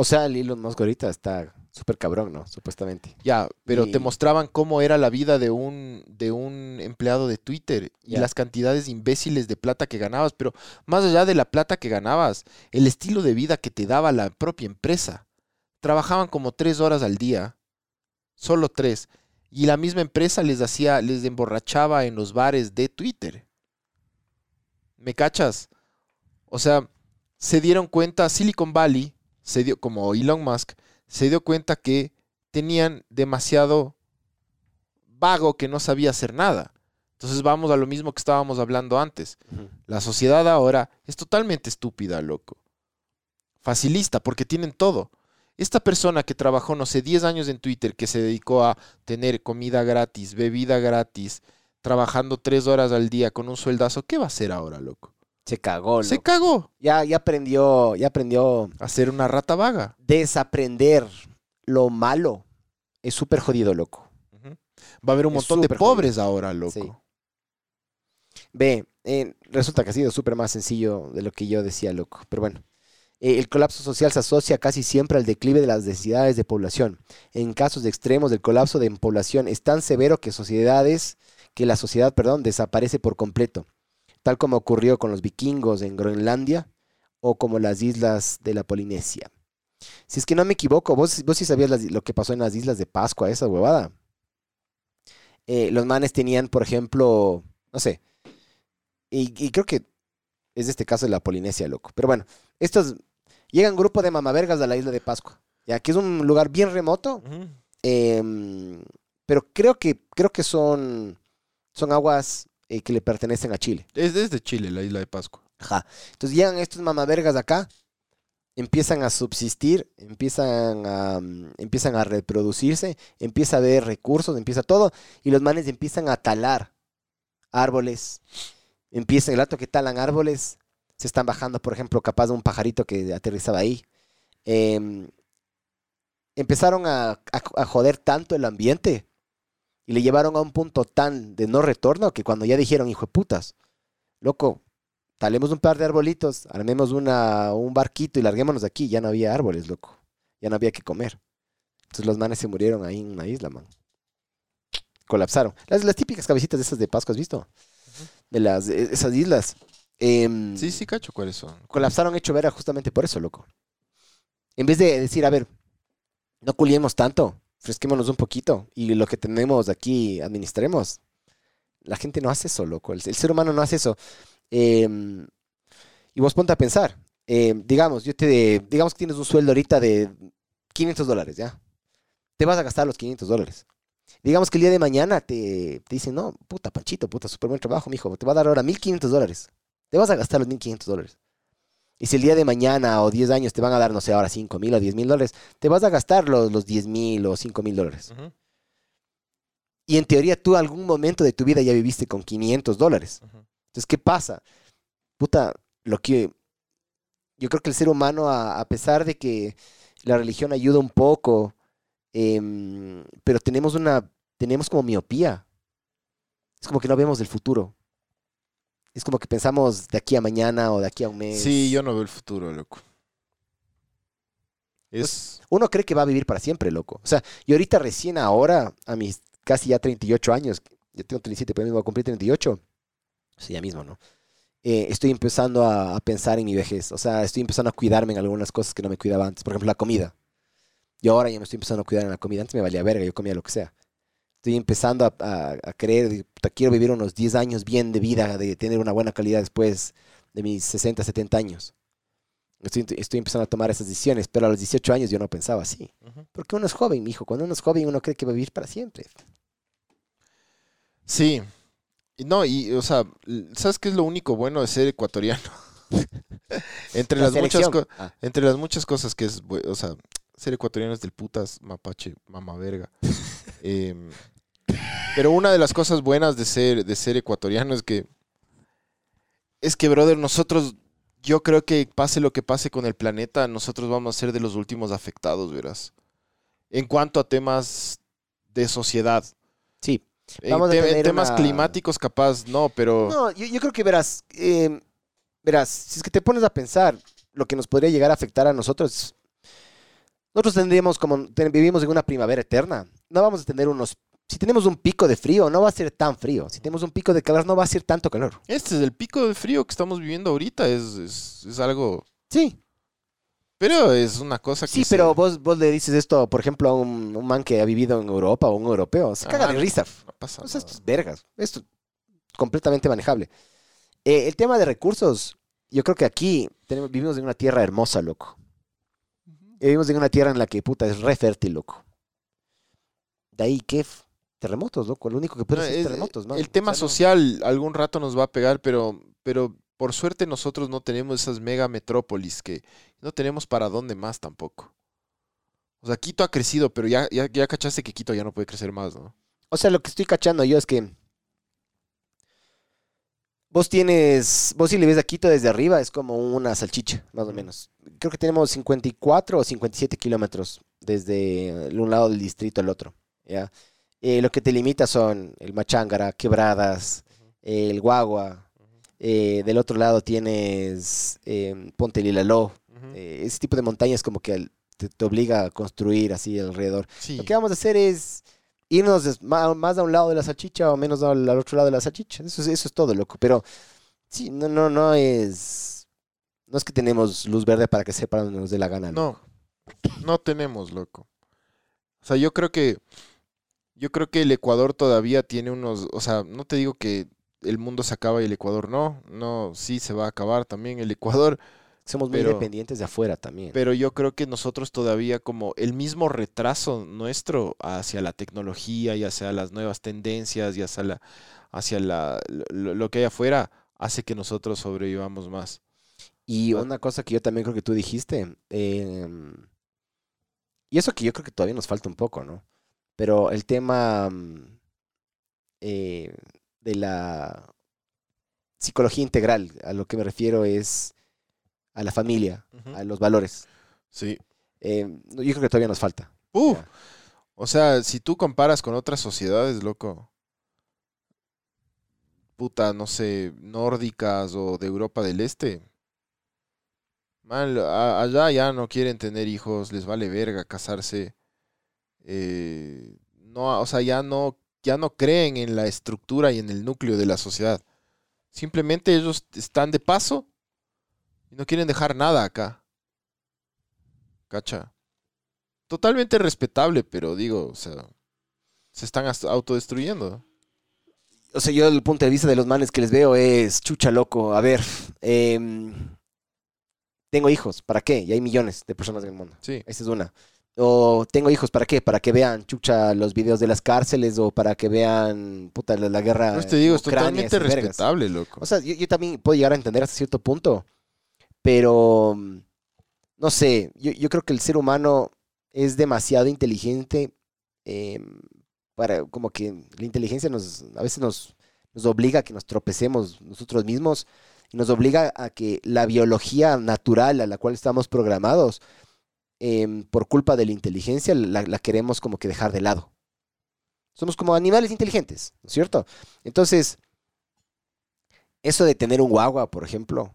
O sea, el Elon Musk ahorita está súper cabrón, ¿no? Supuestamente. Ya, pero te mostraban cómo era la vida de un, de un empleado de Twitter y las cantidades imbéciles de plata que ganabas. Pero más allá de la plata que ganabas, el estilo de vida que te daba la propia empresa. Trabajaban como tres horas al día, solo tres, y la misma empresa les hacía, les emborrachaba en los bares de Twitter. ¿Me cachas? O sea, se dieron cuenta, Silicon Valley, se dio, como Elon Musk, se dio cuenta que tenían demasiado vago que no sabía hacer nada. Entonces vamos a lo mismo que estábamos hablando antes. La sociedad ahora es totalmente estúpida, loco. Facilista, porque tienen todo. Esta persona que trabajó, no sé, 10 años en Twitter, que se dedicó a tener comida gratis, bebida gratis, trabajando 3 horas al día con un sueldazo, ¿qué va a hacer ahora, loco? Se cagó, Se loco. cagó Ya, ya aprendió, ya aprendió a ser una rata vaga. desaprender lo malo. Es súper jodido, loco. Va a haber un Es montón de jodido. pobres ahora, loco. Sí. Ve, eh, resulta que ha sido súper más sencillo de lo que yo decía, loco. Pero bueno, Eh, el colapso social se asocia casi siempre al declive de las densidades de población. En casos de extremos, el colapso de población es tan severo que sociedades, que la sociedad, perdón, desaparece por completo, tal como ocurrió con los vikingos en Groenlandia o como las islas de la Polinesia. Si es que no me equivoco, vos, vos sí sabías las- lo que pasó en las islas de Pascua, esa huevada. Eh, los manes tenían, por ejemplo, no sé, y, y creo que es este caso de la Polinesia, loco. Pero bueno, estos llegan grupo de mamavergas a la isla de Pascua, ya que es un lugar bien remoto, em, pero creo que creo que son son aguas eh, que le pertenecen a Chile. Es desde Chile, la isla de Pascua. Ajá. Entonces llegan estos mamavergas acá, empiezan a subsistir, empiezan a, mm, empiezan a reproducirse, empieza a haber recursos, empieza todo, y los manes empiezan a talar árboles, empiezan, el rato que talan árboles, se están bajando, por ejemplo, capaz de un pajarito que aterrizaba ahí. Em, empezaron a, a- a joder tanto el ambiente y le llevaron a un punto tan de no retorno que cuando ya dijeron, hijo de putas, loco, talemos un par de arbolitos, armemos una, un barquito y larguémonos de aquí. Ya no había árboles, loco. Ya no había que comer. Entonces los manes se murieron ahí en una isla, man. Colapsaron. Las, las típicas cabecitas de esas de Pascua, ¿has visto? De las, de esas islas. Em, Sí, sí, cacho, ¿cuáles son? colapsaron hecho vera justamente por eso, loco. En vez de decir, a ver, no culiemos tanto, fresquémonos un poquito y lo que tenemos aquí administremos. La gente no hace eso, loco. El, ser humano no hace eso. Em, y vos ponte a pensar. em, digamos, yo te, digamos que tienes un sueldo ahorita de 500 dólares, ¿ya? Te vas a gastar los 500 dólares. Digamos que el día de mañana te, te dicen, no, puta, Panchito, puta, súper buen trabajo, mijo. Te va a dar ahora 1500 dólares. Te vas a gastar los 1500 dólares. Y si el día de mañana o 10 años te van a dar, no sé, ahora 5 mil o 10 mil dólares, te vas a gastar los, los 10 mil o 5 mil dólares. Y en teoría tú algún momento de tu vida ya viviste con 500 dólares. Entonces, ¿qué pasa? Puta, lo que yo creo que el ser humano, a, a pesar de que la religión ayuda un poco, em, pero tenemos una, tenemos como miopía. Es como que no vemos el futuro. Es como que pensamos de aquí a mañana o de aquí a un mes. Sí, yo no veo el futuro, loco. Es. Uno cree que va a vivir para siempre, loco. O sea, yo ahorita recién ahora, a mis casi ya 38 años, yo tengo 37, pero me voy a cumplir 38. Sí, ya mismo, ¿no? Eh, estoy empezando a, a pensar en mi vejez. O sea, estoy empezando a cuidarme en algunas cosas que no me cuidaba antes. Por ejemplo, la comida. Yo ahora ya me estoy empezando a cuidar en la comida. Antes me valía verga, yo comía lo que sea. Estoy empezando a, a, a creer, quiero vivir unos 10 años bien de vida, de tener una buena calidad después de mis 60, 70 años. Estoy, estoy empezando a tomar esas decisiones, pero a los 18 años yo no pensaba así. Porque uno es joven, mijo. Cuando uno es joven, uno cree que va a vivir para siempre. Sí. No, y, o sea, ¿sabes qué es lo único bueno de ser ecuatoriano? entre, La las muchas Ah, entre las muchas cosas que es, o sea, ser ecuatoriano es del putas, mapache, mamá Em, pero una de las cosas buenas de ser, de ser ecuatoriano es que, es que, brother, nosotros, yo creo que pase lo que pase con el planeta, nosotros vamos a ser de los últimos afectados, verás. En cuanto a temas de sociedad. sí. En, a temas una- climáticos, capaz, no, pero. No, yo, yo creo que verás, eh, verás, si es que te pones a pensar lo que nos podría llegar a afectar a nosotros, nosotros tendríamos como, ten- vivimos en una primavera eterna, no vamos a tener unos, si tenemos un pico de frío, no va a ser tan frío, si tenemos un pico de calor, no va a ser tanto calor. Este es el pico de frío que estamos viviendo ahorita. Es, es, es algo. Sí, Pero es una cosa que. sí, se- pero vos, vos le dices esto, por ejemplo, a un, un man que ha vivido en Europa o un europeo, se caga Ajá, de risa. No pasa O sea, nada. estos vergas. Esto es completamente manejable. Eh, el tema de recursos, yo creo que aquí tenemos, vivimos en una tierra hermosa, loco. Eh, Vivimos en una tierra en la que, puta, es re fértil, loco. De ahí, ¿qué? Terremotos, loco. Lo único que puede No, ser es- terremotos, ¿no? El tema O sea, no- social algún rato nos va a pegar, pero, pero por suerte nosotros no tenemos esas mega metrópolis que no tenemos para dónde más tampoco. O sea, Quito ha crecido, pero ya, ya, ya cachaste que Quito ya no puede crecer más, ¿no? O sea, lo que estoy cachando yo es que vos tienes, vos si le ves a Quito desde arriba es como una salchicha, más o menos. Creo que tenemos 54 o 57 kilómetros desde el un lado del distrito al otro, ¿ya? Eh, lo que te limita son el Machángara, Quebradas, el Guagua. eh, del otro lado tienes eh, Ponte Lilaló. Eh, ese tipo de montañas como que te, te obliga a construir así alrededor. Sí. Lo que vamos a hacer es irnos más a un lado de la salchicha o menos al, al otro lado de la salchicha. Eso, es- eso es todo, loco. Pero sí, no, no, no es. No es que tenemos luz verde para que sepa donde nos dé la gana. loco. No, no tenemos, loco. O sea, yo creo que yo creo que el Ecuador todavía tiene unos, o sea, no te digo que el mundo se acaba y el Ecuador no, no, sí se va a acabar también el Ecuador, Somos muy pero- dependientes de afuera también. pero yo creo que nosotros todavía como el mismo retraso nuestro hacia la tecnología y hacia las nuevas tendencias y hacia la hacia la lo, lo que hay afuera hace que nosotros sobrevivamos más. Y una cosa que yo también creo que tú dijiste, em, y eso que yo creo que todavía nos falta un poco, ¿no? Pero el tema mm, eh, de la psicología integral, a lo que me refiero es a la familia, a los valores. Sí. Em, yo creo que todavía nos falta. Uh. O sea, si tú comparas con otras sociedades, loco, puta, no sé, nórdicas o de Europa del Este, man, allá ya no quieren tener hijos, les vale verga casarse, eh, no, o sea, ya no, ya no creen en la estructura y en el núcleo de la sociedad. Simplemente ellos están de paso y no quieren dejar nada acá. ¿Cacha? totalmente respetable, pero digo, o sea, se están autodestruyendo. O sea, yo el punto de vista de los manes que les veo es chucha loco. A ver, em, tengo hijos, ¿para qué? Y hay millones de personas en el mundo. Sí. Esa es una. O tengo hijos, ¿para qué? Para que vean, chucha, los videos de las cárceles o para que vean, puta, la, la guerra. Pues te digo, es totalmente vergas. respetable, loco. O sea, yo, yo también puedo llegar a entender hasta cierto punto, pero mm, no sé, yo, yo creo que el ser humano es demasiado inteligente em, para, como que la inteligencia nos, a veces nos, nos obliga a que nos tropecemos nosotros mismos y nos obliga a que la biología natural a la cual estamos programados, em, por culpa de la inteligencia, la, la queremos como que dejar de lado. Somos como animales inteligentes, ¿no es cierto? Entonces, eso de tener un guagua, por ejemplo,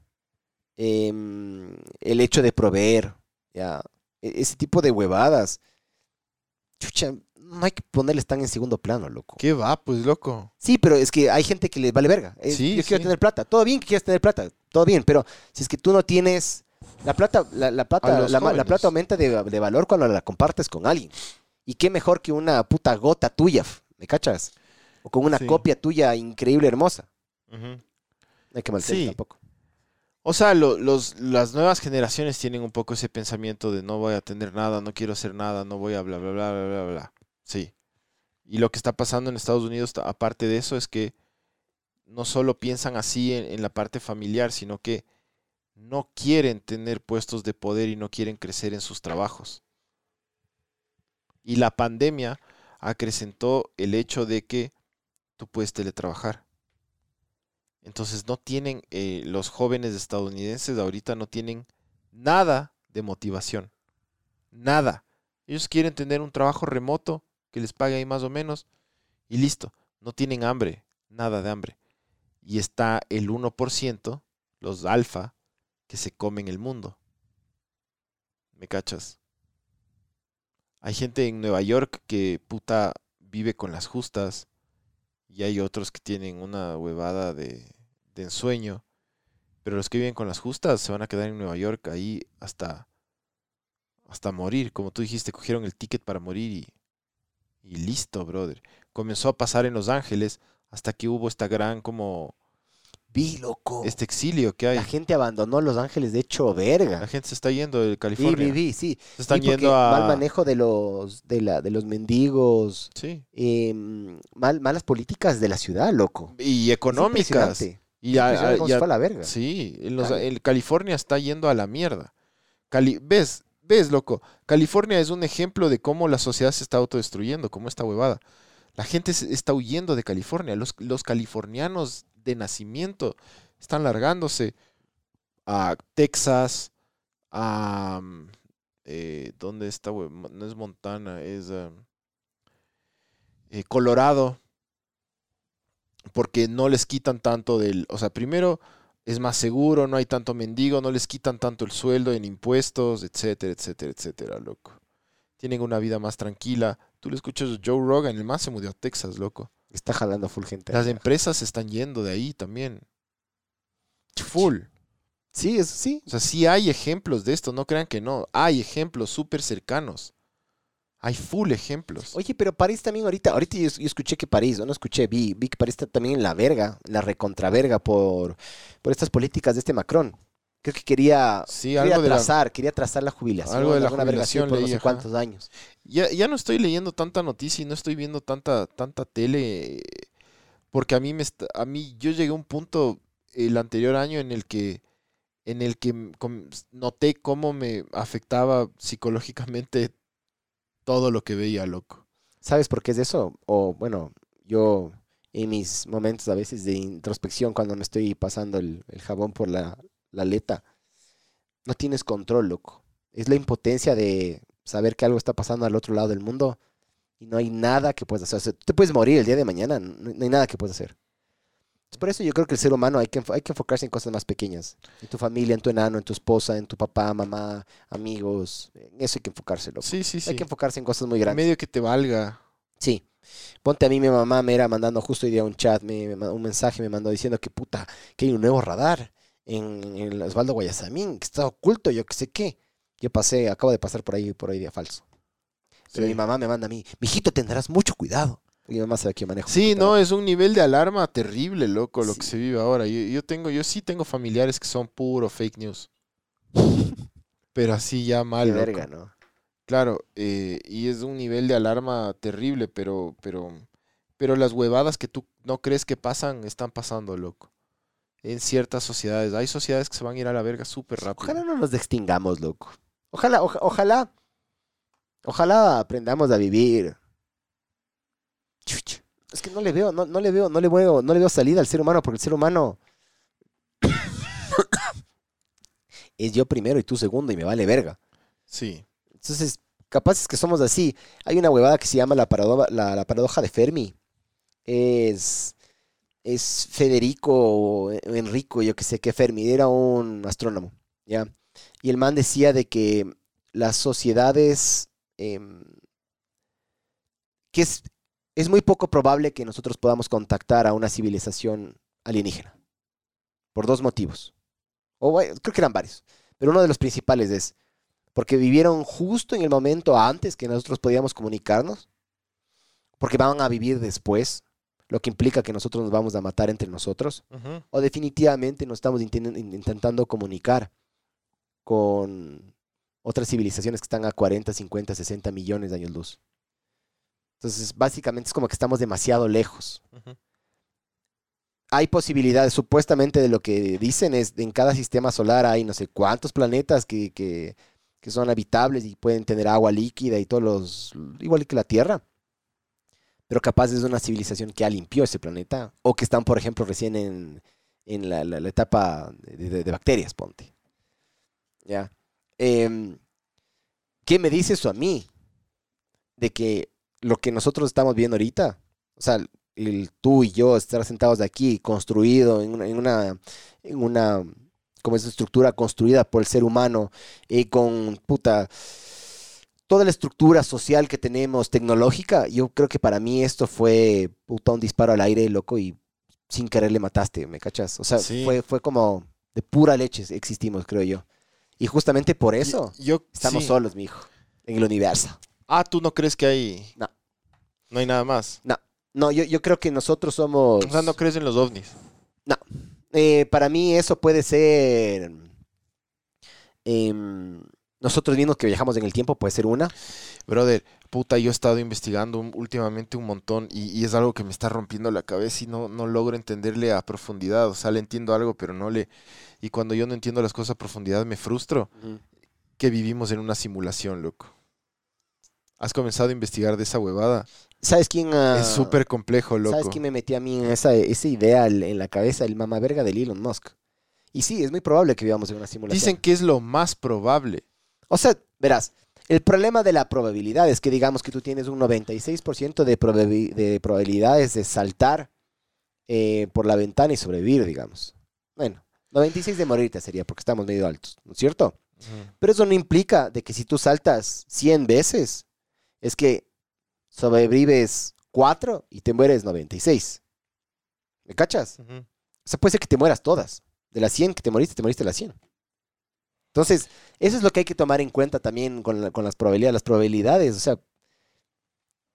em, el hecho de proveer, ya, e- ese tipo de huevadas, chucha, no hay que ponerles tan en segundo plano, loco. ¿Qué va, pues, loco? Sí, pero es que hay gente que les vale verga. Es, Sí, yo quiero sí. tener plata. Todo bien que quieras tener plata. Todo bien, pero si es que tú no tienes... La plata, la, la plata, la, plata aumenta de, de valor cuando la compartes con alguien. Y qué mejor que una puta gota tuya, ¿me cachas? O con una Sí. copia tuya increíble, hermosa. No hay que maltratar Sí. tampoco. O sea, lo- los, las nuevas generaciones tienen un poco ese pensamiento de no voy a tener nada, no quiero hacer nada, no voy a bla, bla, bla, bla, bla, bla. Sí. Y lo que está pasando en Estados Unidos, aparte de eso, es que no solo piensan así en, en la parte familiar, sino que no quieren tener puestos de poder y no quieren crecer en sus trabajos. Y la pandemia acrecentó el hecho de que tú puedes teletrabajar. Entonces no tienen, eh, los jóvenes estadounidenses ahorita no tienen nada de motivación. Nada. Ellos quieren tener un trabajo remoto que les pague ahí más o menos y listo. No tienen hambre, nada de hambre. Y está el 1%, los alfa, que se comen el mundo. ¿Me cachas? Hay gente en Nueva York que puta vive con las justas y hay otros que tienen una huevada de, de ensueño. Pero los que viven con las justas se van a quedar en Nueva York ahí hasta, hasta morir. Como tú dijiste, cogieron el ticket para morir y, y listo, brother. Comenzó a pasar en Los Ángeles hasta que hubo esta gran como Vi, loco. este exilio que hay. La gente abandonó Los Ángeles de hecho verga. La gente se está yendo de California. vi, vi, sí. Se están Sí, yendo a Mal manejo de los, de la, de los mendigos. Sí. em, mal, malas políticas de la ciudad, loco. Y económicas. Y a- a- y a- la verga. Sí, en los- California está yendo a la mierda. Cali- ¿Ves? ¿Ves, loco? California es un ejemplo de cómo la sociedad se está autodestruyendo, cómo esta huevada. La gente está huyendo de California. Los, los californianos de nacimiento están largándose a Texas, a... mm, eh, ¿Dónde está? No es Montana, es um, eh, Colorado. Porque no les quitan tanto del... O sea, primero es más seguro, no hay tanto mendigo, no les quitan tanto el sueldo en impuestos, etcétera, etcétera, etcétera, loco. Tienen una vida más tranquila. Tú le escuchas a Joe Rogan, el más se mudó a Texas, loco. Está jalando full gente. Las empresas se están yendo de ahí también. Full. Sí, es, sí. O sea, sí hay ejemplos de esto, no crean que no. Hay ejemplos súper cercanos. Hay full ejemplos. Oye, pero París también ahorita, ahorita yo, yo escuché que París, o no escuché, vi, vi que París está también en la verga, en la recontraverga por, por estas políticas de este Macron. Creo que quería, Sí, quería algo de la- trazar, quería trazar la jubilación. algo de la jubilación por no leí, sé ajá. cuántos años. Ya, ya no estoy leyendo tanta noticia y no estoy viendo tanta, tanta tele. Porque a mí me está- a mí yo llegué a un punto el anterior año en el que en el que noté cómo me afectaba psicológicamente todo lo que veía, loco. ¿Sabes por qué es eso? O bueno, yo en mis momentos a veces de introspección cuando me estoy pasando el, el jabón por la, la aleta, no tienes control, loco. Es la impotencia de saber que algo está pasando al otro lado del mundo y no hay nada que puedas hacer. O sea, tú te puedes morir el día de mañana, no, hay nada que puedas hacer. Por eso yo creo que el ser humano hay que, hay que enfocarse en cosas más pequeñas. En tu familia, en tu enano, en tu esposa, en tu papá, mamá, amigos. En eso hay que enfocarse, loco. Sí, sí, sí. Hay que enfocarse en cosas muy En grandes. medio que te valga. Sí. Ponte a mí, mi mamá me era mandando justo hoy día un chat, me, un mensaje, me mandó diciendo que puta, que hay un nuevo radar en, en Osvaldo Guayasamín, que está oculto, yo que sé qué. Yo pasé, acabo de pasar por ahí, por ahí día falso. Pero Sí. mi mamá me manda a mí, mijito, tendrás mucho cuidado. Mi mamá sabe que manejo. Sí, no, es un nivel de alarma terrible, loco, lo que se vive ahora. Yo, yo tengo, yo sí tengo familiares que son puro fake news. Pero así ya mal, Qué loco. verga, ¿no? Claro, eh, y es un nivel de alarma terrible, pero, pero, pero las huevadas que tú no crees que pasan, están pasando, loco. En ciertas sociedades. Hay sociedades que se van a ir a la verga súper rápido. Ojalá no nos extingamos, loco. Ojalá, oja- ojalá, ojalá aprendamos a vivir. Es que no le veo, no, no le veo, no le veo, no le veo salida al ser humano, porque el ser humano es yo primero y tú segundo y me vale verga. Sí. Entonces, capaz es que somos así. Hay una huevada que se llama la, paradoja, la, la paradoja de Fermi. Es, es Federico o Enrico, yo que sé qué Fermi, era un astrónomo, ¿ya? Y el man decía de que las sociedades, em, que es, es muy poco probable que nosotros podamos contactar a una civilización alienígena, por dos motivos. O creo que eran varios, pero uno de los principales es porque vivieron justo en el momento antes que nosotros podíamos comunicarnos, porque van a vivir después, lo que implica que nosotros nos vamos a matar entre nosotros, o definitivamente nos estamos inten- in- intentando comunicar con otras civilizaciones que están a 40, 50, 60 millones de años luz. Entonces, básicamente es como que estamos demasiado lejos. Hay posibilidades, supuestamente de lo que dicen es, en cada sistema solar hay no sé cuántos planetas que, que, que son habitables y pueden tener agua líquida y todos los, igual que la Tierra. Pero capaz es una civilización que ya limpió ese planeta o que están, por ejemplo, recién en, en la, etapa de, bacterias, ponte. ¿Ya? Em, ¿Qué me dice eso a mí? De que lo que nosotros estamos viendo ahorita, o sea, el, tú y yo estar sentados aquí, construido en una, en una, una como esa estructura construida por el ser humano, y con puta, toda la estructura social que tenemos, tecnológica, yo creo que para mí esto fue puta un disparo al aire, loco, y sin querer le mataste, ¿me cachas? O sea, Sí. fue, fue como de pura leche existimos, creo yo. Y justamente por eso Yo, estamos sí. solos, mi hijo, en el universo. Ah, ¿tú no crees que hay...? No. No hay nada más. No, yo, yo creo que nosotros somos... O sea, ¿no crees en los ovnis? Eh, para mí eso puede ser... em, nosotros mismos que viajamos en el tiempo puede ser una. Brother, puta, yo he estado investigando un- últimamente un montón y, y es algo que me está rompiendo la cabeza y no, no logro entenderle a profundidad. O sea, le entiendo algo, pero no le... Y cuando yo no entiendo las cosas a profundidad me frustro que vivimos en una simulación, loco. ¿Has comenzado a investigar de esa huevada? ¿Sabes quién? ah, es súper complejo, loco. ¿Sabes quién me metía a mí en esa, esa idea en la cabeza? El mamá verga del Elon Musk. Y sí, es muy probable que vivamos en una simulación. Dicen que es lo más probable. O sea, verás, el problema de la probabilidad es que digamos que tú tienes un 96% de, de probabilidades de saltar eh, por la ventana y sobrevivir, digamos. Bueno, 96 de morirte sería porque estamos medio altos, ¿no es cierto? Pero eso no implica de que si tú saltas 100 veces, es que sobrevives 4 y te mueres 96. ¿Me cachas? Ujú. O sea, puede ser que te mueras todas. De las 100 que te moriste, te moriste las 100. Entonces, eso es lo que hay que tomar en cuenta también con, la- con las probabilidades. Las probabilidades, o sea,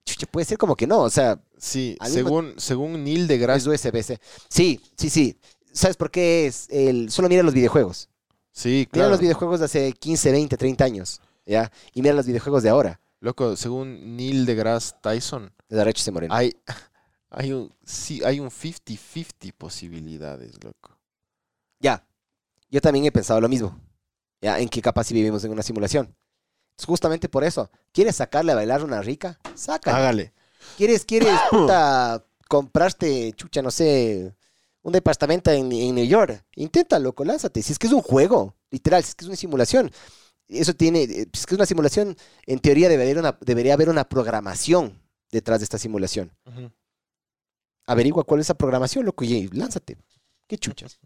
chucha, puede ser como que no, o sea, Sí, según, según Neil es deGrasse... USB-C. Sí, sí, sí. ¿Sabes por qué es? El, solo mira los videojuegos. Sí, Mira claro. los videojuegos de hace 15, 20, 30 años, ¿ya? Y mira los videojuegos de ahora. Loco, según Neil deGrasse Tyson, De derecho se moreno. hay, hay un sí, hay un 50-50 posibilidades, loco. Ya. Yo también he pensado lo mismo. Ya, en que capaz si vivimos en una simulación. Es justamente por eso. ¿Quieres sacarle a bailar una rica? Sácala. Hágale. ¿Quieres, quieres, puta, comprarte, chucha, no sé, un departamento en, en New York? Inténtalo, loco, lánzate. Si es que es un juego, literal, si es que es una simulación. Eso tiene, eh, si es que es una simulación, en teoría debería, haber una, debería haber una programación detrás de esta simulación. Averigua cuál es esa programación, loco, y lánzate. Qué chuchas.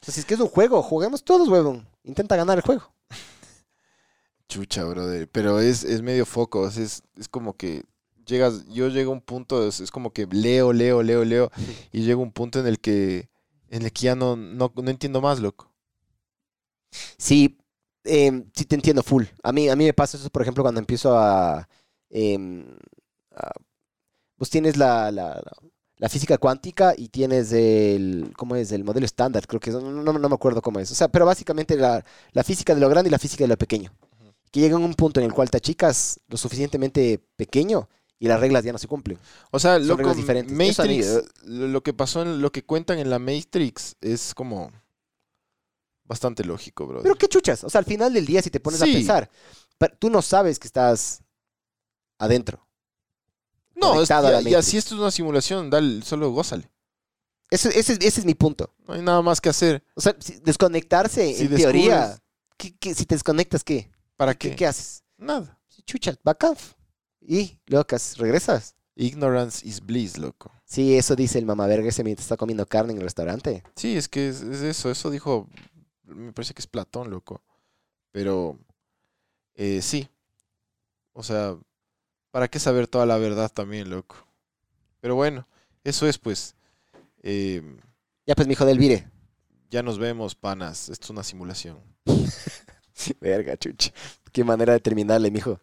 O sea, si es que es un juego, juguemos todos, huevón. Intenta ganar el juego. Chucha, brother. Pero es, es medio foco. Es, es, como que llegas, yo llego a un punto, es, es como que leo, leo, leo, leo. Y llego a un punto en el que, en el que ya no, no, no entiendo más, loco. Sí, eh, sí te entiendo full. A mí, a mí me pasa eso, por ejemplo, cuando empiezo a, em, ah, vos tienes la, la- la- la física cuántica y tienes el, ¿cómo es? El modelo estándar, creo que es, no, no- no me acuerdo cómo es. O sea, pero básicamente la, la física de lo grande y la física de lo pequeño. Que llega a un punto en el cual te achicas lo suficientemente pequeño y las reglas ya no se cumplen. O sea, Son loco, diferentes. Matrix, eh, lo que pasó en lo que cuentan en la Matrix es como bastante lógico, bro. Pero qué chuchas. O sea, al final del día, si te pones a pensar, tú no sabes que estás adentro. No, es, ya, ya, si esto es una simulación, dale, solo gózale. Ese, ese, ese es mi punto. No hay nada más que hacer. O sea, desconectarse, Si en teoría. ¿qué- qué- si te desconectas, ¿qué? ¿Para ¿Qué, qué? qué haces? Nada. Chucha, bacán. Y, locas, regresas. Ignorance is bliss, loco. Sí, eso dice el mamaverga ese mientras está comiendo carne en el restaurante. Sí, es que es, es eso. Eso dijo, me parece que es Platón, loco. Pero, eh, sí. O sea, ¿para qué saber toda la verdad también, loco? Pero bueno, eso es pues. Eh, Ya pues, mi hijo del vire. ya nos vemos, panas. Esto es una simulación. Verga, chucha. Qué manera de terminarle, mijo.